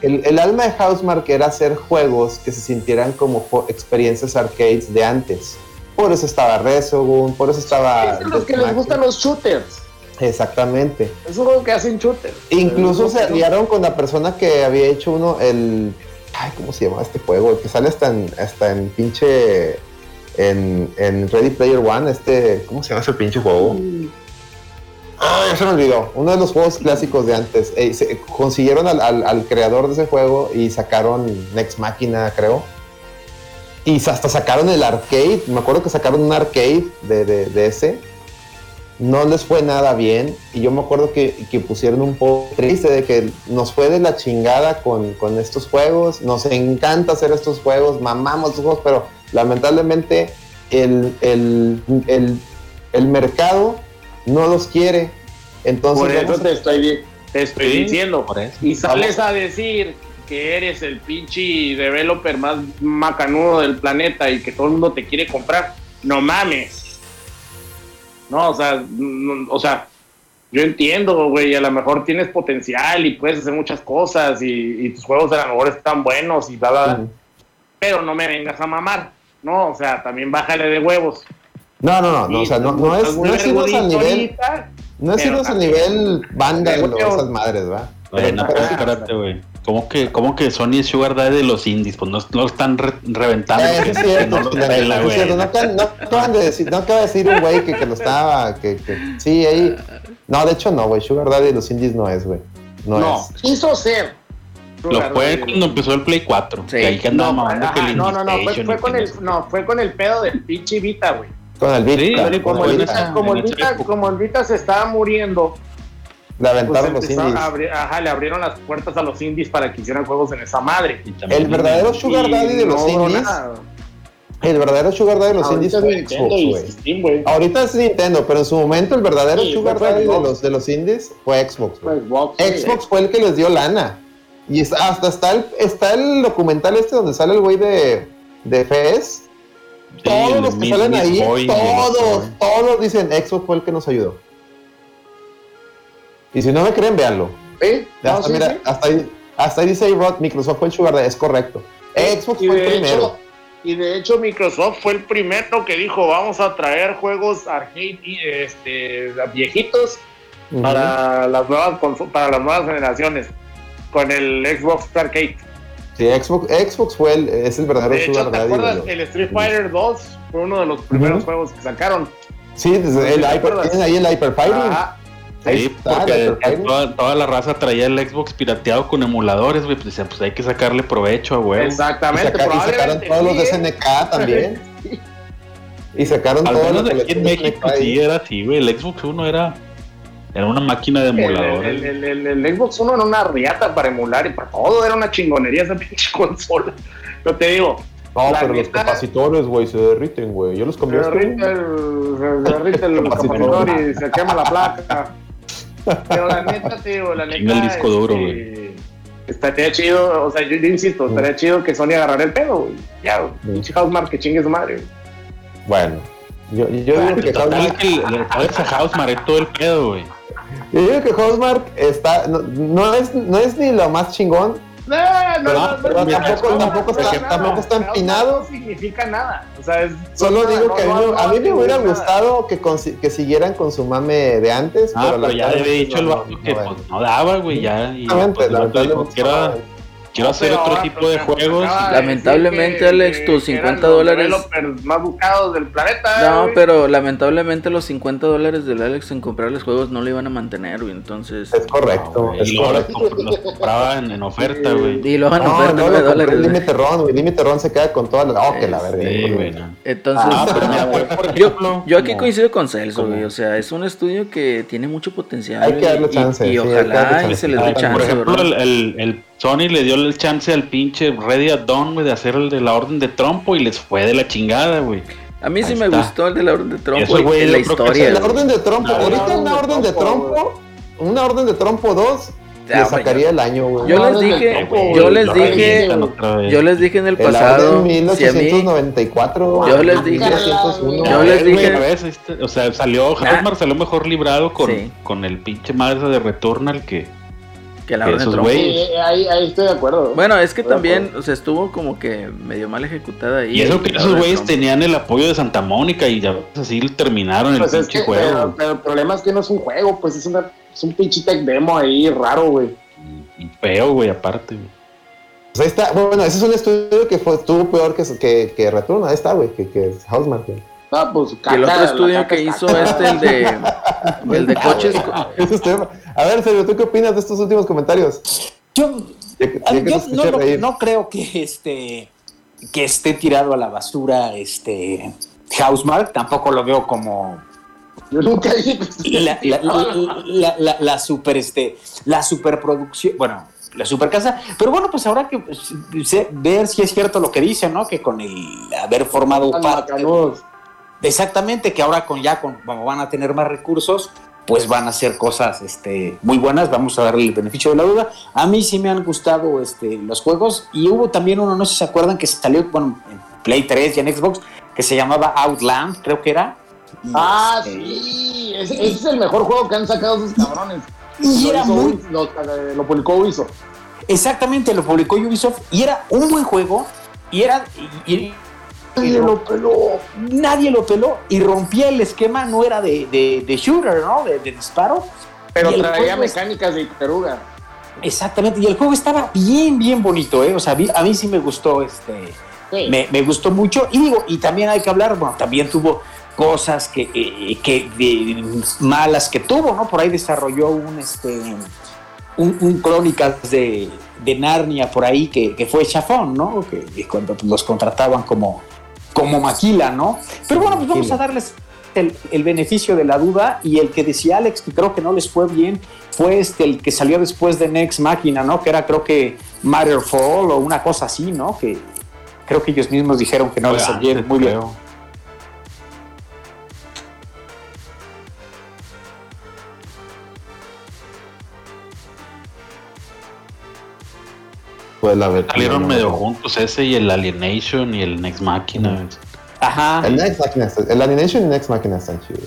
B: el, el alma de Housemarque era hacer juegos que se sintieran como experiencias arcades de antes. Por eso estaba Resogun, por eso estaba...
F: Es los que les gustan los shooters.
B: Exactamente.
F: Es un juego que hacen shooters.
B: Incluso se aliaron con la persona que había hecho uno, el... Ay, ¿cómo se llama este juego? El que sale hasta en, hasta en pinche... En, en Ready Player One, este... ¿Cómo se llama ese pinche juego? Ay, ya se me olvidó. Uno de los juegos clásicos de antes. Consiguieron al, al- al creador de ese juego y sacaron Next Máquina, creo. Y hasta sacaron el arcade. Me acuerdo que sacaron un arcade de, de- de ese. No les fue nada bien. Y yo me acuerdo que, que pusieron un poco triste de que nos fue de la chingada con, con estos juegos. Nos encanta hacer estos juegos. Mamamos estos juegos. Pero lamentablemente el, el, el, el mercado no los quiere. Entonces,
F: Por eso te estoy, di- te estoy
E: Sí,
F: diciendo.
E: por eso.
F: Y sales a decir que eres el pinche developer más macanudo del planeta y que todo el mundo te quiere comprar. No mames. No, o sea, no- o sea, yo entiendo, güey, a lo mejor tienes potencial y puedes hacer muchas cosas y, y tus juegos a lo mejor están buenos y bla, bla, pero no me vengas a mamar. No, o sea, también bájale de huevos.
B: No, no, no, no, o sea, no, no es, no es irnos al nivel,
F: Ahorita,
B: no es irnos al nivel vándalo,
F: Pero,
B: esas madres, ¿va?
E: Bueno, pero espérate, güey. ¿Cómo que, ¿Cómo que Sony es Sugar Daddy de los indies? Pues no, no están re- reventando.
B: Eh, es cierto,
E: no
B: es cierto. No acaban, no acaban de decir, no acaba de decir un güey que, que lo estaba, que, que sí, ahí. No, de hecho no, güey, Sugar Daddy de los indies no es, güey. No,
F: No,
B: es.
F: quiso ser.
E: Lo fue cuando empezó el Play 4.
A: Sí.
E: Que ahí que andaba
F: No,
E: mamando
F: ajá,
E: que el
F: no, no, no, fue, fue con el, no, fue con el pedo del pinche Vita, güey.
B: Con el
E: Sí,
B: Vita.
F: Como
B: el Vita,
F: como el Vita, como el Vita se estaba muriendo,
B: le
F: pues
B: aventaron los
F: empezó a
B: indies.
F: abrir- ajá, le abrieron las puertas a los indies para que hicieran juegos en esa madre.
B: El verdadero Sugar Daddy de los
F: no
B: indies,
F: nada.
B: el verdadero Sugar Daddy de los
F: Ahorita
B: indies
F: es
B: fue
F: Nintendo
B: Xbox,
F: y
B: güey.
F: Steam, güey.
B: Ahorita es Nintendo, pero en su momento el verdadero
F: Sí,
B: Sugar
F: fue
B: Daddy de los, de los indies fue Xbox, güey.
F: Pues, Xbox,
B: fue el que les dio lana. Y hasta está el, está el documental este donde sale el güey de, de FES.
E: Sí,
B: todos los que salen ahí,
E: Boy
B: todos, todos dicen Xbox fue el que nos ayudó. Y si no me creen, véanlo.
F: No,
B: hasta,
F: sí,
B: mira,
F: sí.
B: hasta ahí, hasta ahí dice Rod, Microsoft fue el Sugar Daddy, es correcto. Xbox
F: Y
B: fue el primero.
F: hecho, y de hecho Microsoft fue el primero que dijo vamos a traer juegos arcade y, este, viejitos para las nuevas para las nuevas generaciones con el Xbox Arcade.
B: Sí, Xbox, Xbox fue el, es el verdadero
F: De hecho,
B: Sugar
F: ¿te acuerdas? El Street Fighter 2 fue uno de los primeros juegos que sacaron.
B: Sí, desde el
F: ¿te
B: Hyper,
F: acuerdas?
B: tienen ahí el Hyper Fighting.
F: Ajá.
B: Ahí
E: Sí,
B: está,
E: porque toda, toda la raza traía el Xbox pirateado con emuladores, güey. Pues decían, pues hay que sacarle provecho a huevo.
B: Y,
F: Exactamente.
B: saca- y sacaron todos los de
F: ¿eh?
B: SNK también. Y sacaron
E: Al
B: todos
E: menos
B: los
E: aquí en
B: de
E: México
B: SNK.
E: sí era así, güey. El Xbox One era, era una máquina de emuladores.
F: el- el- el- el Xbox One era una riata para emular y para todo, era una chingonería esa pinche consola. Pero te digo,
B: No,
F: La
B: pero los capacitores, güey, se derriten, güey. Yo los
F: se
B: cambié.
F: derrite el, se derrite el capacitor y se quema la placa. Pero la neta, digo, la neta.
E: Chinga el disco duro,
F: este, Estaría chido, o sea, yo, yo insisto, estaría chido que Sony agarrara el pedo, güey. Ya, güey.
B: Sí.
F: pinche que chingue su madre, güey.
B: Bueno, yo, yo digo que
E: Total
B: Housemark,
E: que le a Housemarque todo el pedo, güey.
B: yo digo que Housemark está, no, no es, no es ni lo más chingón,
F: No, no, no,
B: pero
F: no, no,
B: tampoco-
F: no,
B: tampoco
F: no,
B: está-
F: no,
B: tampoco
F: no,
B: está
F: no,
B: empinado.
F: No significa nada. O sea, es,
B: Solo
F: no,
B: digo
F: no,
B: que a mí,
F: no,
B: a mí
F: no,
B: me hubiera gustado que, que siguieran con su mame de antes.
E: Ah, pero
B: la
E: ya había dicho el
B: no,
E: vato
B: no,
E: que pues, no daba, güey, ya. Y Quiero, hacer otro tipo de juegos.
A: Lamentablemente, Alex, tus
F: que eran
A: 50
F: los
A: dólares-
F: developers más buscados del planeta.
A: No,
F: güey.
A: pero lamentablemente los 50 dólares del Alex en comprarles juegos no le iban a mantener, güey. Entonces.
B: Es correcto,
E: güey,
B: es
E: y luego los,
B: correcto.
E: comp- los compraban en oferta, güey.
A: Y lo van a
B: No,
A: oferta
B: no,
A: 9
B: lo compré
A: dólares.
B: en
A: güey.
B: Límite Ron, güey. Límite Ron se queda con todas las. Oh, que la verga.
E: Sí,
B: güey.
E: no.
A: Entonces.
E: Ah, pero mira, por, por
A: Yo,
E: ejemplo,
A: yo aquí coincido con Celso, güey. O sea, es un estudio que tiene mucho potencial.
B: Hay que darle chance,
A: Y,
B: sí,
A: ojalá
B: darle
A: y
B: chance.
A: se les
E: Ah,
A: dé
E: por
A: chance,
E: ejemplo,
A: ¿verdad?
E: el, el, el Sony le dio el chance al pinche Ready at Dawn, güey, de hacer el de la Orden de Trompo y les fue de la chingada, güey.
A: A mí sí
E: ahí
A: me
E: está.
A: gustó el de la Orden de Trump,
E: Eso,
A: güey, en la historia.
B: La orden de trompo,
E: Ah,
B: ahorita una
F: orden de trompo,
B: trompo, una orden de trompo 2,
A: Ah,
B: le
A: güey,
B: sacaría el año, güey.
A: Yo les dije,
F: trompo,
A: yo les dije,
E: vez.
A: yo les dije en el
B: El
A: pasado,
B: orden
A: si a mí,
B: 1894.
A: Yo les dije-
B: 1901.
A: Yo les dije-
E: ver, este, o sea, salió,
A: Nah.
E: Salió mejor librado con,
A: Sí.
E: con el pinche madre de Returnal que,
A: que la Orden de
E: esos
A: Trump.
E: güey.
F: Sí, ahí, ahí estoy de acuerdo.
A: Bueno, es que
F: Estoy
A: también, o sea, estuvo como que medio mal ejecutada ahí.
E: Y eso que esos güeyes tenían el apoyo de Santa Mónica y ya así terminaron el
F: Pues es
E: pinche
F: que,
E: juego.
F: pero, pero el problema es que no es un juego, pues es, una, es un pinche tech demo ahí raro, güey.
E: Y feo, güey, aparte, güey.
B: Pues ahí está. Bueno, ese es un estudio que fue, estuvo peor que, que, que Return. Ahí está, güey, que, que es Housemark.
F: Ah, pues
A: Y el otro estudio que hizo
F: caca.
A: este, el de, el de coches.
B: A ver, Sergio, ¿tú qué opinas de estos últimos comentarios?
D: Yo, yo no, no- no creo que este que esté tirado a la basura este Housemark, tampoco lo veo como
F: Yo nunca
D: la, la, la, la- la- la super este la superproducción, bueno, la super casa, pero bueno, pues habrá que pues, ver si es cierto lo que dicen, ¿no? Que con el haber formado parte. Exactamente, que ahora con ya con, como van a tener más recursos, pues van a hacer cosas este, muy buenas, vamos a darle el beneficio de la duda. A mí sí me han gustado este, los juegos y hubo también uno, no sé si se acuerdan, que salió bueno, en Play 3 y en Xbox, que se llamaba Outland, creo que era. Y,
F: Ah,
D: este,
F: sí. Ese, ese es el mejor juego que han sacado esos cabrones.
D: Y
F: Lo
D: era
F: hizo
D: muy,
F: Lo, eh, lo publicó Ubisoft.
D: exactamente, lo publicó Ubisoft y era un buen juego y era... y- y-
F: Nadie lo peló.
D: nadie lo peló y rompía el esquema, no era de, de- de shooter, ¿no? De, de disparo.
F: Pero traía
D: es-
F: mecánicas de taruga.
D: Exactamente, y el juego estaba bien, bien bonito, ¿eh? O sea, a mí sí me gustó, este,
F: Sí.
D: me, me gustó mucho. Y digo, y también hay que hablar, bueno, también tuvo cosas que, eh, que de- malas que tuvo, ¿no? Por ahí desarrolló un, este, un, un crónicas de, de Narnia por ahí que, que fue chafón, ¿no? Que, que cuando los contrataban como, como maquila, ¿no? Pero bueno, pues vamos a darles el, el beneficio de la duda y el que decía Alex que creo que no les fue bien fue este el que salió después de Next Máquina, ¿no? Que era creo que Matterfall o una cosa así, ¿no? Que creo que ellos mismos dijeron que no les
E: antes,
D: muy bien.
B: Pues la verdad.
E: Salieron
B: no,
E: medio
B: no.
E: juntos ese y el Alienation y el Next Machina.
D: Ajá.
B: El Next Machina, el Animation y Next Machina están chidos.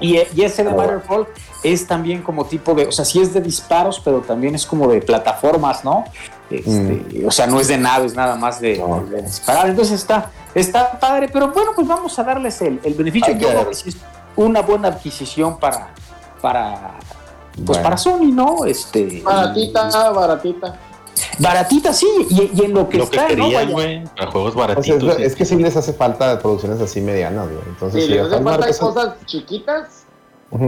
D: Y, y ese de. Matterfall es también como tipo de, o sea, sí es de disparos, pero también es como de plataformas, ¿no? Este, O sea, no es de naves, nada más de,
B: No.
D: de disparar. Entonces está, está padre, pero bueno, pues vamos a darles el, el beneficio.
B: Que
D: Yo creo
B: ver.
D: que sí es una buena adquisición para, para, pues
B: Bueno.
D: para Sony, ¿no? Este,
F: Baratita, baratita.
D: Baratita, sí, y, y en lo que
E: Lo que
D: está, ¿no?
E: querían,
D: Vaya.
E: güey, para juegos
B: O sea,
E: baratitos.
B: es, es que sí les hace falta producciones así medianas, güey. Entonces,
F: Sí,
B: sí,
F: les
B: a
F: hace falta cosas chiquitas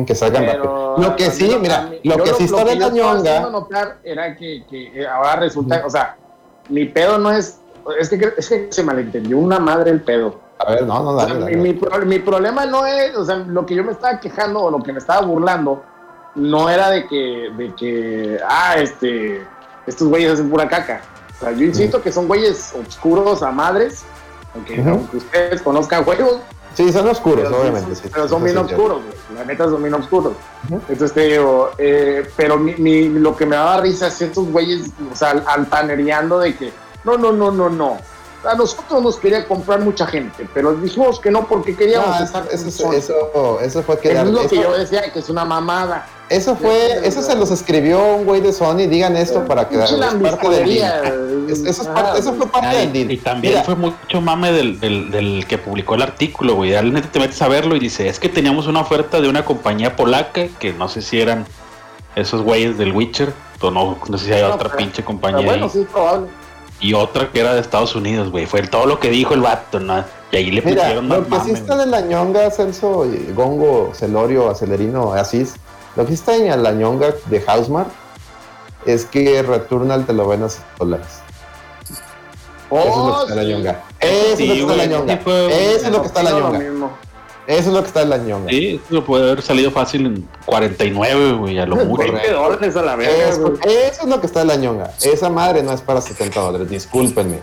B: que salgan
F: Pero
B: rápido. Lo que
F: a
B: sí,
F: no- a
B: mira,
F: mí-
B: lo que sí está
F: lo
B: de
F: yo
B: la
F: estaba haciendo
B: ñonga.
F: notar era que, que eh, ahora resulta, o sea, mi pedo no es, es que, es que se malentendió una madre el pedo.
B: A ver, no, no,
F: O sea,
B: dale,
F: mi,
B: dale.
F: mi pro- mi problema no es, o sea, lo que yo me estaba quejando o lo que me estaba burlando, no era de que, de que, ah, este, estos güeyes hacen pura caca. O sea, yo insisto que son güeyes oscuros a madres, aunque,
B: Ujú.
F: aunque ustedes conozcan juegos,
B: Sí, son oscuros,
F: pero,
B: obviamente.
F: son-
B: sí,
F: pero son
B: sí,
F: bien
B: sí,
F: oscuros, güey. La neta son bien oscuros. Entonces te digo, eh, pero mi, mi- lo que me daba risa es estos güeyes, o sea, altanereando de que, no, no, no, no, no. A nosotros nos quería comprar mucha gente, pero dijimos que no porque queríamos
B: No,
F: estar
B: eso,
F: con
B: eso,
F: Sony.
B: eso, eso fue que
F: Eso es lo que yo decía, que es una mamada.
B: Eso fue, eso se los escribió un güey de Sony, digan esto para que es parte del deal. Eso, es parte- eso fue parte
E: Ay,
B: del deal.
E: y también
B: Mira,
E: fue mucho mame del, del, del que publicó el artículo, güey. Realmente te metes a verlo y dice, es que teníamos una oferta de una compañía polaca, que no sé si eran esos güeyes del Witcher, o no, no sé si hay
F: No,
E: otra
F: pero-
E: pinche
F: pero
E: compañía
F: bueno,
E: ahí.
F: sí, probable.
E: Y otra que era de Estados Unidos, güey. Fue todo lo que dijo el vato, ¿no? Y ahí le
B: Mira,
E: metieron más
B: lo que sí está
E: güey.
B: de la ñonga, Celso, Gongo, Celorio, Acelerino, Asís, lo que está en la ñonga de Housemart es que Returnal te lo ven a 100 dólares. Eso es lo que está en la
F: sí.
B: ñonga. Eso es
E: Sí,
B: lo que está en la
E: güey,
B: ñonga.
E: sí
B: Eso es lo que está en la ñonga. Eso es lo que está en la ñonga.
E: Sí, eso puede haber salido fácil en 49, güey, a lo mucho.
F: 20 dólares a la verga,
B: Eso, es lo que está en la ñonga. Esa madre no es para 70 dólares, discúlpenme.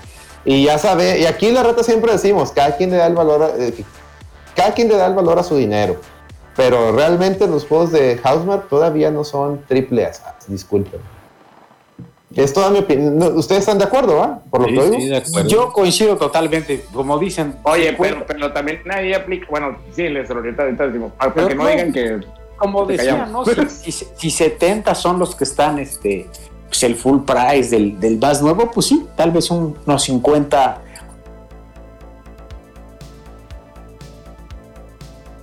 B: Y ya sabe, y aquí la reta siempre decimos, cada quien le da el valor, a, eh, cada quien le da el valor a su dinero. Pero realmente los juegos de Housemark todavía no son triple A, disculpen. Es toda mi opinión. ¿Ustedes están de acuerdo, va? Por lo
E: Sí,
B: que
E: sí.
D: Yo coincido totalmente, como dicen.
F: Oye,
D: 50,
F: pero, pero también nadie aplica. Bueno, sí, les ahorita, ahorita decimos. Para,
D: Pero
F: que no
D: no.
F: digan que.
D: como decía, ¿no? Si, si- si 70 son los que están, este, pues el full price del, del VAS nuevo, pues sí, tal vez un- unos 50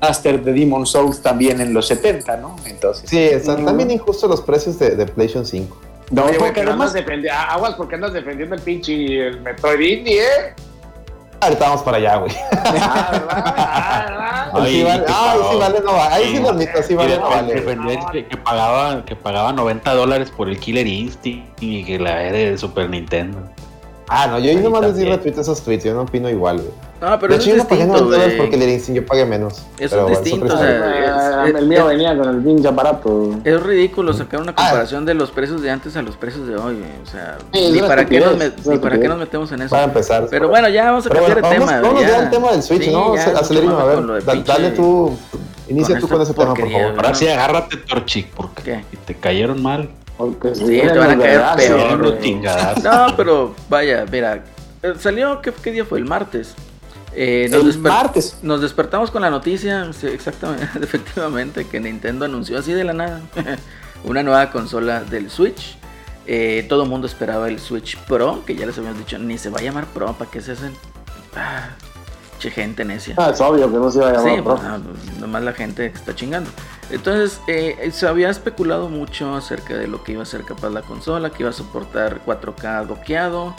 D: Master de Demon Souls también en los 70, ¿no? Entonces.
B: Sí, están también injustos los precios de, de PlayStation 5.
D: No,
F: Oye, güey,
D: porque además,
F: andas ah, Aguas porque andas defendiendo el pinche el Metroid Indie, ¿eh?
B: Ahorita vamos para allá, güey.
F: Ah, ¿verdad? Ah, ¿verdad?
E: Ay,
B: sí vale, ay, sí vale, no va. Ahí sí
E: Sí.
B: lo admito, sí vale, no vale.
E: que, que pagaba, que pagaba 90 dólares por el Killer Instinct y que la era de Super Nintendo.
B: Ah, no, yo
E: ahí
B: nomás les di retweet esos tweets, yo no opino igual, güey.
A: No, pero
B: de
A: eso
B: hecho,
A: es distinto,
B: 90 dólares porque el Instinct yo pagué menos.
A: Eso
B: Pero
A: es distinto, o sea.
F: Ah,
A: es-
F: el mío
A: es-
F: venía con el pinche aparato.
A: Es ridículo sacar una
B: Ah.
A: comparación de los precios de antes a los precios de hoy. güey. O sea, ni, para qué nos, ni para qué nos metemos en eso.
B: Para empezar.
A: Pero bueno, ya vamos a
B: Pero
A: cambiar
B: vamos,
A: tema.
B: vamos
A: ya.
B: al tema del Switch,
A: Sí,
B: ¿no? Acelerino, a ver, dale tú, inicia tú con ese tema, por favor.
E: Ahora sí, agárrate, Torchic, porque te cayeron mal.
F: Porque
A: Sí, te van a caer peor. No, pero vaya, mira, eh, salió, ¿qué, qué día fue? El martes. Eh, nos,
D: el martes.
A: nos despertamos con la noticia, sí, exactamente, efectivamente, que Nintendo anunció así de la nada una nueva consola del Switch. Eh, todo el mundo esperaba el Switch Pro, que ya les habíamos dicho, ni se va a llamar Pro, ¿para qué se hacen? Ah, che gente necia.
F: Ah, es obvio que no se iba a llamar
A: Sí,
F: Pro.
A: pues, pues, nomás la gente está chingando. Entonces, eh, se había especulado mucho acerca de lo que iba a ser capaz la consola, que iba a soportar 4K doqueado,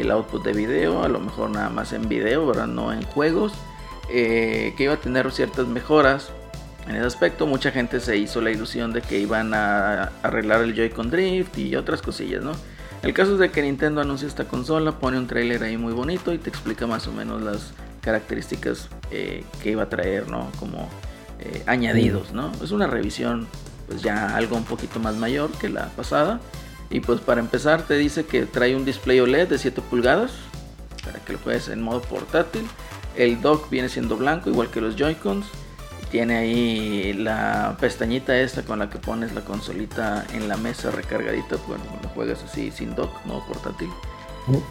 A: el output de video, a lo mejor nada más en video, ¿verdad? No en juegos, eh, que iba a tener ciertas mejoras en ese aspecto. Mucha gente se hizo la ilusión de que iban a arreglar el Joy-Con Drift y otras cosillas, ¿no? El caso es de que Nintendo anuncia esta consola, pone un trailer ahí muy bonito y te explica más o menos las características eh, que iba a traer, ¿no? Como eh, añadidos, ¿no? Es una revisión, pues ya algo un poquito más mayor que la pasada. Y pues para empezar te dice que trae un display OLED de 7 pulgadas para que lo juegues en modo portátil. El dock viene siendo blanco, igual que los Joy-Cons. Tiene ahí la pestañita esta con la que pones la consolita en la mesa recargadita bueno, cuando juegas así sin dock, modo portátil.
B: Ujú.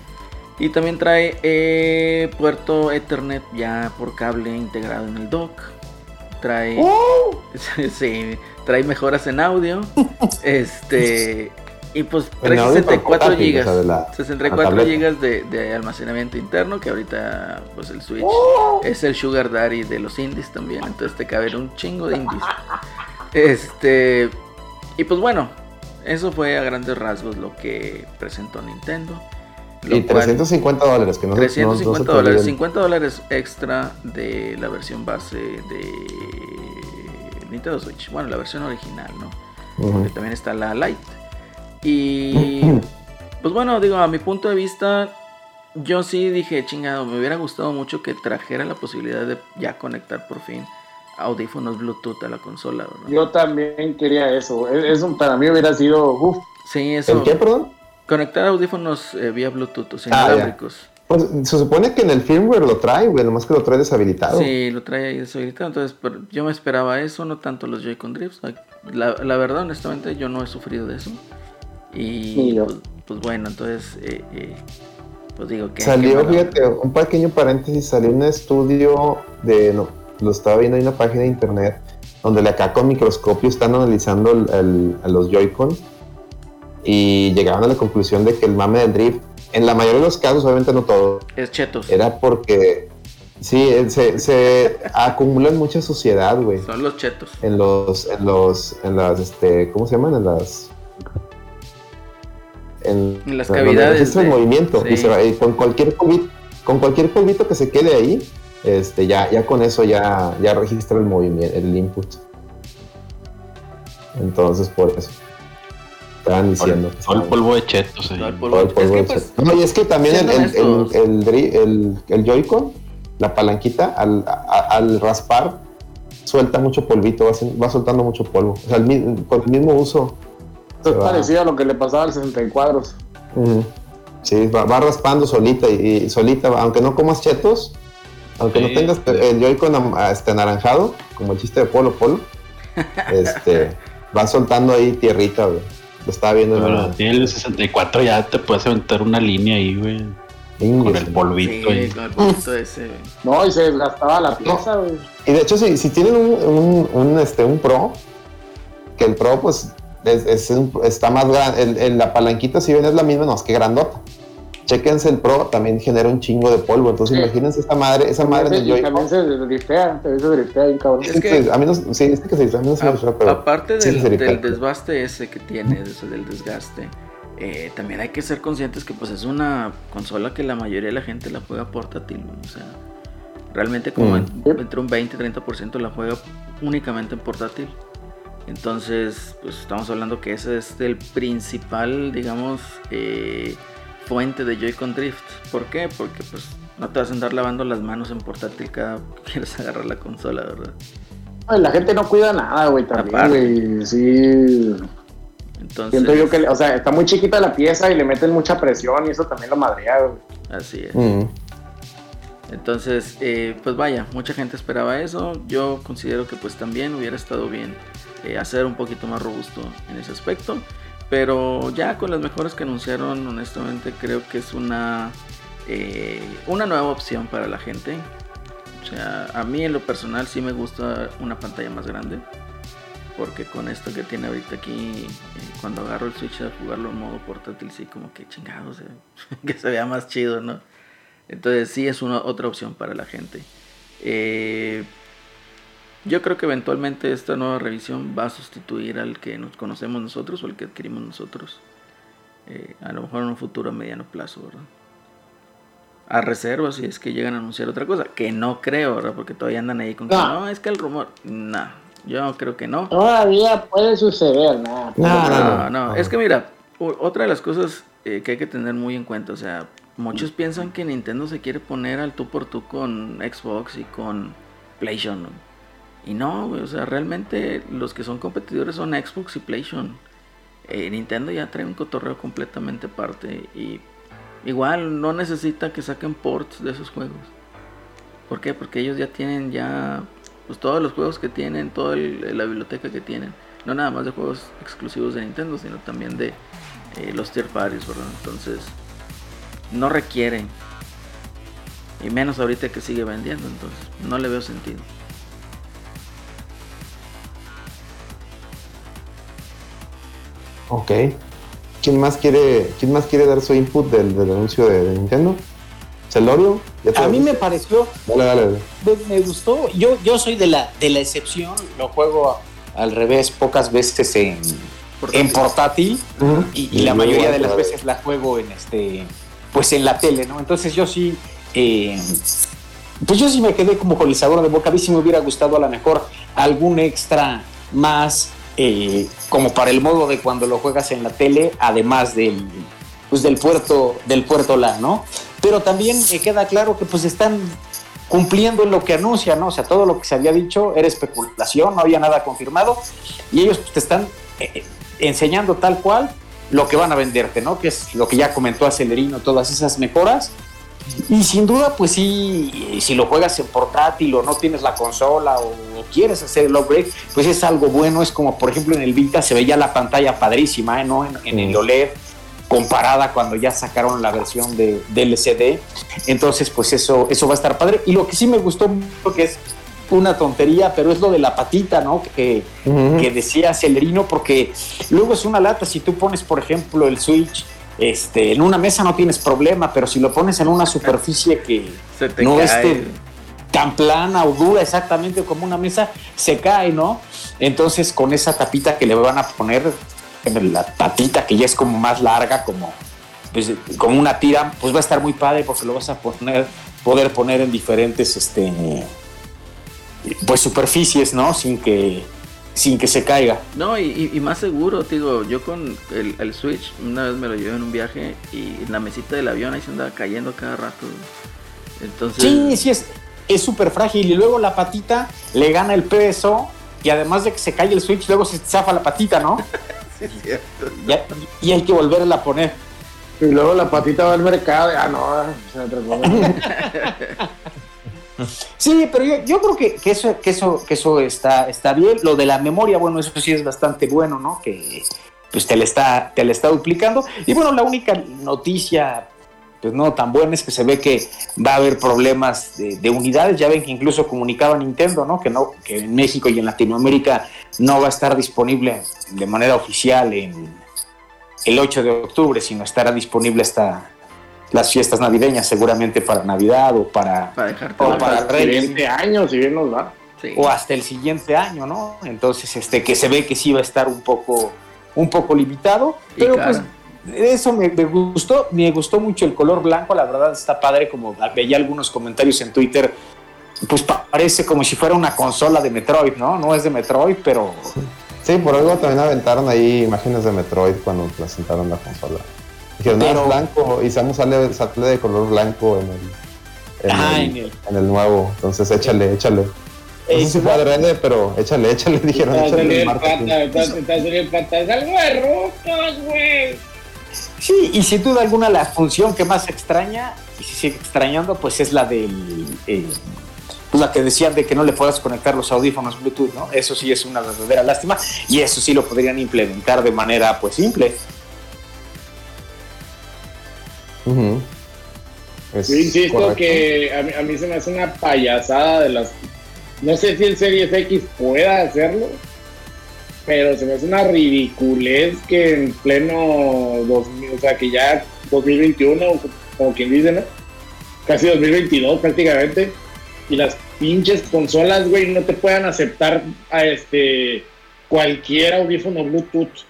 A: Y también trae eh, puerto Ethernet ya por cable integrado en el dock. Trae, sí, trae mejoras en audio. este y pues trae
B: audio
A: 64
B: portátil, o sea, la-
A: 64
B: la tableta.
A: gigas de, de almacenamiento interno que ahorita pues el Switch es el sugar daddy de los indies también entonces te caben un chingo de indies este y pues bueno eso fue a grandes rasgos lo que presentó Nintendo
B: Y
A: cual-
B: 350 dólares, que no se- no- no
A: 350 dólares,
B: olviden.
A: 50 dólares extra de la versión base de Nintendo Switch. Bueno, la versión original, ¿no?
B: Ujú.
A: que también está la Lite. Y pues bueno, digo, a mi punto de vista, yo sí dije, chingado, me hubiera gustado mucho que trajera la posibilidad de ya conectar por fin audífonos Bluetooth a la consola, ¿verdad?
F: Yo también quería eso. Eso para mí hubiera sido. Uf,
A: Sí, eso.
B: ¿El qué, perdón?
A: Conectar audífonos eh, vía Bluetooth, o sea,
B: Ah. Pues se supone que en el firmware lo trae, güey, nomás que lo trae deshabilitado.
A: Sí, lo trae ahí deshabilitado. Entonces, pero yo me esperaba eso, no tanto los Joy-Con Drifts. La, la verdad, honestamente, yo no he sufrido de eso. Y
F: yo.
A: pues, pues bueno, entonces, eh, eh, pues digo que.
B: Salió, fíjate, un pequeño paréntesis, salió un estudio de, no, lo estaba viendo en una página de internet, donde le acá con microscopio están analizando el- el- a los Joy-Con y llegaron a la conclusión de que el mame del drift, en la mayoría de los casos, obviamente no todo,
A: Es chetos.
B: era porque, sí, eh, se, se acumula mucha suciedad, güey.
A: Son los chetos.
B: en los, en los, en las, este, ¿cómo se llaman? En las, en,
A: En las cavidades
B: registra el
A: de-
B: movimiento
A: sí.
B: y se va- y con cualquier polvito, con cualquier polvito que se quede ahí, este, ya, ya con eso ya, ya registra el movimiento, el input. Entonces por eso estaban diciendo.
E: Todo el polvo de chetos.
A: Todo el polvo.
B: de. No, y es que también el, el, el, el, Joy-Con, la palanquita, al, a- al raspar, suelta mucho polvito, va, haciendo- va soltando mucho polvo. O sea, con el mismo uso.
F: Esto es
B: va-
F: parecido a lo que le pasaba al 64.
B: Ujú. Sí, va, va raspando solita y, y solita, va- aunque no comas chetos, aunque
E: Sí,
B: no tengas
E: sí.
B: el Joy-Con este, anaranjado, como el chiste de Polo Polo, este, va soltando ahí tierrita, güey. Lo estaba viendo en
E: Pero ti el 64 ya te puedes aventar una línea ahí, güey. Con el
B: güey.
E: polvito
A: Sí,
E: ahí.
A: con el polvito ese.
F: No, y se desgastaba la pieza, güey.
B: Y de hecho, si, si tienen un, un, un, este, un Pro, que el Pro, pues, es, es un- está más grande, el- el- la palanquita, si bien es la misma, no, es que grandota. Chequense el Pro, también genera un chingo de polvo. Entonces,
F: Sí.
B: imagínense esa madre, esa madre
F: También
B: del
F: se- y también se driftea, también se driftea bien cabrón.
A: Es que-
B: a mí no, sí, es que se dice, a mí no se me
A: A-
B: gusta, pero
A: aparte
B: sí
A: del, del desbaste ese que tiene, del desgaste, eh, también hay que ser conscientes que pues es una consola que la mayoría de la gente la juega portátil, ¿no? o sea, realmente como
B: Mm.
A: en- entre un 20-30% la juega únicamente en portátil. Entonces, pues estamos hablando que ese es el principal, digamos, eh, fuente de Joy-Con Drift. ¿Por qué? Porque pues no te vas a andar lavando las manos en portátil cada que quieres agarrar la consola, ¿verdad?
F: Ay, La gente no cuida nada, güey, también,
A: Aparte.
F: güey. Sí.
A: Entonces,
F: Siento yo que, o sea, está muy chiquita la pieza y le meten mucha presión y eso también lo madrea, güey.
A: así es.
B: Mm.
A: Entonces, eh, pues vaya, mucha gente esperaba eso. Yo considero que pues también hubiera estado bien eh, hacer un poquito más robusto en ese aspecto. Pero ya con las mejoras que anunciaron, honestamente creo que es una, eh, una nueva opción para la gente. O sea, a mí en lo personal sí me gusta una pantalla más grande. Porque con esto que tiene ahorita aquí, eh, cuando agarro el Switch a jugarlo en modo portátil, sí como que chingados, eh, que se vea más chido, ¿no? Entonces sí es una otra opción para la gente. Eh, yo creo que eventualmente esta nueva revisión va a sustituir al que nos conocemos nosotros o al que adquirimos nosotros. Eh, a lo mejor en un futuro a mediano plazo, ¿verdad? A reserva si es que llegan a anunciar otra cosa, que no creo, ¿verdad? Porque todavía andan ahí con que
F: No.
A: no, es que el rumor, no, yo creo que no.
F: Todavía puede suceder, ¿no?
B: No,
A: No,
B: no,
A: no,
B: no.
A: es que mira, otra de las cosas eh, que hay que tener muy en cuenta, o sea, muchos piensan que Nintendo se quiere poner al tú por tú con Xbox y con PlayStation. ¿no? Y no, o sea, realmente los que son competidores son Xbox y PlayStation. Eh, Nintendo ya trae un cotorreo completamente aparte y igual no necesita que saquen ports de esos juegos. ¿Por qué? Porque ellos ya tienen ya pues todos los juegos que tienen, toda la biblioteca que tienen, no nada más de juegos exclusivos de Nintendo, sino también de eh, los tier parties, ¿verdad? Entonces, no requieren. Y menos ahorita que sigue vendiendo, entonces, no le veo sentido.
B: Ok. ¿Quién más quiere, quién más quiere dar su input del, del anuncio de, de Nintendo? ¿Celorio? ¿Ya te
D: A mí me pareció,
B: Dale, dale, dale.
D: me, me gustó. Yo, yo soy de la, de la excepción, lo juego al revés pocas veces en, en portátil y, y la
B: Yo
D: mayoría de las veces la juego en este pues en la tele, ¿no? Entonces yo sí eh, pues yo sí me quedé como con el sabor de boca. A mí sí me hubiera gustado a lo mejor algún extra más eh, como para el modo de cuando lo juegas en la tele, además del, pues del puerto, del puerto LAN, ¿no? Pero también me queda claro que pues están cumpliendo en lo que anuncian, ¿no? O sea, todo lo que se había dicho era especulación, no había nada confirmado, y ellos pues, te están eh, enseñando tal cual lo que van a venderte, ¿no? Que es lo que ya comentó Acelerino, todas esas mejoras. Y sin duda, pues sí, si lo juegas en portátil o no tienes la consola o quieres hacer el upgrade, pues es algo bueno. Es como, por ejemplo, en el Vita se veía la pantalla padrísima, ¿eh? ¿no? En, en el OLED comparada cuando ya sacaron la versión de, del LCD. Entonces, pues eso, eso va a estar padre. Y lo que sí me gustó mucho, que es una tontería, pero es lo de la patita, ¿no? Que, que decía Celerino, porque luego es una lata. Si tú pones, por ejemplo, el Switch este, en una mesa no tienes problema, pero si lo pones en una superficie que no este, tan plana o dura exactamente como una mesa, se cae, ¿no? Entonces con esa tapita que le van a poner, la tapita que ya es como más larga, como, pues, como una tira, pues va a estar muy padre porque lo vas a poner, poder poner en diferentes este, pues superficies, ¿no? Sin que, sin que se caiga.
A: No, y, más seguro, te digo, yo con el, el Switch una vez me lo llevé en un viaje y en la mesita del avión ahí se andaba cayendo cada rato. Entonces,
D: Sí, sí, es es súper frágil y luego la patita le gana el peso y además de que se cae el switch, luego se zafa la patita, ¿no?
A: sí, es cierto.
D: Y, y hay que volverla a poner.
F: Y luego la patita va al mercado. Ah, no, cosa.
D: Sí, pero yo, creo que, eso, que eso, que eso está, está bien. Lo de la memoria, bueno, eso sí es bastante bueno, ¿no? Que pues te le está, duplicando. Y bueno, la única noticia, pues no tan buena es que se ve que va a haber problemas de, de unidades. Ya ven que incluso comunicaba Nintendo, ¿no? Que no, que en México y en Latinoamérica no va a estar disponible de manera oficial el 8 de octubre, sino estará disponible hasta las fiestas navideñas, seguramente para Navidad o para
A: Para
D: O para
F: Hasta
D: Reyes.
F: 20 años, si bien nos va.
A: Sí.
D: o hasta el siguiente año, ¿no? Entonces, este, que se ve que sí va a estar un poco, un poco limitado,
A: Y
D: pero pues eso me, me gustó, me gustó mucho el color blanco, la verdad está padre, como veía algunos comentarios en Twitter, pues pa- parece como si fuera una consola de Metroid, ¿no? No es de Metroid, pero
B: Sí, por algo también aventaron ahí imágenes de Metroid cuando presentaron la consola. Dijeron, no,
D: Pero-
B: es blanco y Samus sale, sale de color blanco en el, en,
D: Ah,
B: el,
D: en el-
B: en el nuevo. Entonces échale, échale. No
D: Eh,
B: sé si fue adrede, pero échale, échale, dijeron, échale el
F: pata, salir pata. Es algo de rocas, güey.
D: Sí, y sin duda alguna la función que más extraña, y se sigue extrañando, pues es la del... eh, pues la que decían de que no le puedas conectar los audífonos Bluetooth, ¿no? Eso sí es una verdadera lástima y eso sí lo podrían implementar de manera pues simple.
F: Yo insisto
B: correcto.
F: que a mí, a mí se me hace una payasada de las. No sé si el Series X pueda hacerlo, pero se me hace una ridiculez que en pleno 2000, o sea, que ya 2021, como quien dice, ¿no? Casi 2022 prácticamente, y las pinches consolas, güey, no te puedan aceptar a este cualquier audífono Bluetooth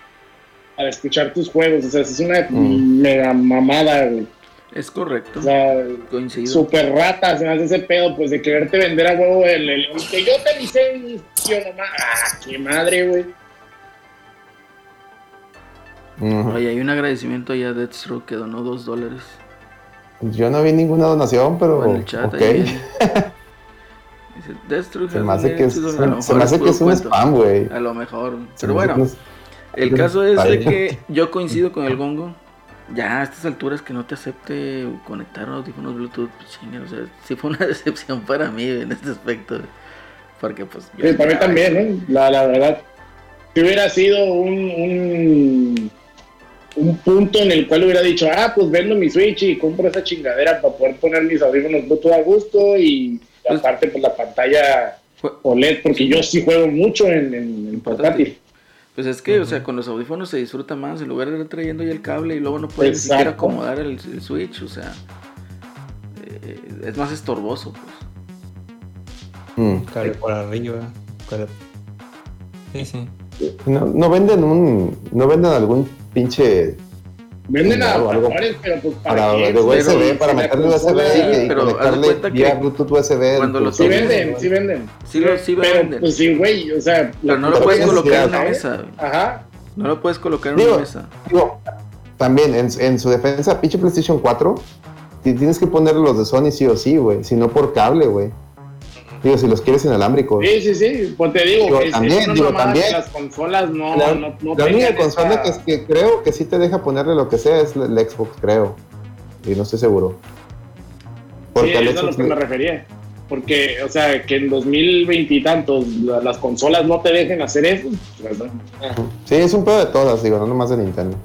F: para escuchar tus juegos, o sea, es una
B: Mm.
F: mega mamada, güey.
A: Es correcto.
F: O sea,
A: Coincido.
F: super rata, se me hace ese pedo, pues de quererte vender a huevo el, el- el que yo te licencio nomás. Ah, qué madre, güey.
A: Oye, hay un agradecimiento allá a Deathstroke que donó dos dólares.
B: Yo no vi ninguna donación, pero
A: O en el chat
B: ok.
A: ahí. Dice, Deathstroke
B: Se me hace que es,
A: donated", a lo
B: se me hace que es un
A: cuento.
B: spam, güey.
A: A lo mejor.
B: Se
A: Pero bueno, el caso es de que yo coincido con el gongo. Ya a estas alturas que no te acepte conectar audífonos Bluetooth, pues chinga, o sea, sí fue una decepción para mí en este aspecto. Porque pues yo
F: Sí, para mí también. ¿eh? La, la verdad. Si hubiera sido un, un, un punto en el cual hubiera dicho, ah, pues vendo mi Switch y compro esa chingadera para poder poner mis audífonos Bluetooth a gusto y
A: Pues-
F: aparte pues la pantalla OLED, porque yo sí juego mucho en, en, en portátil.
A: Pues es que, o sea, con los audífonos se disfruta más en lugar de estar trayendo ya el cable y luego no puedes ni siquiera acomodar el, el switch, o sea, eh, es más estorboso, pues.
B: Mm.
C: Cable por arriba. cable- Sí, sí.
B: No, no venden un. No venden algún pinche
F: Venden adaptadores, pero pues para,
B: para
F: qué?
B: de USB,
F: Pero,
B: para
F: la
B: meterle USB
F: consola-
A: Sí,
B: y conectarle vía Bluetooth USB.
A: cuando lo
B: pues,
F: Sí venden, sí venden.
A: Sí, lo- sí
F: pero,
A: venden.
F: pues sí, güey, o sea...
A: Pero no lo puedes colocar en una mesa. güey.
F: Ajá.
A: No lo puedes colocar en
B: Digo,
A: una mesa.
B: Digo, también en, en su defensa, pinche PlayStation 4, ti- tienes que ponerle los de Sony sí o sí, güey. Si no por cable, güey. Digo, si los quieres inalámbricos.
F: Sí, sí, sí, pues te digo,
B: Digo,
F: es, es
B: también,
F: una
B: digo, también.
F: que las consolas no,
B: la
F: no, no
B: la única consola
F: esta-
B: que, que creo que sí te deja ponerle lo que sea es la, la Xbox, creo. Y no estoy seguro. Porque
F: sí, eso es a lo
B: Xbox
F: que me refería. Porque, o sea, que en 2020 y tantos la- las consolas no te dejen hacer eso. pues, ¿no?
B: Sí, es un pedo de todas, digo, no nomás de Nintendo.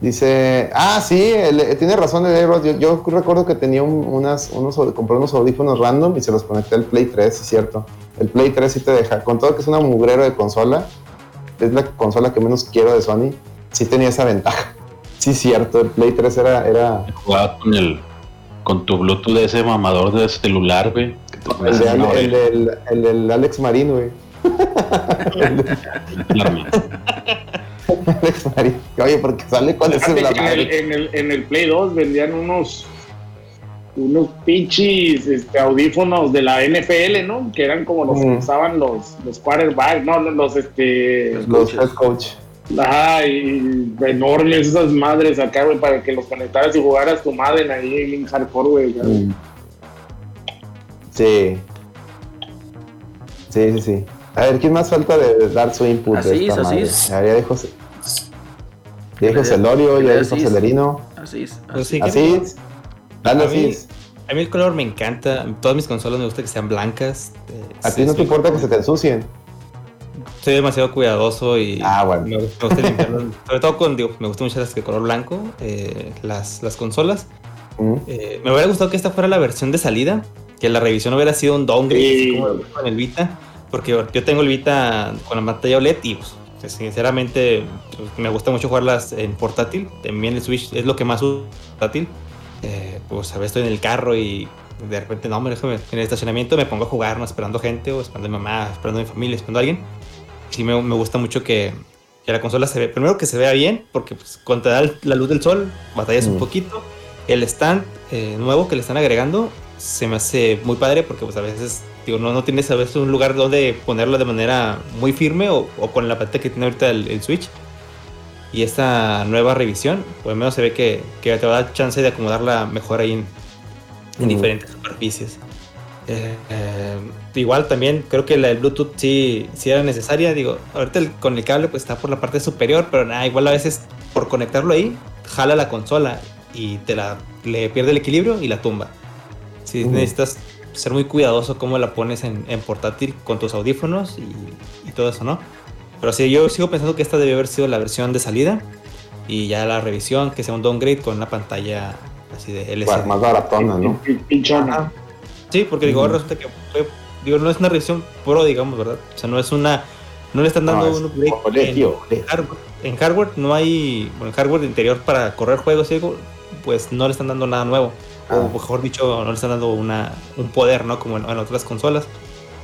B: Dice, ah, sí, el- eh, tiene razón el. Yo, yo recuerdo que tenía un- unas, unos, compré unos audífonos random y se los conecté al Play 3, es cierto. El Play 3 sí te deja, con todo que es una mugrero de consola, es la consola que menos quiero de Sony, sí tenía esa ventaja. Sí, cierto, el Play 3 era, era
E: Jugaba con el con tu Bluetooth de ese mamador de celular, güey.
B: el, de, Ale- el, del- el del Alex Marín, güey. Alex Marín. Oye, porque sale con ese
F: en, en, el, en el Play 2 vendían unos unos pinches este, audífonos de la NFL, ¿no? Que eran como los que
B: Mm.
F: usaban los, los quarterbacks, no, no, los este
B: Los head coach.
F: Ajá, y enormes esas madres acá, güey, para que los conectaras y jugaras tu madre ahí en hardcore, güey.
B: Mm. Sí. Sí, sí, sí. A ver, ¿quién más falta de dar su input?
A: Así
B: de esta
A: es, así
B: madre?
A: es.
B: Ya dijo, ya dijo Celorio, ya dijo. Celerino.
A: Así es.
C: Pues sí,
B: Así es. Dale, así es.
C: A mí el color me encanta. Todas mis consolas me gusta que sean blancas. eh,
B: A ti no te importa que se te ensucien.
C: Soy demasiado cuidadoso y
B: Ah, bueno.
C: me, gusta- gusta limpiarlo. Sobre todo con, digo, me gustan mucho las de color blanco, eh, las, las consolas.
B: Mm.
C: Eh, me hubiera gustado que esta fuera la versión de salida, que la revisión hubiera sido un downgrade,
F: Sí.
C: así como en el Vita, porque yo tengo el Vita con la pantalla OLED y pues, sinceramente pues, me gusta mucho jugarlas en portátil. También el Switch es lo que más uso portátil. Eh, pues a veces estoy en el carro y de repente no, me déjame en el estacionamiento me pongo a jugar, ¿no? esperando gente o esperando a mi mamá, esperando a mi familia, esperando a alguien. Sí me, me gusta mucho que, que la consola se ve, primero que se vea bien, porque pues, cuando te da el- la luz del sol, batallas un
B: Mm.
C: poquito. El stand eh, nuevo que le están agregando se me hace muy padre porque pues a veces digo, no, no tienes a veces un lugar donde ponerlo de manera muy firme o, o con la pantalla que tiene ahorita el, el Switch. Y esta nueva revisión, por lo menos se ve que, que te va a dar chance de acomodarla mejor ahí en, en
B: Mm.
C: diferentes superficies. Eh, eh, igual también creo que la del Bluetooth sí, sí era necesaria. Digo, ahorita el- con el cable pues está por la parte superior, pero nada, igual a veces por conectarlo ahí, jala la consola y te la le pierde el equilibrio y la tumba. Si
B: Ujú.
C: necesitas ser muy cuidadoso cómo la pones en, en portátil con tus audífonos y, y todo eso, ¿no? Pero sí, yo sigo pensando que esta debió haber sido la versión de salida y ya la revisión, que sea un downgrade con una pantalla así de LCD.
B: Bueno, más baratona, ¿no?
F: Pin- Pinchona.
C: Sí, porque digo, resulta que fue- digo, no es una revisión pro, digamos, ¿verdad? O sea, no es una, no le están dando
B: No, es-
C: un upgrade en, hardware. En hardware no hay, bueno, en hardware interior para correr juegos y algo, pues no le están dando nada nuevo.
B: Ah.
C: O mejor dicho, no le están dando una, un poder, ¿no? Como en, en otras consolas.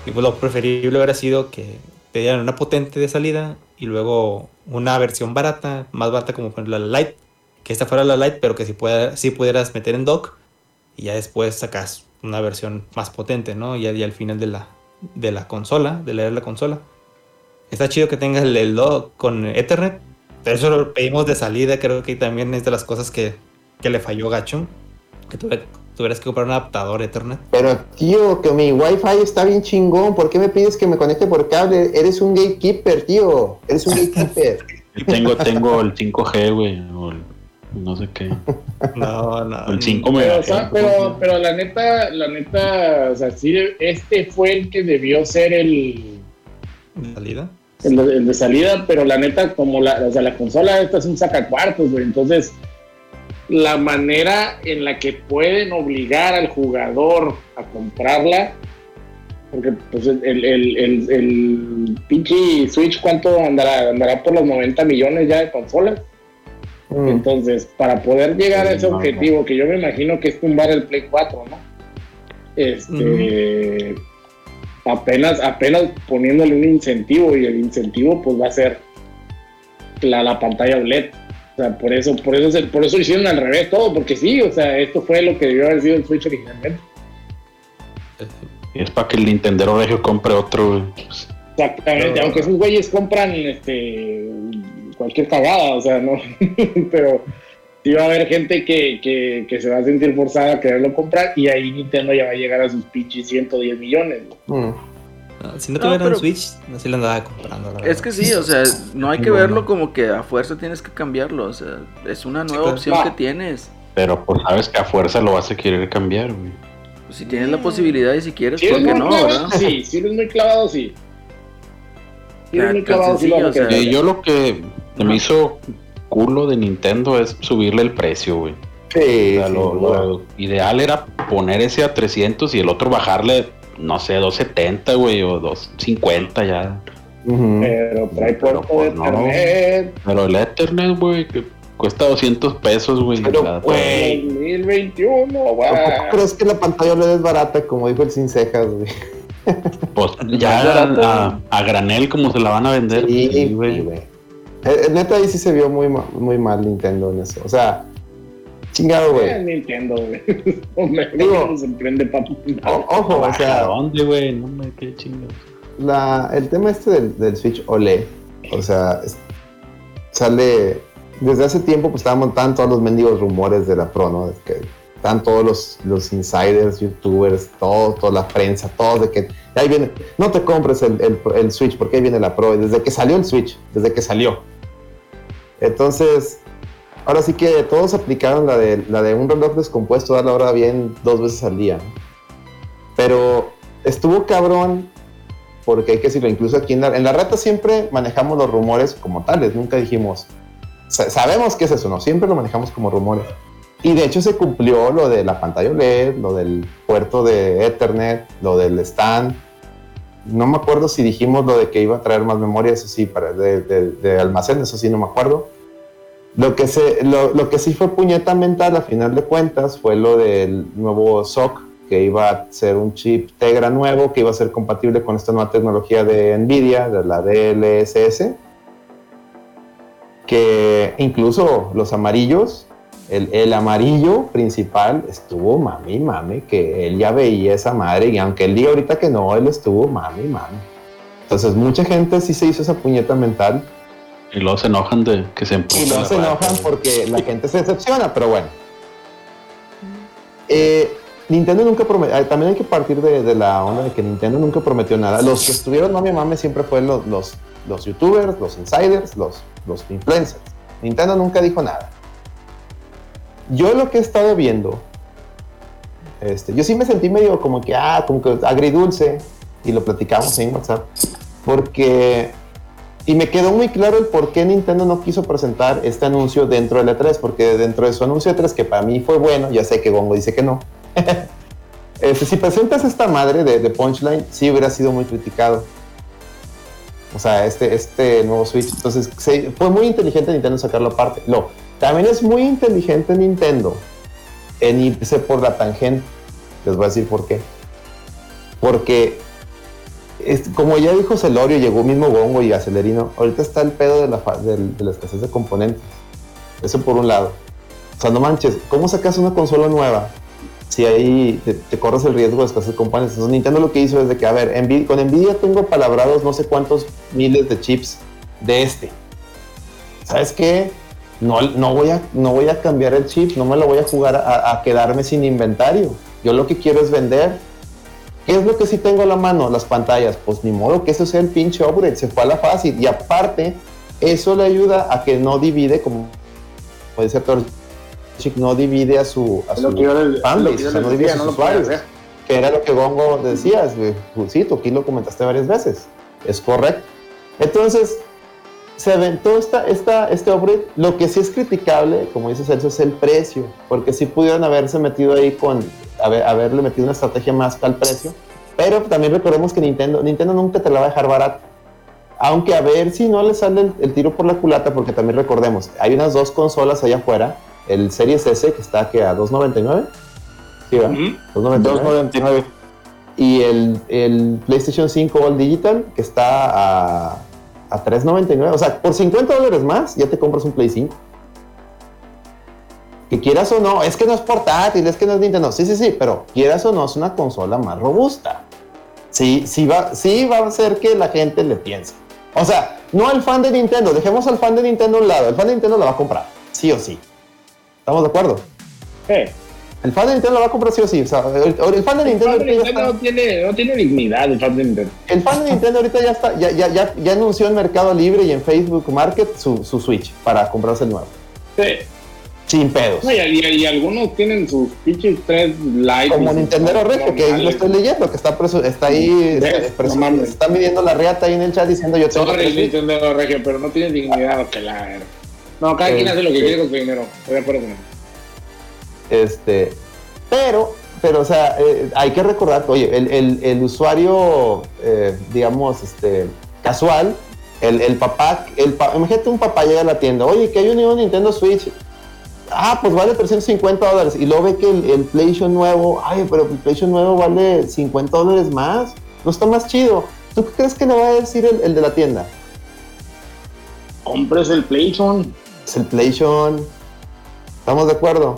C: Y pues lo preferible hubiera sido que te dieran una potente de salida y luego una versión barata, más barata como por ejemplo la Lite, que esta fuera la Lite, pero que si, pueda, si pudieras meter en dock y ya después sacas una versión más potente, ¿no? Ya, ya al final de la, de la consola, de leer la consola. Está chido que tengas el, el dock con Ethernet, pero eso lo pedimos de salida, creo que también es de las cosas que, que le falló Gacho, que tuve- tuvieras que comprar un adaptador Ethernet.
B: Pero tío, que mi wifi está bien chingón. ¿Por qué me pides que me conecte por cable? Eres un gatekeeper, tío. Eres un gatekeeper.
E: Tengo, tengo el 5G, güey, o el no sé qué.
C: No, no.
E: El 5
F: Pero, o sea, pero, pero la neta, la neta, o sea, sí, este fue el que debió ser el,
C: ¿De salida?
F: el, de, el de salida, pero la neta, como la, o sea, la consola esta es un sacacuartos, güey, entonces la manera en la que pueden obligar al jugador a comprarla, porque pues el, el, el, el pinche Switch, ¿cuánto andará? Andará por los 90 millones ya de consolas.
B: Mm.
F: Entonces, para poder llegar a ese
B: No,
F: objetivo, que yo me imagino que es tumbar el Play 4, ¿no? Este, apenas, apenas poniéndole un incentivo y el incentivo pues va a ser la, la pantalla OLED. O sea, por eso, por eso, se- por eso hicieron al revés todo, porque sí, o sea, esto fue lo que debió haber sido el Switch originalmente.
E: Es para que el Nintendo Regio compre otro,
F: Exactamente,
C: Pero-
F: aunque esos güeyes compran este cualquier cagada, o sea, no, pero sí va a haber gente que, que, que se va a sentir forzada a quererlo comprar y ahí Nintendo ya va a llegar a sus pinches 110 millones. güey.
B: Mm.
C: No, si no
A: No,
C: tuviera
A: pero-
C: un Switch, no se lo andaba comprando. la
A: Es que sí, o sea, no hay que verlo como que a fuerza tienes que cambiarlo, o sea, es una nueva
C: claro.
A: opción
F: Ah.
A: que tienes.
E: pero pues sabes que a fuerza lo vas a querer cambiar, güey.
A: Pues, si tienes la posibilidad y si quieres,
F: Si
A: ¿por qué no,
F: clavado,
A: verdad?
F: sí, si eres muy clavado, sí. Si eres
A: Ya,
F: muy clavado, sí lo
A: o sea,
E: yo lo que me hizo culo de Nintendo es subirle el precio, güey.
B: Sí,
E: O sea, lo ideal era poner ese a 300 y el otro bajarle, no sé, 270, güey, o 250 ya.
F: Pero trae
E: Pero,
F: puerto de
E: pues, no.
F: internet.
E: Pero el Ethernet, güey, que cuesta 200 pesos, güey.
B: Pero, güey.
F: 2021, güey.
B: ¿Tampoco crees que la pantalla OLED es barata, como dijo el sin cejas, güey?
E: Pues ya a, a granel como se la van a vender.
B: Sí,
E: Sí,
B: sí,
E: güey.
B: güey. Eh, eh, neta, ahí sí se vio muy, muy mal Nintendo en eso. O sea, chingado,
F: Eh,
B: güey.
F: Nintendo, güey.
B: Digo-
F: emprende
B: Ojo, o
E: ¿A
B: sea,
E: dónde, güey? No me qué chingados.
B: la, el tema este del, del Switch OLED, o sea, es- sale desde hace tiempo, pues estaban estaban todos los mendigos rumores de la Pro, ¿no? De que están todos los, los insiders, youtubers, todo, toda la prensa, todos de que ahí viene, no te compres el, el- el Switch porque ahí viene la Pro, y desde que salió el Switch, desde que salió. Entonces, ahora sí que todos aplicaron la de, la de un reloj descompuesto a la hora bien dos veces al día. Pero estuvo cabrón porque hay que decirlo, incluso aquí en la, en la reta siempre manejamos los rumores como tales, nunca dijimos, sa- sabemos qué es eso, no, siempre lo manejamos como rumores. Y de hecho se cumplió lo de la pantalla OLED, lo del puerto de Ethernet, lo del stand. No me acuerdo si dijimos lo de que iba a traer más memoria, eso sí, para de, de- de almacén, eso sí no me acuerdo. Lo que, se, lo, lo que sí fue puñeta mental a final de cuentas fue lo del nuevo SOC, que iba a ser un chip Tegra nuevo, que iba a ser compatible con esta nueva tecnología de NVIDIA, de la DLSS, que incluso los amarillos, el, el amarillo principal estuvo mami, mami, que él ya veía esa madre, y aunque él diga ahorita que no, él estuvo mami, mami. Entonces mucha gente sí se hizo esa puñeta mental
E: Y luego se enojan de que se
B: y
E: empujan.
B: no
E: la
B: se enojan porque la gente se decepciona, pero bueno. Eh, Nintendo nunca prometió, también hay que partir de, de la onda de que Nintendo nunca prometió nada. Los que estuvieron mami mame siempre fueron los, los, los youtubers, los insiders, los, los influencers. Nintendo nunca dijo nada. Yo lo que he estado viendo, este, yo sí me sentí medio como que, ah, como que agridulce, y lo platicamos en WhatsApp, porque y me quedó muy claro el por qué Nintendo no quiso presentar este anuncio dentro del E3, porque dentro de su anuncio E3, que para mí fue bueno, ya sé que Gongo dice que no. Este, si presentas esta madre de, de Punchline, sí hubiera sido muy criticado. O sea, este, este nuevo Switch. Entonces, fue muy inteligente Nintendo sacarlo aparte. No, también es muy inteligente Nintendo en irse por la tangente. Les voy a decir por qué. Porque es- como ya dijo Celorio, llegó mismo Gongo y Acelerino, ahorita está el pedo de la, del- de la escasez de componentes. Eso por un lado. O sea, no manches, ¿cómo sacas una consola nueva si ahí te, te corres el riesgo de escasez de componentes? Nintendo lo que hizo es de que, a ver, con Nvidia tengo palabrados no sé cuántos miles de chips de este. ¿Sabes qué? No, voy a, no voy a cambiar el chip, no me lo voy a jugar a quedarme sin inventario. Yo lo que quiero es vender ¿Qué es lo que sí tengo a la mano? Las pantallas. Pues ni modo que eso sea el pinche upgrade, se fue a la fácil. Y aparte, eso le ayuda a que no divide, como puede ser Chick, no divide a su, a su fanbase, o sea, no divide sus
F: no
B: usuarios.
F: hacer.
B: Que era lo que Gongo decías, güey. Pues sí, tú aquí lo comentaste varias veces. Es correcto. Entonces, se aventó esta, esta, este upgrade. Lo que sí es criticable, como dice Celso, es el precio. Porque sí pudieron haberse metido ahí con, haber- haberle metido una estrategia más al precio. Pero también recordemos que Nintendo, Nintendo nunca te la va a dejar barata. Aunque a ver si no le sale el, el tiro por la culata, porque también recordemos, hay unas dos consolas allá afuera. El Series S, que está que a 2.99. Sí, ¿verdad? 2.99.
D: 2.99.
B: Y el, el PlayStation 5 All Digital, que está a, a 3.99. O sea, por 50 dólares más, ya te compras un Play 5. Que quieras o no, es que no es portátil, es que no es Nintendo. Sí, sí, sí, pero quieras o no, es una consola más robusta. Sí, sí va, sí va a hacer que la gente le piense. O sea, no el fan de Nintendo, dejemos al fan de Nintendo a un lado. El fan de Nintendo la va a comprar, sí o sí. ¿Estamos de acuerdo?
F: Sí.
B: El fan de Nintendo la va a comprar sí o sí. O sea, el, el fan de
F: El
B: Nintendo
F: fan de Nintendo
B: está-
F: no tiene, no tiene dignidad el fan de Nintendo.
B: el fan de Nintendo ahorita ya está, ya, ya, ya, ya anunció en Mercado Libre y en Facebook Market su, su Switch para comprarse el nuevo.
F: Sí.
B: Sin pedos.
F: No, y, y- y algunos tienen sus pinches tres likes.
B: Como Nintendo Regio, que ahí lo estoy leyendo, que está, presu- está ahí,
F: Sí,
B: presu-
F: no mames.
B: está midiendo la reata ahí en el chat diciendo yo tengo
F: Sorry. Nintendo Regio, pero no tiene dignidad que la. No, cada quien hace lo que quiere con su dinero. Estoy de acuerdo con él.
B: Este, pero, pero, o sea, eh, hay que recordar que, oye, el, el- el usuario, eh, digamos, este, casual, el, el papá, el pa- imagínate un papá llega a la tienda, oye, que hay un nuevo Nintendo Switch. Ah, pues vale 350 dólares. Y luego ve que el, el PlayStation nuevo, ay, pero el PlayStation nuevo vale 50 dólares más. No está más chido. ¿Tú qué crees que le va a decir el, el de la tienda?
F: Compres el PlayStation.
B: Es el PlayStation. ¿Estamos de acuerdo?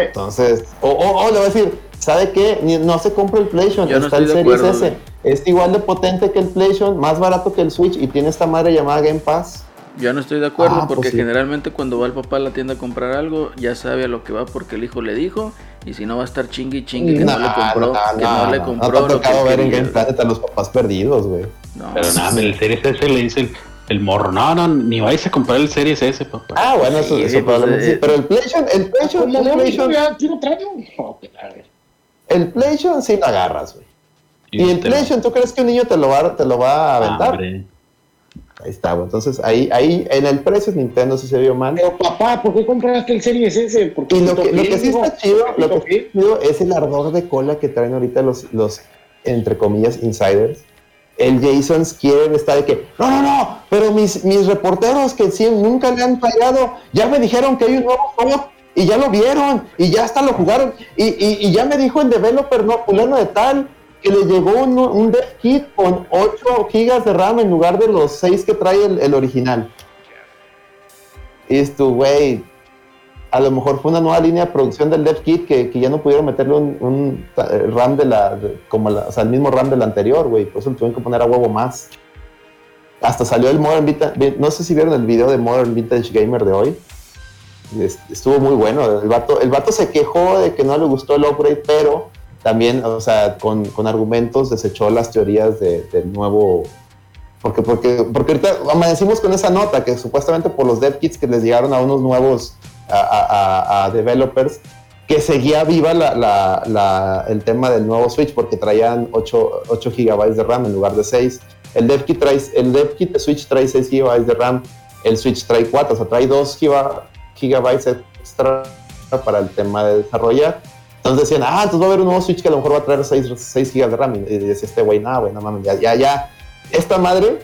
F: Sí.
B: Entonces, o, o- o le va a decir, ¿sabe qué? Ni- No se compra el PlayStation,
A: Yo no
B: está el Series
A: acuerdo,
B: S. Es igual de potente que el PlayStation, más barato que el Switch y tiene esta madre llamada Game Pass.
A: Yo no estoy de acuerdo
B: Ah, pues
A: porque
B: sí.
A: generalmente cuando va el papá a la tienda a comprar algo, ya sabe a lo que va porque el hijo le dijo. Y si no va a estar chingue y chingue que no, le compró, que no, le compró
B: te ha tocado ver en. Game Planet a los papás perdidos, güey.
A: No,
E: Pero nada, el Series S le dice el, el morro, no, no, ni vais a comprar el Series S, papá.
B: Ah, bueno, eso,
A: Sí,
B: eso
A: pues,
B: probablemente
A: eh,
B: sí. Pero el PlayStation, el PlayStation,
F: ¿Cómo
B: el
F: no?
B: PlayStation,
F: verga.
B: el PlayStation sí lo agarras, güey. Y el
E: este,
B: PlayStation, ¿tú crees que un niño te lo va, te lo va a aventar?
E: hombre.
B: Ahí está, güey. Entonces, ahí, ahí, en el precio Nintendo sí se vio mal.
F: Pero papá, ¿por qué compraste el Series S? Porque
B: Y lo que, lo que sí está chido, lo que sí está chido es el ardor de cola que traen ahorita los, los entre comillas, insiders. El Jason quiere estar de que, no, no, no, pero mis, mis reporteros que sí, nunca le han fallado, ya me dijeron que hay un nuevo juego y ya lo vieron y ya hasta lo jugaron y, y, ya me dijo el developer, no, fulano de tal, que le llegó un, un dev kit con 8 gigas de RAM en lugar de los 6 que trae el, el original. Y güey, a lo mejor fue una nueva línea de producción del dev kit que, que ya no pudieron meterle un, eh, RAM de la, como la, o sea, el mismo RAM del anterior, güey, por eso le tuvieron que poner a huevo más. Hasta salió el Modern Vintage, no sé si vieron el video de Modern Vintage Gamer de hoy. Es- Estuvo muy bueno. El vato, el vato se quejó de que no le gustó el upgrade, pero también, o sea, con, con argumentos desechó las teorías de- del nuevo. Porque, porque, porque ahorita amanecimos con esa nota que supuestamente por los dev kits que les llegaron a unos nuevos a, a- a- developers que seguía viva la- la- la- el tema del nuevo Switch porque traían 8, 8 GB de RAM en lugar de 6. El dev kit, trae, el dev kit de Switch trae 6 GB de RAM, el Switch trae 4, o sea, trae 2 GB extra para el tema de desarrollar. Entonces decían, ah, entonces va a haber un nuevo Switch que a lo mejor va a traer 6, 6 GB de RAM. Y decía este güey, no, güey, no mames, ya, ya, ya. Esta madre,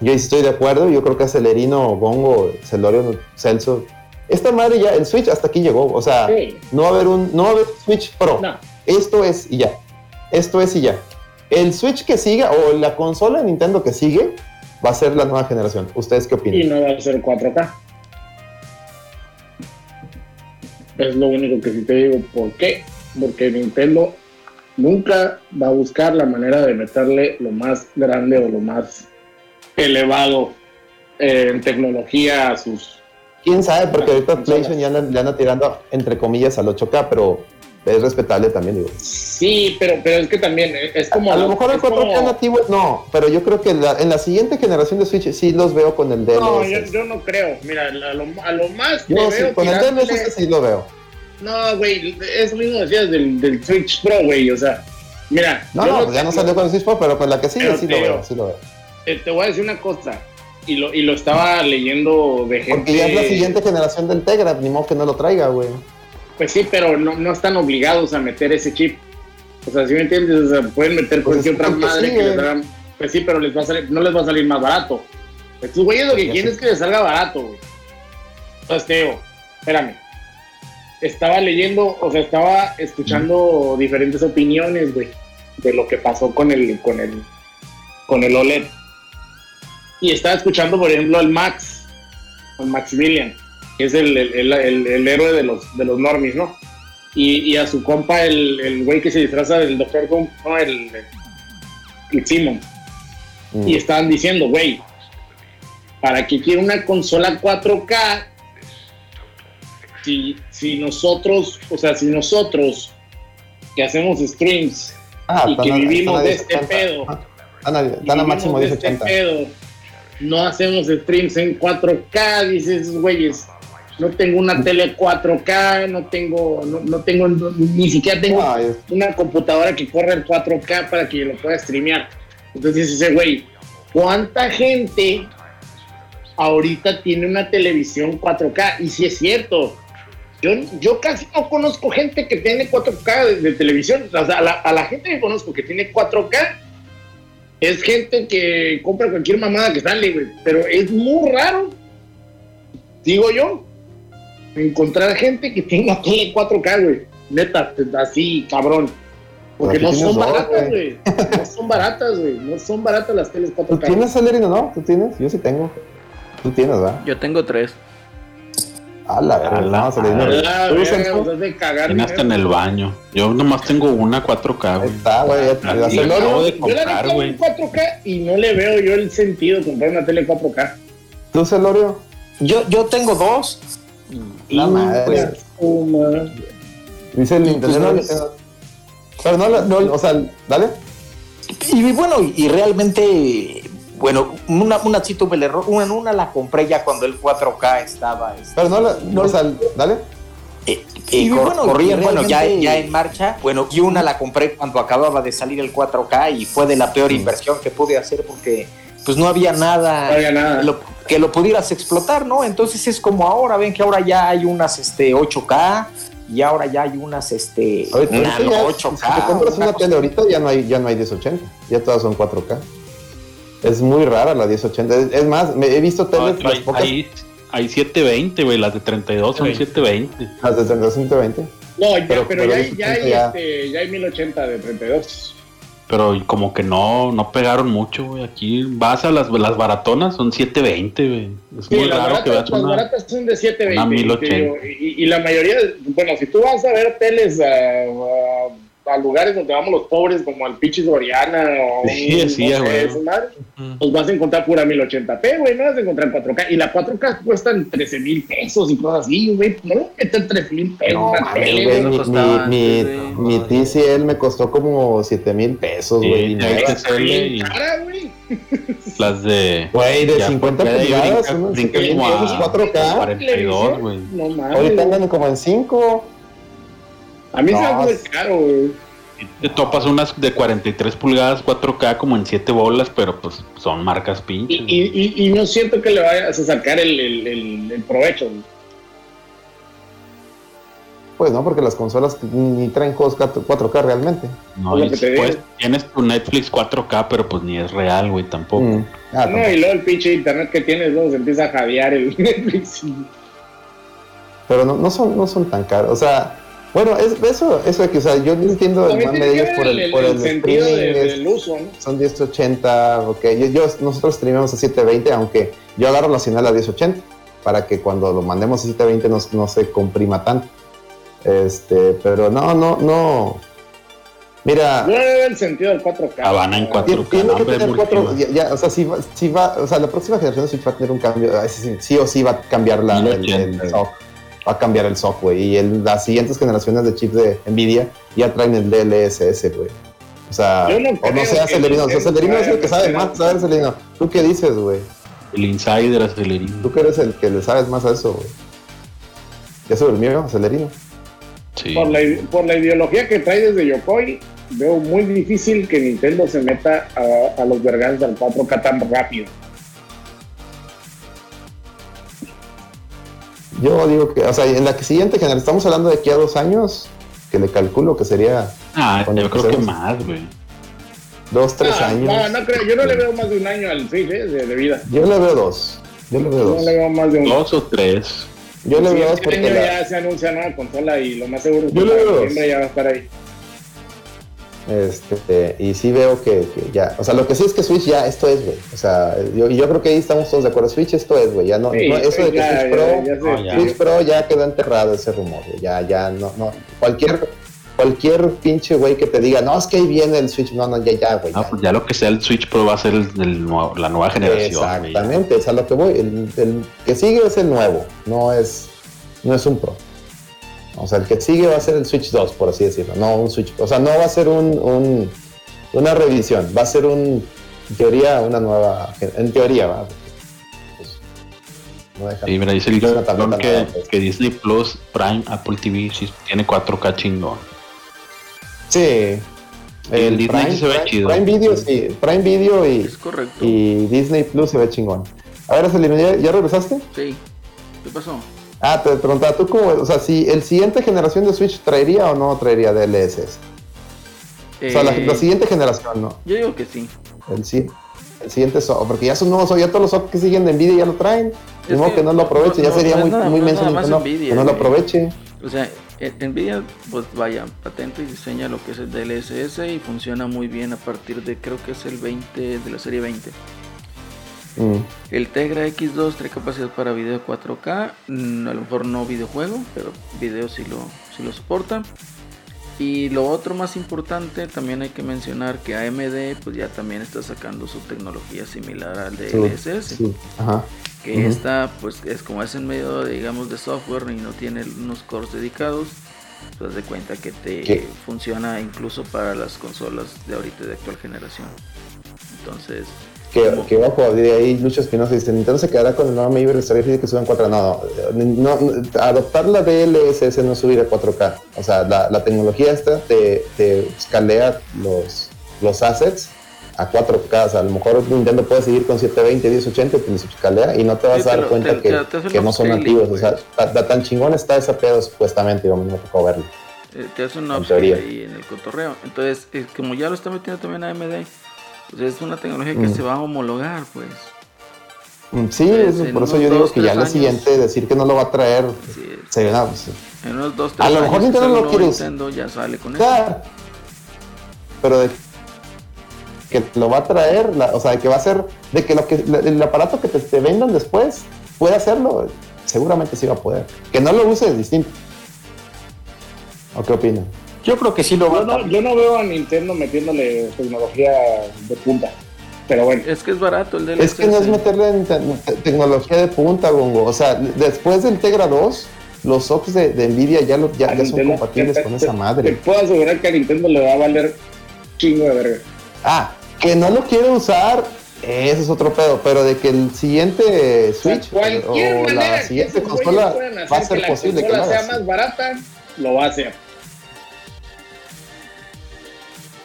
B: yo estoy de acuerdo, yo creo que Celerino, Bongo, Celorio, Celso, esta madre ya, el Switch hasta aquí llegó, o sea,
F: Sí.
B: no va a haber un, no va a haber Switch Pro.
F: No.
B: Esto es y ya. Esto es y ya. El Switch que siga o la consola de Nintendo que sigue va a ser la nueva generación. ¿Ustedes qué
F: Y
B: opinan?
F: no va a ser 4K. Es lo único que sí te digo. ¿Por qué? Porque Nintendo nunca va a buscar la manera de meterle lo más grande o lo más elevado eh, en tecnología a sus...
B: ¿Quién sabe? Porque ahorita. PlayStation ya anda, le anda tirando entre comillas al 8K, pero es respetable también, digo.
F: Sí, pero, pero es que también eh, es como...
B: a lo mejor el
F: es como-
B: 4K nativo no, pero yo creo que la- en la siguiente generación de Switch sí los veo con el DLSS.
F: No, yo, yo no creo. Mira, a lo, a lo más
B: Yo sí,
F: veo
B: con el DLSS sí lo veo.
F: No, güey, eso mismo decías del, del Switch Pro, güey, o sea, mira.
B: No, no,
F: lo-
B: pues ya no salió con el Switch Pro, pero con la que sigue
F: Pero
B: sí lo veo, sí lo veo.
F: eh, te voy a decir una cosa, y lo, y lo estaba leyendo de gente...
B: Porque ya es la siguiente generación del Tegra, ni modo que no lo traiga, güey.
F: Pues sí, pero no, no están obligados a meter ese chip. O sea, si me entiendes, o sea, pueden meter
B: Pues
F: cualquier otra
B: que
F: madre que les hagan... Pues sí, pero les va a salir, no les va a salir más barato. Estos güeyes lo que
B: Ya
F: quieren es que les salga barato, güey. Entonces te digo, espérame. Estaba leyendo, o sea, estaba escuchando diferentes opiniones, güey, de lo que pasó con el, con el, con el OLED. Y estaba escuchando, por ejemplo, al Max, al Maximilian. que es el, el- el- héroe de los, de los normies, ¿no? Y, y a su compa, el, el güey que se disfraza del Doctor Doom, ¿no? El, el Simon.
B: Mm.
F: Y estaban diciendo, güey, ¿para qué quiere una consola 4K si, si nosotros, o sea, si nosotros que hacemos streams
B: Ah,
F: y que
B: a-
F: vivimos
B: a
F: de
B: 1080.
F: este pedo.
B: Ah, Están a,
F: y
B: están a
F: vivimos
B: máximo
F: de este
B: 1080.
F: pedo, no hacemos streams en 4K, dices esos güeyes. No tengo una tele 4K, no tengo, no, no tengo, no- ni siquiera tengo
B: es-
F: una computadora que corra el 4K para que lo pueda streamear. Entonces dice, güey, ¿cuánta gente ahorita tiene una televisión 4K? Y si es cierto, yo, yo casi no conozco gente que tiene 4K de, de televisión. O sea, a la, a la gente que conozco que tiene 4K es gente que compra cualquier mamada que sale, güey. Pero es muy raro, digo yo, encontrar gente que tenga tele 4K, güey. Neta, así, cabrón. Porque no son
B: tienes dos,
F: baratas, güey. No son baratas, güey. No son baratas las teles
B: ¿Tú
F: 4K.
B: tienes Celerino, no? ¿Tú tienes? Yo sí tengo. Tú tienes, ¿verdad?
A: Yo tengo tres.
F: Ah,
B: ¿Tú,
F: verga,
B: Celso?
F: nos hace cagar
E: Tiene hasta en el baño. Yo nomás tengo una 4K,
B: Ahí
E: güey.
B: está, güey.
E: acabo de
F: Yo la
E: comprar, güey.
F: un 4K y no le veo yo el sentido de comprar una tele 4K.
B: ¿Tú, Celorio?
D: Yo, yo tengo dos. Y,
B: La madre.
D: pues.
B: Dice el Nintendo.
D: pues no-
B: Pero no, la- no, o sea, dale.
D: y bueno, y realmente, bueno, una, una sí tuve el error. Una, una la compré ya cuando el 4K estaba. este,
B: Pero no, la,
D: No,
B: o sea, dale.
D: eh,
B: Y
D: cor-
B: bueno,
D: corría, bueno, ya, ya en marcha. Bueno, y una la compré cuando acababa de salir el 4K y fue de la peor inversión que pude hacer porque pues no había nada,
F: No había nada.
D: lo- que lo pudieras explotar, ¿no? Entonces es como ahora, ven que ahora ya hay unas este 8K y ahora ya hay unas este nano
B: ya,
D: 8K.
B: si te compras
D: una
B: una tele ahorita, ya no hay, ya no hay 1080. Ya todas son 4K. Es muy rara la 1080. Es, es más, me he visto
E: No,
B: teles las
E: hay,
B: pocas.
E: hay, hay 720, güey. Las de 32 son 720.
B: Las de 120.
F: No, ya,
B: Pero-
F: pero,
B: pero
F: ya, hay, ya, hay,
B: que ya-
F: Este, ya hay 1080 de 32.
E: Pero como que no, no pegaron mucho, güey. Aquí vas a las, las baratonas, son 720, güey. Es
F: Sí,
E: muy raro que
F: baratas,
E: veas
F: las
E: una.
F: baratas son de 720.
E: una
F: y te
E: 1080.
F: digo, Y, y la mayoría, bueno, si tú vas a ver teles a, a- a lugares donde vamos los pobres, como al pinche Soriana o
E: Sí,
F: un-
E: sí,
F: no sé,
E: güey.
F: esas madres,
E: Ujú.
F: pues vas a encontrar pura 1080p, güey, no vas a encontrar 4K. Y la 4K cuestan 13 mil pesos y cosas así, güey. No le meter 13 mil pesos
B: No, güey, mi,
A: costaba
B: mi,
A: antes,
B: mi, TCL me costó como 7 mil pesos,
E: Sí,
B: güey. y
E: y
F: cara, güey.
E: las de.
B: Güey, de
E: Ya,
B: 50
E: ya de ahí
B: pulgadas,
E: brinca-
B: unos
E: brinca
B: 7 mil
E: como a-
B: pesos 4K.
E: 42, güey.
F: No mames.
B: Ahorita andan como en 5.
F: A mí se me
B: No,
F: hace caro, güey.
E: Te topas unas de 43 pulgadas 4K como en 7 bolas, pero pues son marcas pinches.
F: y, y, y no siento que le vayas a sacar el, el, el, el provecho. güey.
B: Pues no, porque las consolas ni traen juegos 4K realmente.
E: no,
F: lo
E: y
F: que te
E: pues,
F: digo.
E: tienes tu Netflix 4K, pero pues ni es real, güey, tampoco.
B: Mm. Ah,
F: No,
B: tampoco.
F: y luego el pinche internet que tienes, luego se empieza a jadear el Netflix.
B: Pero no, no, son, no son tan caros. O sea, bueno, es, eso, eso de que, o sea, yo no entiendo el mame de ellos por el,
F: el,
B: por
F: el
B: el
F: sentido de-
B: streaming, es-
F: del uso, ¿no?
B: son 1080, ok. Yo, yo- nosotros streamamos a 720, aunque yo agarro la señal a 1080 para que cuando lo mandemos a 720 no, no se comprima tanto. Este, pero no, no, no. Mira,
F: no le veo el sentido del 4K.
E: Habana en
F: Ah,
E: 4K.
B: Tien- Tiene que tener
E: multiva.
B: cuatro, ya, ya, o sea, si va, si va, o sea, la próxima generación de Switch va a tener un cambio, ah, sí, sí o sí va a cambiar la, el, el
E: 1080.
B: Va a cambiar el güey, y el- las siguientes generaciones de chips de Nvidia ya traen el DLSS, güey. O sea,
F: no
B: o no o sea,
F: Nintendo
B: Acelerino es el que
F: a
B: sabe más, ¿sabes, Acelerino? ¿Tú qué dices, güey?
E: El insider acelerino.
B: Tú que eres el que le sabes más a eso, güey. Ya se durmió, Acelerino.
E: Sí.
F: Por la, por la ideología que trae desde Yokoi, veo muy difícil que Nintendo se meta a, a los verganes al 4K tan rápido.
B: Yo digo que, o sea, en la que siguiente generación, estamos hablando de aquí a dos años, que le calculo que sería
E: Ah, yo creo que más, güey.
B: dos, tres
F: Ah,
B: años.
F: No, no creo, yo no le veo más de un año al Switch eh, de, de vida.
B: Yo le veo dos. Yo le veo
F: No
B: dos.
F: le veo más de un
E: Dos o tres.
B: Yo le veo dos
F: este
B: porque
F: año
B: la-
F: ya se anuncia nueva consola y lo más seguro es que
B: Yo le veo dos.
F: ya va a estar ahí.
B: Este, y sí veo que, que ya, o sea, lo que sí es que Switch ya, esto es, güey. O sea, yo, y yo creo que ahí estamos todos de acuerdo. Switch, esto es, güey. Ya no,
F: Sí,
B: no- eso de que
F: ya,
B: Switch
F: ya,
B: Pro,
F: ya.
E: No.
B: Switch Pro ya quedó enterrado ese rumor, güey. Ya, ya, no, no. Cualquier, cualquier pinche güey que te diga, no, es que ahí viene el Switch, no, no, ya, ya, güey.
E: Ah,
B: ya,
E: pues ya lo que sea el Switch Pro va a ser el, el nuevo- la nueva generación. güey.
B: Exactamente, es a lo que voy. El, el que sigue es el nuevo, no es, no es un Pro. O sea, el que sigue va a ser el Switch 2, por así decirlo, no un Switch. O sea, no va a ser un, un- una revisión, va a ser un, en teoría, una nueva. En teoría, va. pues, no deja-
E: Sí, mira, dice el
B: tableta
E: que,
B: nueva, pues.
E: que Disney Plus, Prime, Apple TV sí tiene 4K chingón.
B: Sí.
E: El Disney sí se ve
B: Prime-
E: chido.
B: Prime Video, sí. Prime Video y,
A: Es correcto.
B: y Disney Plus se ve chingón. A ver, ¿ya, ¿ya regresaste?
A: Sí. ¿Qué pasó?
B: Ah, te preguntaba, ¿tú cómo? O sea, si el siguiente generación de Switch traería o no traería DLSS. O sea, la,
A: Eh,
B: la siguiente generación, ¿no?
A: Yo digo que sí.
B: El, el siguiente software, porque ya son nuevos, ya todos los software que siguen de Nvidia ya lo traen.
A: Es
B: De modo
A: que
B: que no lo aproveche,
A: no-
B: ya
A: no-
B: sería
A: no
B: muy, muy menso que no,
A: Nvidia,
B: que no lo aproveche.
A: O sea, e- Nvidia, pues vaya, patenta y diseña lo que es el DLSS y funciona muy bien a partir de, creo que es el 20, de la serie 20.
B: Mm.
A: El Tegra X2 trae capacidad para video 4K, mm, a lo mejor no videojuego, pero video sí lo, sí lo soporta. Y lo otro más importante, también hay que mencionar que AMD pues ya también está sacando su tecnología similar al DLSS.
B: Sí, ajá.
A: que
B: Ujú.
A: esta pues es como es en medio digamos de software y no tiene unos cores dedicados pues de cuenta que te
B: funciona
A: incluso para las consolas de ahorita de actual generación entonces
B: Que, que ojo, de ahí Lucho Espinosa dice, Nintendo se quedará con el nuevo Maver Strategy que suben 4 no, no, no, no, adoptar la DLSS no subir a 4K, o sea, la, la tecnología esta te, te escalea los, los assets a 4K, o sea, a lo mejor Nintendo puede seguir con 720, 1080, te los escalea y no te vas
A: Sí,
B: a dar cuenta
A: te-
B: que,
A: te-
B: que no son nativos, o sea, ta- ta- tan chingón está ese pedo supuestamente, digo, me tocó verlo.
A: eh, te hace un upscale ahí en el cotorreo. Entonces como ya lo está metiendo también AMD es una tecnología que
B: Mm.
A: se va a homologar pues
B: Mm, Sí,
A: Pues,
B: por eso yo digo que ya lo
A: años.
B: siguiente decir que no lo va a traer,
A: es.
B: sería una, pues,
A: en unos dos
B: A
A: tres
B: lo mejor
A: años
B: Nintendo no
A: nuevo
B: quiere
A: Nintendo ya sale con eso.
B: Pero de que lo va a traer, la- o sea, de que va a ser, de que, lo que la- el aparato que te, te vendan después puede hacerlo, seguramente sí va a poder. Que no lo use es distinto. ¿O qué opinan?
D: Yo creo que sí lo va
F: Yo
D: a
F: no, yo no veo a Nintendo metiéndole tecnología de punta. Pero bueno,
A: es que es barato el DLSS
B: Es que no es meterle en te- te- tecnología de punta, Gongo. O sea, después del Tegra 2, los SOCs de, de Nvidia ya, lo- ya, ya son compatibles
F: te-
B: con
F: te-
B: esa
F: Te
B: madre.
F: puedo asegurar que a Nintendo le va a valer chingo de verga.
B: Ah, que no lo quiere usar, ese es otro pedo, pero de que el siguiente Switch
F: O cualquier
B: o la siguiente consola va a
F: hacer que
B: ser
F: la
B: posible que lo
F: sea más barata, lo va a hacer.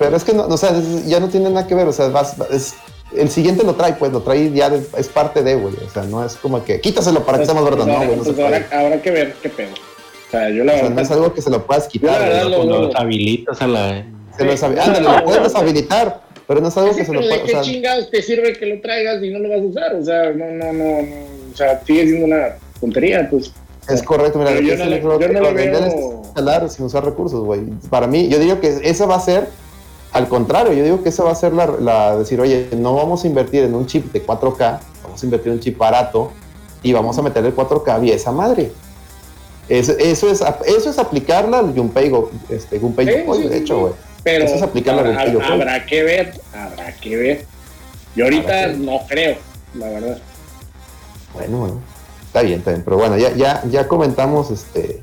B: Pero es que no, o sea, es- ya no tiene nada que ver, o sea, vas- es- el siguiente lo trae, pues lo trae ya, de- es parte de, güey, o sea, no es como que quítaselo para que sea más
F: Pues,
B: barato, no,
F: ahora-
B: güey, no
F: pues
B: puede.
F: habrá, que ver qué pedo. O sea, yo la
B: O sea,
F: verdad.
B: no es algo que se lo puedas quitar,
F: verdad
B: güey.
F: lo-
E: Cuando
F: lo-
E: los habilitas a la.
B: Se lo
F: Sí.
B: deshabi- ándale, lo puedes deshabilitar, pero no es algo que se lo puede,
F: ¿De
B: o
F: qué
B: sea,
F: chingados te sirve que lo traigas y no lo vas a usar? O sea, no, no, no, no. O sea, sigue siendo una tontería, pues.
B: Es correcto, mira, lo
F: yo no le- yo no
B: lo
F: veo-
B: es escalar sin usar recursos, güey. Para mí, yo digo que esa va a ser, al contrario, yo digo que esa va a ser la, la decir, oye, no vamos a invertir en un chip de 4K, vamos a invertir en un chip barato y vamos a meterle 4K vía esa madre. Eso, eso, es, eso es aplicarla al Junpei, este, Gunpei
F: Sí,
B: Yokoi,
F: sí,
B: de
F: sí,
B: hecho, güey.
F: Pero
B: Eso es aplicarlo
F: habrá,
B: al Yokoi.
F: habrá que ver, habrá que ver. Yo ahorita
B: ver.
F: no creo, la verdad.
B: Bueno, bueno. Está bien, está bien. Pero bueno, ya, ya, ya comentamos este,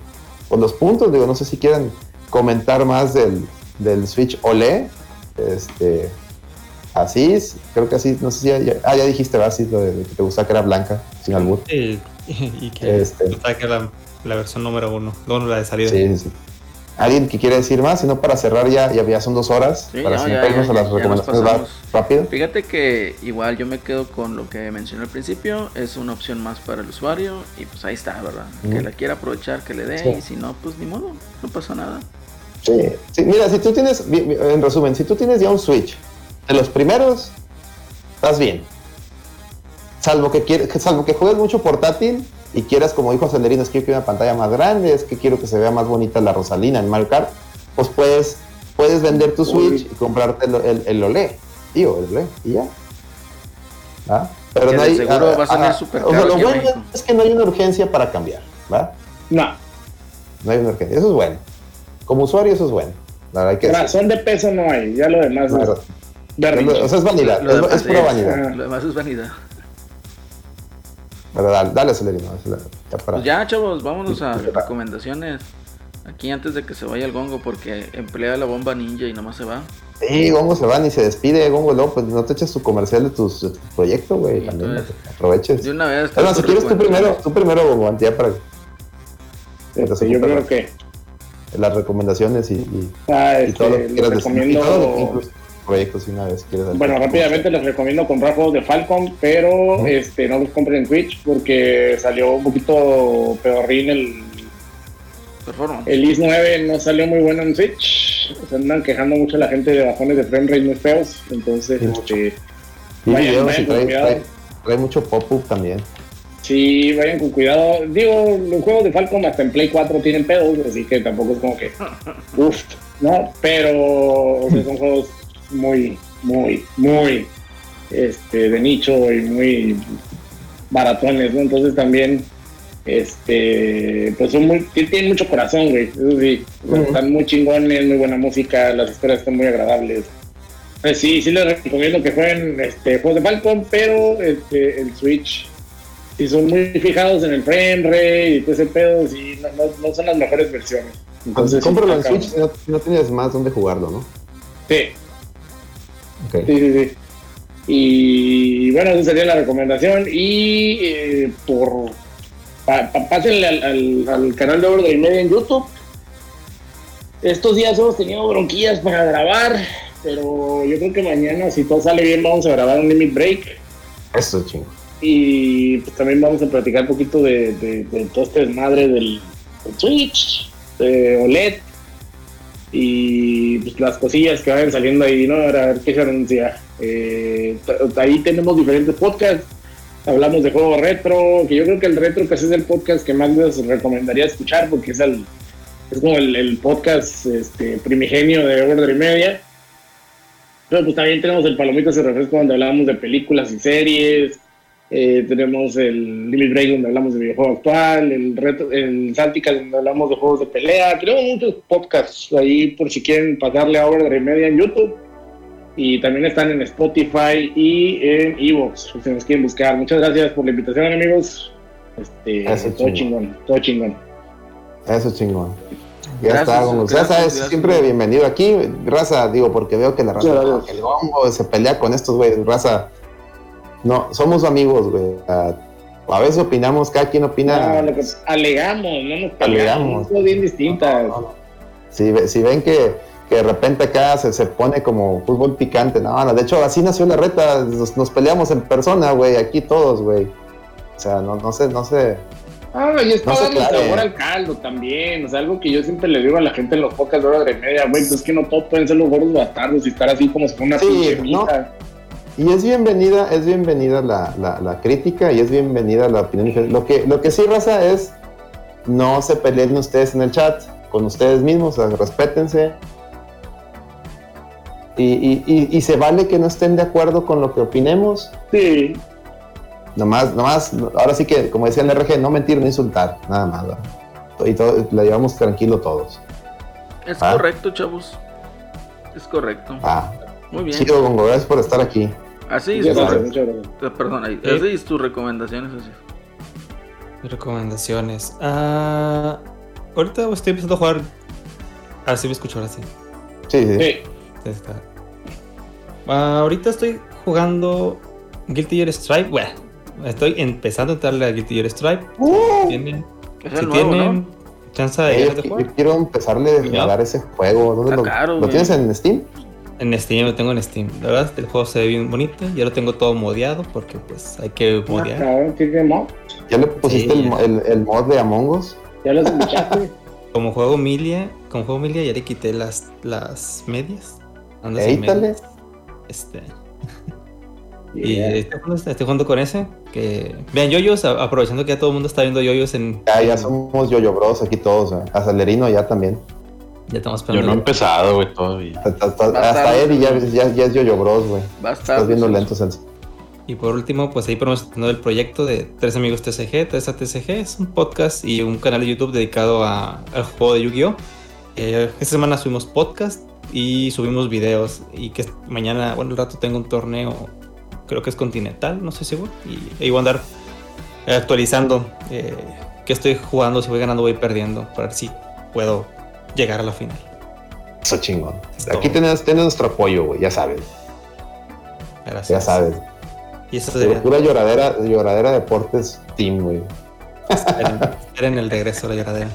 B: pues los puntos. Digo, no sé si quieren comentar más del, del Switch OLED. Este, Asís, creo que así, no sé si ya, ya- ah, ya dijiste. Asís, lo de, de que te gustaba que era blanca, sin albur.
C: Y, y que
B: Este.
C: saque la, la versión número uno, bueno, la de salida.
B: Sí, sí, sí. ¿Alguien que quiere decir más? Si no, para cerrar ya, ya, ya son dos horas.
A: Sí,
B: para
A: no, ya,
B: a las recomendaciones rápido.
A: Fíjate que igual yo me quedo con lo que mencioné al principio, es una opción más para el usuario y pues ahí está, ¿verdad? Que la quiera aprovechar, que le dé
B: Sí.
A: y si no, pues ni modo, no pasa nada.
B: Sí, sí, mira, si tú tienes, en resumen, si tú tienes ya un Switch, de los primeros, estás bien. Salvo que, quiere- que- salvo que juegues mucho portátil y quieras, como dijo Acelerino, es que yo quiero una pantalla más grande, es que quiero que se vea más bonita la Rosalina en Mario Kart, pues puedes puedes vender tu Switch y comprarte el, el, el OLED, tío, el OLED, y ya. ¿Va? Pero
A: Que
B: no hay.
A: seguro
B: ah,
A: va a salir
B: ah, o sea, Lo bueno es que no hay una urgencia para cambiar, ¿va?
F: No,
B: No hay una urgencia. Eso es bueno. Como usuario, eso es bueno. La hay que decir.
F: de peso no hay, ya lo demás
B: No,
F: es.
B: O sea, es vanidad.
A: Lo
B: es,
A: demás
B: es pura
A: es-
B: vanidad.
A: Lo demás es vanidad.
B: Pero dale, dale acelerino. acelerino, Ya para.
A: Pues ya, chavos, vámonos a recomendaciones. Aquí antes de que se vaya el gongo, porque emplea la bomba ninja y nomás se va.
B: Sí, Gongo se va ni se despide, Gongo López. No te eches tu comercial de tus, de tu proyecto, güey.
A: Sí,
B: También
A: entonces,
B: aproveches.
A: De una vez.
B: Bueno, si quieres tú primero, tú primero, Gongo, para
F: Este, yo creo que
B: las recomendaciones y, y,
F: ah,
B: y todo lo que
F: este,
B: quieras
F: les
B: decir. Y todo lo que incluso proyectos si una vez quieres
F: Bueno, rápidamente les recomiendo comprar juegos de Falcon, pero este no los compren en Twitch porque salió un poquito pedorrín el,
A: Performance.
F: el IS 9, no salió muy bueno en Switch. Se andan quejando mucho la gente de bajones de frame rate muy feos. Entonces,
B: Sí, mucho.
F: este,
B: Y
F: vayan,
B: videos
F: vayan
B: y
F: con
B: trae,
F: cuidado.
B: trae- trae mucho pop-up también.
F: Sí, vayan con cuidado. Digo, los juegos de Falcon hasta en Play 4 tienen pedos, así que tampoco es como que, uff, ¿no? Pero o sea, son juegos muy, muy, muy este, de nicho y muy baratones, ¿no? Entonces también, este, pues son muy, tienen mucho corazón, güey. Eso sí, están muy chingones, muy buena música, las historias están muy agradables. Pues sí, sí les recomiendo que jueguen este, juegos de Falcon, pero este, el Switch, si son muy fijados en el frame rate y todo ese pedo, sí, no, no- no son las mejores versiones. Entonces,
B: Cómpralo en
F: está
B: Switch si no, si no tienes más dónde jugarlo, ¿no?
F: Sí,
B: Ok.
F: Sí, sí, sí. Y bueno, esa sería la recomendación. Y eh, por pa- pa- pásenle al, al- al canal de Orden y Media en YouTube. Estos días hemos tenido bronquillas para grabar, pero yo creo que mañana, si todo sale bien, vamos a grabar un Limit Break.
B: Eso es chingo.
F: Y pues también vamos a platicar un poquito de, de- de todo este desmadre del, del Switch, de OLED y pues, las cosillas que vayan saliendo ahí, ¿no? A ver qué se anuncia. Eh, ahí tenemos diferentes podcasts. Hablamos de juegos retro, que yo creo que el retro pues, es el podcast que más les recomendaría escuchar porque es, el, es como el, el podcast este, primigenio de Order y Media. Pero pues también tenemos el Palomitas y Refresco donde hablamos de películas y series. Eh, tenemos el Limit Break donde hablamos de videojuego actual, el, reto, el Saltica donde hablamos de juegos de pelea. Tenemos muchos podcasts ahí por si quieren pasarle a Over de Media en YouTube. Y también están en Spotify y en Evox, si nos quieren buscar. Muchas gracias por la invitación, amigos. Este,
B: Eso
F: todo
B: chingón.
F: chingón, todo chingón.
B: Eso es chingón. Ya
A: Gracias,
B: está, sabes,
A: gracias.
B: siempre bienvenido aquí. Raza, digo, porque veo que la raza, el Gongo se pelea con estos güeyes. Raza, no, somos amigos, güey. A, veces opinamos, cada quien opina.
F: No, lo que alegamos, no nos
B: Alegamos.
F: peleamos, son bien distintas.
B: No, no. Si, si ven que, que de repente acá se, se pone como fútbol picante, no, no, de hecho así nació la reta, nos, nos peleamos en persona, güey, aquí todos, güey. O sea, no, no sé, no sé.
F: Ah, y es para darle sabor al caldo también. O sea, algo que yo siempre le digo a la gente en los podcasts de hora de media, güey, pues es que no todos pueden ser los gordos bastardos y estar así como si fuera una
B: Sí,
F: pinche
B: ¿no? Y es bienvenida, es bienvenida la, la, la crítica y es bienvenida la opinión diferente. Lo que, lo que sí, raza, es no se peleen ustedes en el chat con ustedes mismos, o sea, respétense. Y, y, y, y se vale que no estén de acuerdo con lo que opinemos.
F: Sí,
B: Nomás, nomás, ahora sí que, como decía el RG, no mentir, no insultar, nada más. ¿verdad? Y todo, la llevamos tranquilo todos.
A: Es
B: Ah.
A: correcto, chavos. Es correcto.
B: Ah,
A: Muy bien.
B: chido, Gongo, gracias por estar aquí.
A: Así es. eh, Perdón, ahí.
C: Sí.
A: Así es tus recomendaciones. Así.
C: Recomendaciones. Ah, ahorita estoy empezando a jugar. Ah, sí me escucho ahora sí.
B: Sí, sí.
F: Sí,
C: está. Ah, ahorita estoy jugando Guilty Gear Stripe. Bueno, estoy empezando a entrarle a Guilty Gear Stripe. ¿Tienen,
A: Es
C: si
A: el nuevo,
C: tienen
A: ¿no?
C: chance de
B: Eh,
C: de jugar?
B: yo quiero empezarle a dar ese juego. ¿Dónde lo,
A: caro,
B: ¿lo tienes en Steam?
C: En Steam, lo tengo en Steam. La verdad, el juego se ve bien bonito. Ya lo tengo todo modeado porque pues hay que
F: ah,
C: modear.
F: mod.
B: ¿Ya le pusiste
C: Sí,
B: el,
C: ya.
B: el- el mod de Among Us?
F: Ya lo escuchaste.
C: Como juego Milia, como juego Milia ya le quité las, las medias. Ando sin medias. Este. Y
F: Yeah.
C: estoy jugando, estoy jugando con ese. Que. Vean, yoyos, a- aprovechando que ya todo el mundo está viendo yoyos en.
B: Ya, ya somos Yoyo Bros aquí todos. ¿eh? Acelerino ya también.
C: Ya estamos
E: Yo no he empezado, güey, todavía.
B: Hasta, hasta- hasta Eddie ya, ya, ya es Yoyo Bros, güey. Estás viendo lento, Celso.
C: Y por último, pues ahí promocionando el proyecto de Tres Amigos TCG. Tres TCG es un podcast y un canal de YouTube dedicado a- al juego de Yu-Gi-Oh! Eh, esta semana subimos podcast y subimos videos. Y que mañana, bueno, el rato tengo un torneo, creo que es continental, no sé seguro. Y ahí voy a andar eh, actualizando eh, qué estoy jugando, si voy ganando o voy perdiendo, para ver si puedo llegar a la final.
B: Eso chingón. Aquí tienes, tienes nuestro apoyo, güey, ya sabes.
C: Gracias.
B: Ya sabes.
C: Y eso sería.
B: Pura lloradera, lloradera deportes team, güey.
C: Esperen, esperen el regreso de la lloradera.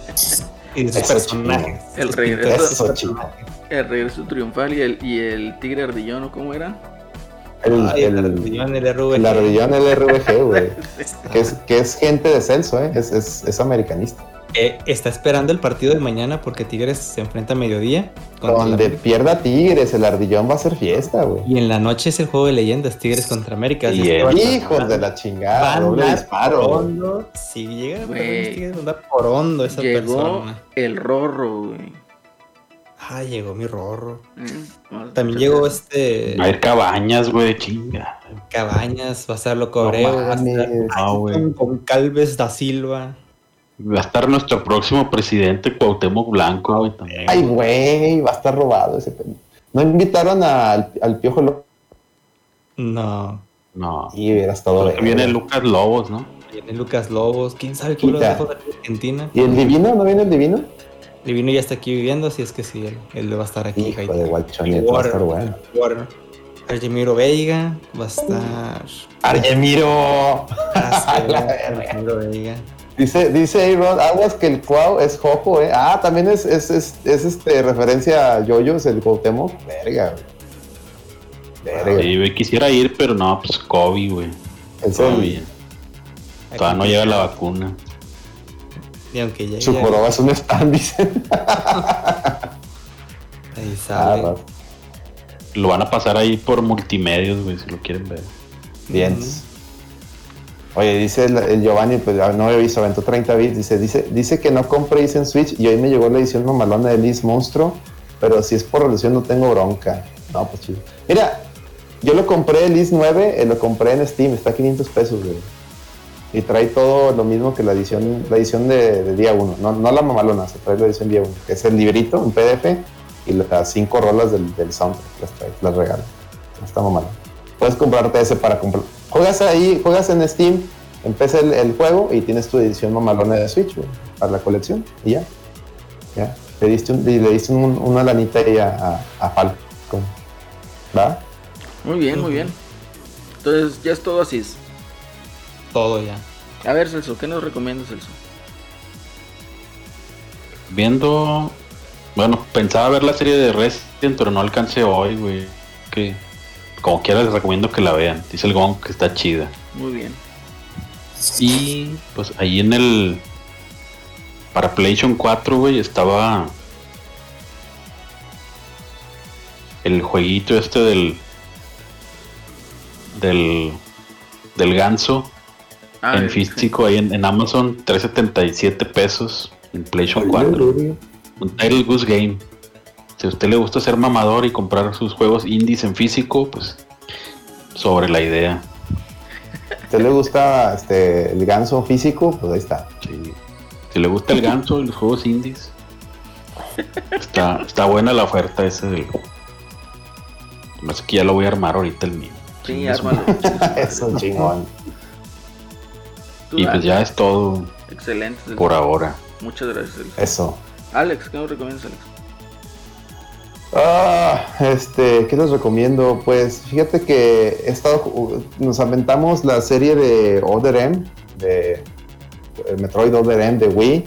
C: Y de sus personajes.
A: El regreso.
B: Eso.
A: El regreso triunfal y el, y el tigre ardillón, ¿o cómo era?
B: El,
C: Ay,
B: el,
C: el ardillón, el RV.
B: el ardillón LRVG, güey. que, es, que es gente de Celso, ¿eh? Es, es, es americanista.
C: Eh, está esperando el partido de mañana porque Tigres se enfrenta a mediodía.
B: Donde pierda Tigres, el ardillón va a ser fiesta, güey.
C: Y en la noche es el juego de leyendas Tigres contra América.
E: Y
C: van
B: Hijos de la chingada, doble disparo.
C: hondo. Si llega a Tigres, va a andar por hondo esa
A: Llegó
C: persona.
A: el rorro, güey.
C: Ah, llegó mi rorro.
A: A
C: También llegó este
E: Va a ir cabañas, güey, chinga.
C: Cabañas, va a estar Loco Abreu, va a estar
B: mames.
E: No, güey.
C: con, con Calves da Silva.
E: Va a estar nuestro próximo presidente, Cuauhtémoc Blanco, güey, también.
B: Ay, güey, va a estar robado ese pendejo. ¿No invitaron al, al Piojo López?
C: No.
E: No.
B: Y hubiera estado verga.
E: viene Lucas Lobos, ¿no?
C: Viene Lucas Lobos. ¿Quién sabe cómo lo dejó de Argentina?
B: ¿Y el divino? ¿No viene el divino?
C: Divino ya está aquí viviendo, así es que sí, él, él va a estar aquí.
B: Hijo de va a estar bueno.
C: Warner. Argemiro Veiga va a estar.
B: ¡Argemiro!
C: Argemiro Veiga.
B: Dice, dice Aaron, aguas que el Cuau es Jojo, eh. Ah, también es, es, es, es, este referencia a Yoyos, el Cuauhtémoc. Verga, güey. Verga.
E: Sí, güey, quisiera ir, pero no, pues COVID, güey.
B: Es
E: Todavía.
B: el,
E: Todavía no llega la vacuna.
C: Y aunque llegue,
B: su joroba es un stand, dice.
C: ahí
B: Ah,
C: sale.
E: Lo van a pasar ahí por multimedios, güey, si lo quieren ver.
B: Bien. Oye, dice el, Giovanni, pues ya no había visto, aventó 30 bits. Dice, dice, dice que no compre Is en Switch y hoy me llegó la edición mamalona de Liz Monstruo, pero si es por relación no tengo bronca. No, pues chido. Mira, yo lo compré el Is 9, eh, lo compré en Steam, está a 500 pesos, güey. Y trae todo lo mismo que la edición, la edición de, día 1. No, no la mamalona, se trae la edición día 1, que es el librito, un PDF, y las cinco rolas del, del soundtrack, las trae, las regala. Está mamalona. Puedes comprarte ese para comprar. Juegas ahí, juegas en Steam, empieza el, el juego y tienes tu edición mamalona de Switch, güey, para la colección, y ya. Ya. Le diste, un- y le diste un- una lanita ahí a, a, a Falcon. ¿Va?
A: Muy bien, muy bien. Entonces, ya es todo así.
C: Todo ya.
A: A ver, Celso, ¿qué nos recomiendas, Celso?
E: Viendo. Bueno, pensaba ver la serie de Resident, pero no alcancé hoy, güey. Que como quiera les recomiendo que la vean. Dice el Gong que está chida.
A: Muy bien.
E: Y pues ahí en el. Para PlayStation 4, güey, estaba. El jueguito este del. Del. Del ganso
A: Ah,
E: en físico ahí en, en Amazon, 377 pesos en PlayStation 4. Un Title Goose Game. Si a usted le gusta ser mamador y comprar sus juegos indies en físico, pues sobre la idea.
B: ¿A usted le gusta este, el ganso físico? Pues ahí está.
E: Sí. Si le gusta el ganso y los juegos indies, está, está buena la oferta ese del. Más que ya lo voy a armar ahorita el mío.
A: Sí, ármalo.
B: Eso chingón.
E: Y pues
A: Alex.
E: ya es todo
A: Excelente.
E: Por ahora.
A: Muchas gracias.
B: Eso.
A: Alex, ¿qué nos recomiendas, Alex?
B: Ah, este, ¿qué les recomiendo? Pues fíjate que he estado, nos aventamos la serie de Other M, de el Metroid Other M de Wii,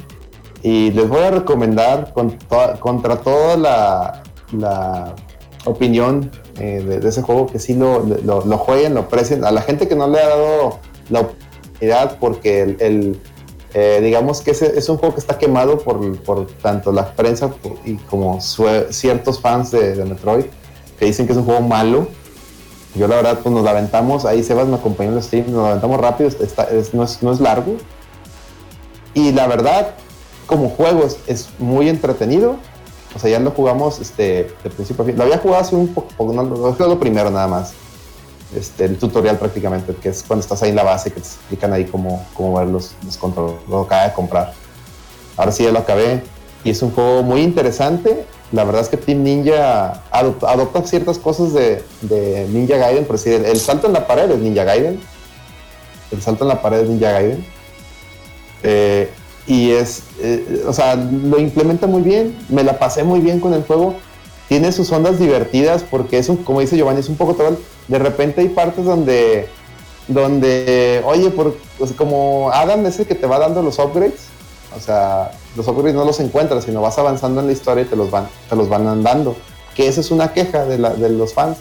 B: y les voy a recomendar contra toda la, la opinión eh, de, ese juego que sí lo, lo, lo jueguen, lo aprecien. A la gente que no le ha dado la oportunidad porque el, eh, digamos que ese es un juego que está quemado por, por tanto la prensa y como ciertos fans de, Metroid que dicen que es un juego malo. Yo la verdad pues nos la aventamos, ahí Sebas me acompañó en el stream, nos la aventamos rápido, es- no, es, no es largo. Y la verdad, como juegos es muy entretenido, O sea, ya lo jugamos este, de principio a fin. Lo había jugado hace un poco, no, lo lo primero nada más. Este, el tutorial prácticamente, que es cuando estás ahí en la base, que te explican ahí cómo, cómo ver los, controles. Lo acabé de comprar. Ahora sí ya lo acabé. Y es un juego muy interesante. La verdad es que Team Ninja adopta, ciertas cosas de, Ninja Gaiden. Por decir, el, el salto en la pared es Ninja Gaiden. El salto en la pared es Ninja Gaiden. Eh, y es, eh, o sea, lo implementa muy bien. Me la pasé muy bien con el juego. Tiene sus ondas divertidas porque es un, como dice Giovanni, es un poco todo. De repente hay partes donde, donde, oye, por, sea, como Adam es el que te va dando los upgrades. O sea, los upgrades no los encuentras, sino vas avanzando en la historia y te los van, te los van dando. Que esa es una queja de, la, de los fans.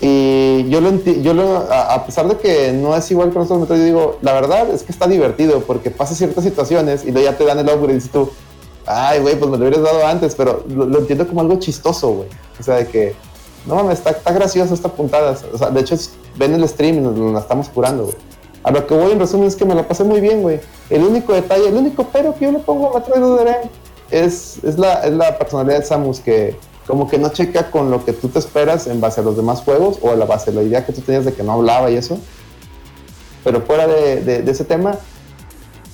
B: Y yo lo, yo lo a, pesar de que no es igual con otros yo digo, la verdad es que está divertido porque pasa ciertas situaciones y ya te dan el upgrade y tú, ay, güey, pues me lo hubieras dado antes, pero lo, entiendo como algo chistoso, güey. O sea, de que, no mames, está, está gracioso esta puntada. O sea, de hecho, ven el stream y nos, nos la estamos curando, güey. A lo que voy en resumen es que me la pasé muy bien, güey. El único detalle, el único pero que yo le pongo a Metroid M es, es, la, es la personalidad de Samus que como que no checa con lo que tú te esperas en base a los demás juegos o a la base la idea que tú tenías de que no hablaba y eso. Pero fuera de- de ese tema,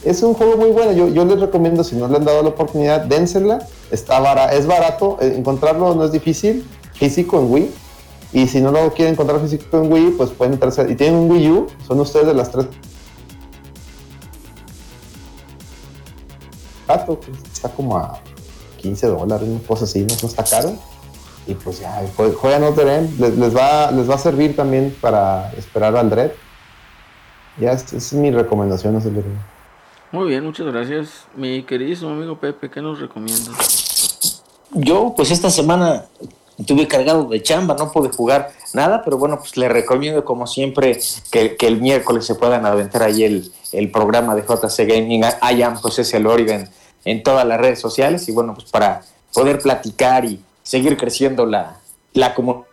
B: es un juego muy bueno. Yo, les recomiendo, si no le han dado la oportunidad, dénsela. Está bara- es barato, eh, encontrarlo no es difícil, físico en Wii. Y si no lo quieren encontrar físico en Wii, pues pueden entrarse. Y tienen un Wii U, son ustedes de las tres. Pues, está como a 15 dólares, una cosa así, no, está caro. Y pues ya, jue- juegan Other M, les, les va, les va a servir también para esperar al Dread. Ya, es, mi recomendación, libro.
A: Muy bien, muchas gracias. Mi queridísimo amigo Pepe, ¿qué nos recomiendas?
D: Yo, pues esta semana estuve cargado de chamba, no pude jugar nada, pero bueno, pues le recomiendo como siempre que, que el miércoles se puedan aventar ahí el, el programa de JC Gaming, I am José Celoriga en, en todas las redes sociales y bueno, pues para poder platicar y seguir creciendo la, la comunidad.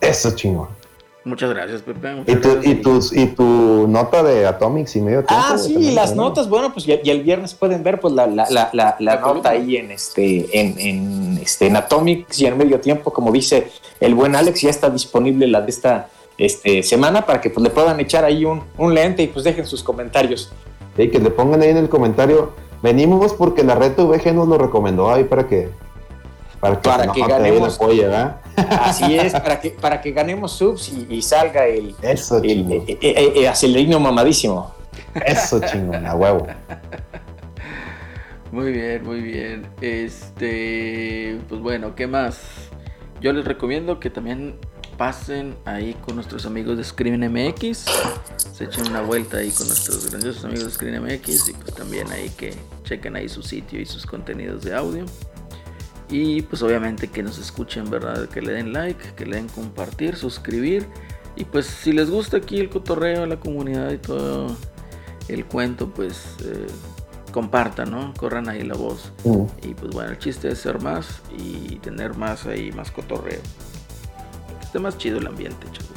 B: Eso chingón.
A: Muchas gracias, Pepe. muchas
B: Y tu,
A: gracias.
B: y, tus, y tu nota de Atomics y medio tiempo.
D: Ah, sí,
B: también,
D: las
B: ¿no?
D: notas, bueno, pues y, y el viernes pueden ver pues la, la, la, la, la
A: La columna.
D: nota ahí en este, en, en, este, en Atomics y en medio tiempo, como dice el buen Alex, ya está disponible la de esta este, semana para que pues le puedan echar ahí un, un lente y pues dejen sus comentarios.
B: Sí, que le pongan ahí en el comentario. Venimos porque la red VG nos lo recomendó ahí para que. Para que,
D: Para que ganemos.
B: el apoyo, ¿verdad?
D: Así es, para que, para que ganemos subs y, y salga el,
B: Eso
D: el,
B: chingón.
D: eh, eh, eh, acelerino mamadísimo.
B: Eso chingón, a huevo.
A: Muy bien, muy bien. Este, pues bueno, ¿qué más? Yo les recomiendo que también pasen ahí con nuestros amigos de Screen MX. Se echen una vuelta ahí con nuestros grandiosos amigos de Screen MX y pues también ahí que chequen ahí su sitio y sus contenidos de audio. Y pues obviamente que nos escuchen, ¿verdad? Que le den like, que le den compartir, suscribir. Y pues si les gusta aquí el cotorreo, la comunidad y todo el cuento, pues eh, compartan, ¿no? Corran ahí la voz.
B: Mm.
A: Y pues bueno, el chiste es ser más y tener más ahí, más cotorreo. Que esté más chido el ambiente, chavos.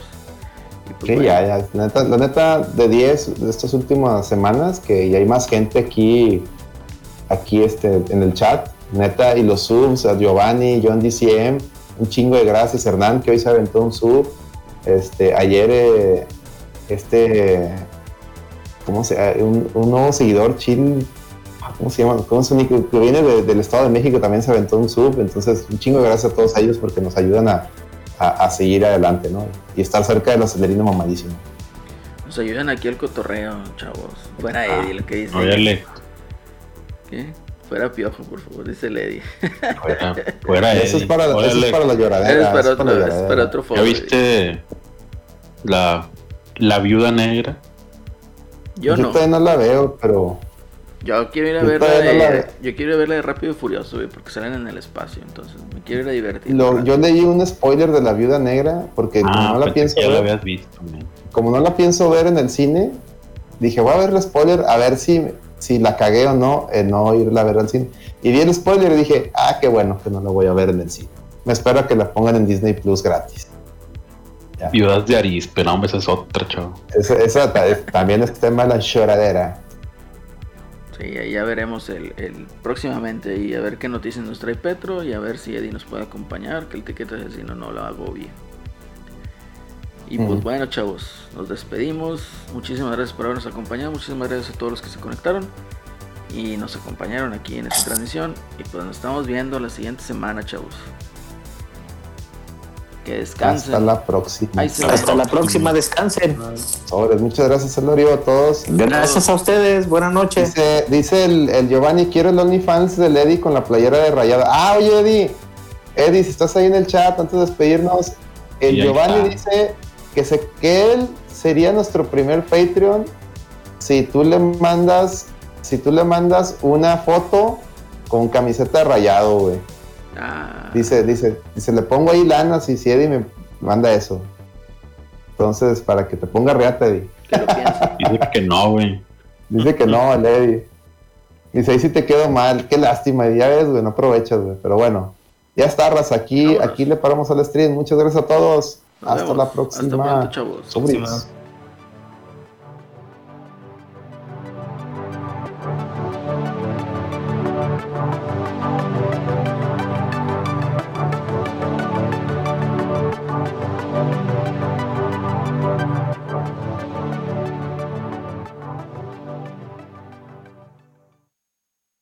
A: Pues
B: Sí,
A: bueno,
B: ya, ya. La neta, la neta, de 10 de estas últimas semanas, que ya hay más gente aquí, aquí este, en el chat. Neta, y los subs, a Giovanni, John DCM, un chingo de gracias. Hernán, que hoy se aventó un sub. Este, ayer, eh, este, ¿cómo se llama? Un, un nuevo seguidor, Chill. ¿Cómo se llama? ¿Cómo se llama? Que viene de- del Estado de México también se aventó un sub. Entonces, un chingo de gracias a todos ellos porque nos ayudan a, a, a seguir adelante, ¿no? Y estar cerca del acelerino mamadísimo.
A: nos ayudan aquí el cotorreo, chavos. Fuera Eddie, lo que dice.
E: Óyale,
A: ¿Qué? Fuera piojo, por favor, dice Eddie.
E: fuera, fuera
B: Eso es, para, eso es para la lloradera.
A: Es para
B: eso es
A: para otro
E: ¿Ya
A: foro.
E: viste la, la viuda negra?
A: Yo
B: Yo
A: no.
B: todavía no la veo, pero
A: Yo quiero ir a
B: Yo
A: ver la
B: todavía no
A: de,
B: la
A: yo quiero ir a ver la de Rápido y Furioso, güey, porque salen en el espacio, entonces me quiero ir a divertir.
B: lo- yo leí un spoiler de la viuda negra porque como no la pienso
E: que ya
B: ver,
E: habías visto. man.
B: como no la pienso ver en el cine, dije voy a ver el spoiler a ver si, si la cagué o no en no irla a ver al cine. Y vi el spoiler y dije, ah, qué bueno que no la voy a ver en el cine. Me espero a que la pongan en Disney Plus gratis.
E: Viudas de Arispe, no, hombre, esa es otra, chavo.
B: Esa, esa ta- es- también es tema de la lloradera.
A: Sí, ahí ya veremos el, el- próximamente y a ver qué noticias nos trae Petro y a ver si Eddie nos puede acompañar, que el tiquete asesino no lo hago bien. Y pues bueno, chavos, nos despedimos. Muchísimas gracias por habernos acompañado. Muchísimas gracias a todos los que se conectaron y nos acompañaron aquí en esta transmisión. Y pues nos estamos viendo la siguiente semana, chavos. Que descansen.
B: Hasta la próxima.
A: Ahí se va.
D: Hasta la próxima, descansen.
B: Sobres. Muchas gracias, Elorio, a todos.
D: Gracias a ustedes, buenas noches.
B: Dice, dice el, el Giovanni, quiero el OnlyFans del Eddie con la playera de rayada. Ah, oye, Eddie. Eddie, si estás ahí en el chat, antes de despedirnos, el Giovanni
E: está.
B: dice que, se, que él sería nuestro primer Patreon si tú le mandas, si tú le mandas una foto con camiseta de rayado, güey.
A: Ah,
B: Dice, dice, dice, le pongo ahí lana si, si Eddie me manda eso. Entonces, para que te ponga reata, Eddie.
A: que lo.
E: Dice que no, güey.
B: Dice que no, el Eddie. Dice, ahí sí te quedo mal. Qué lástima. Y ya ves, güey, no aprovechas, güey. Pero bueno, ya está, raza. Aquí, aquí le paramos al stream. Muchas gracias a todos. Hasta
A: vemos.
B: la
A: Hasta
B: próxima.
A: pronto, chavos.
B: Sobres.
C: Próxima.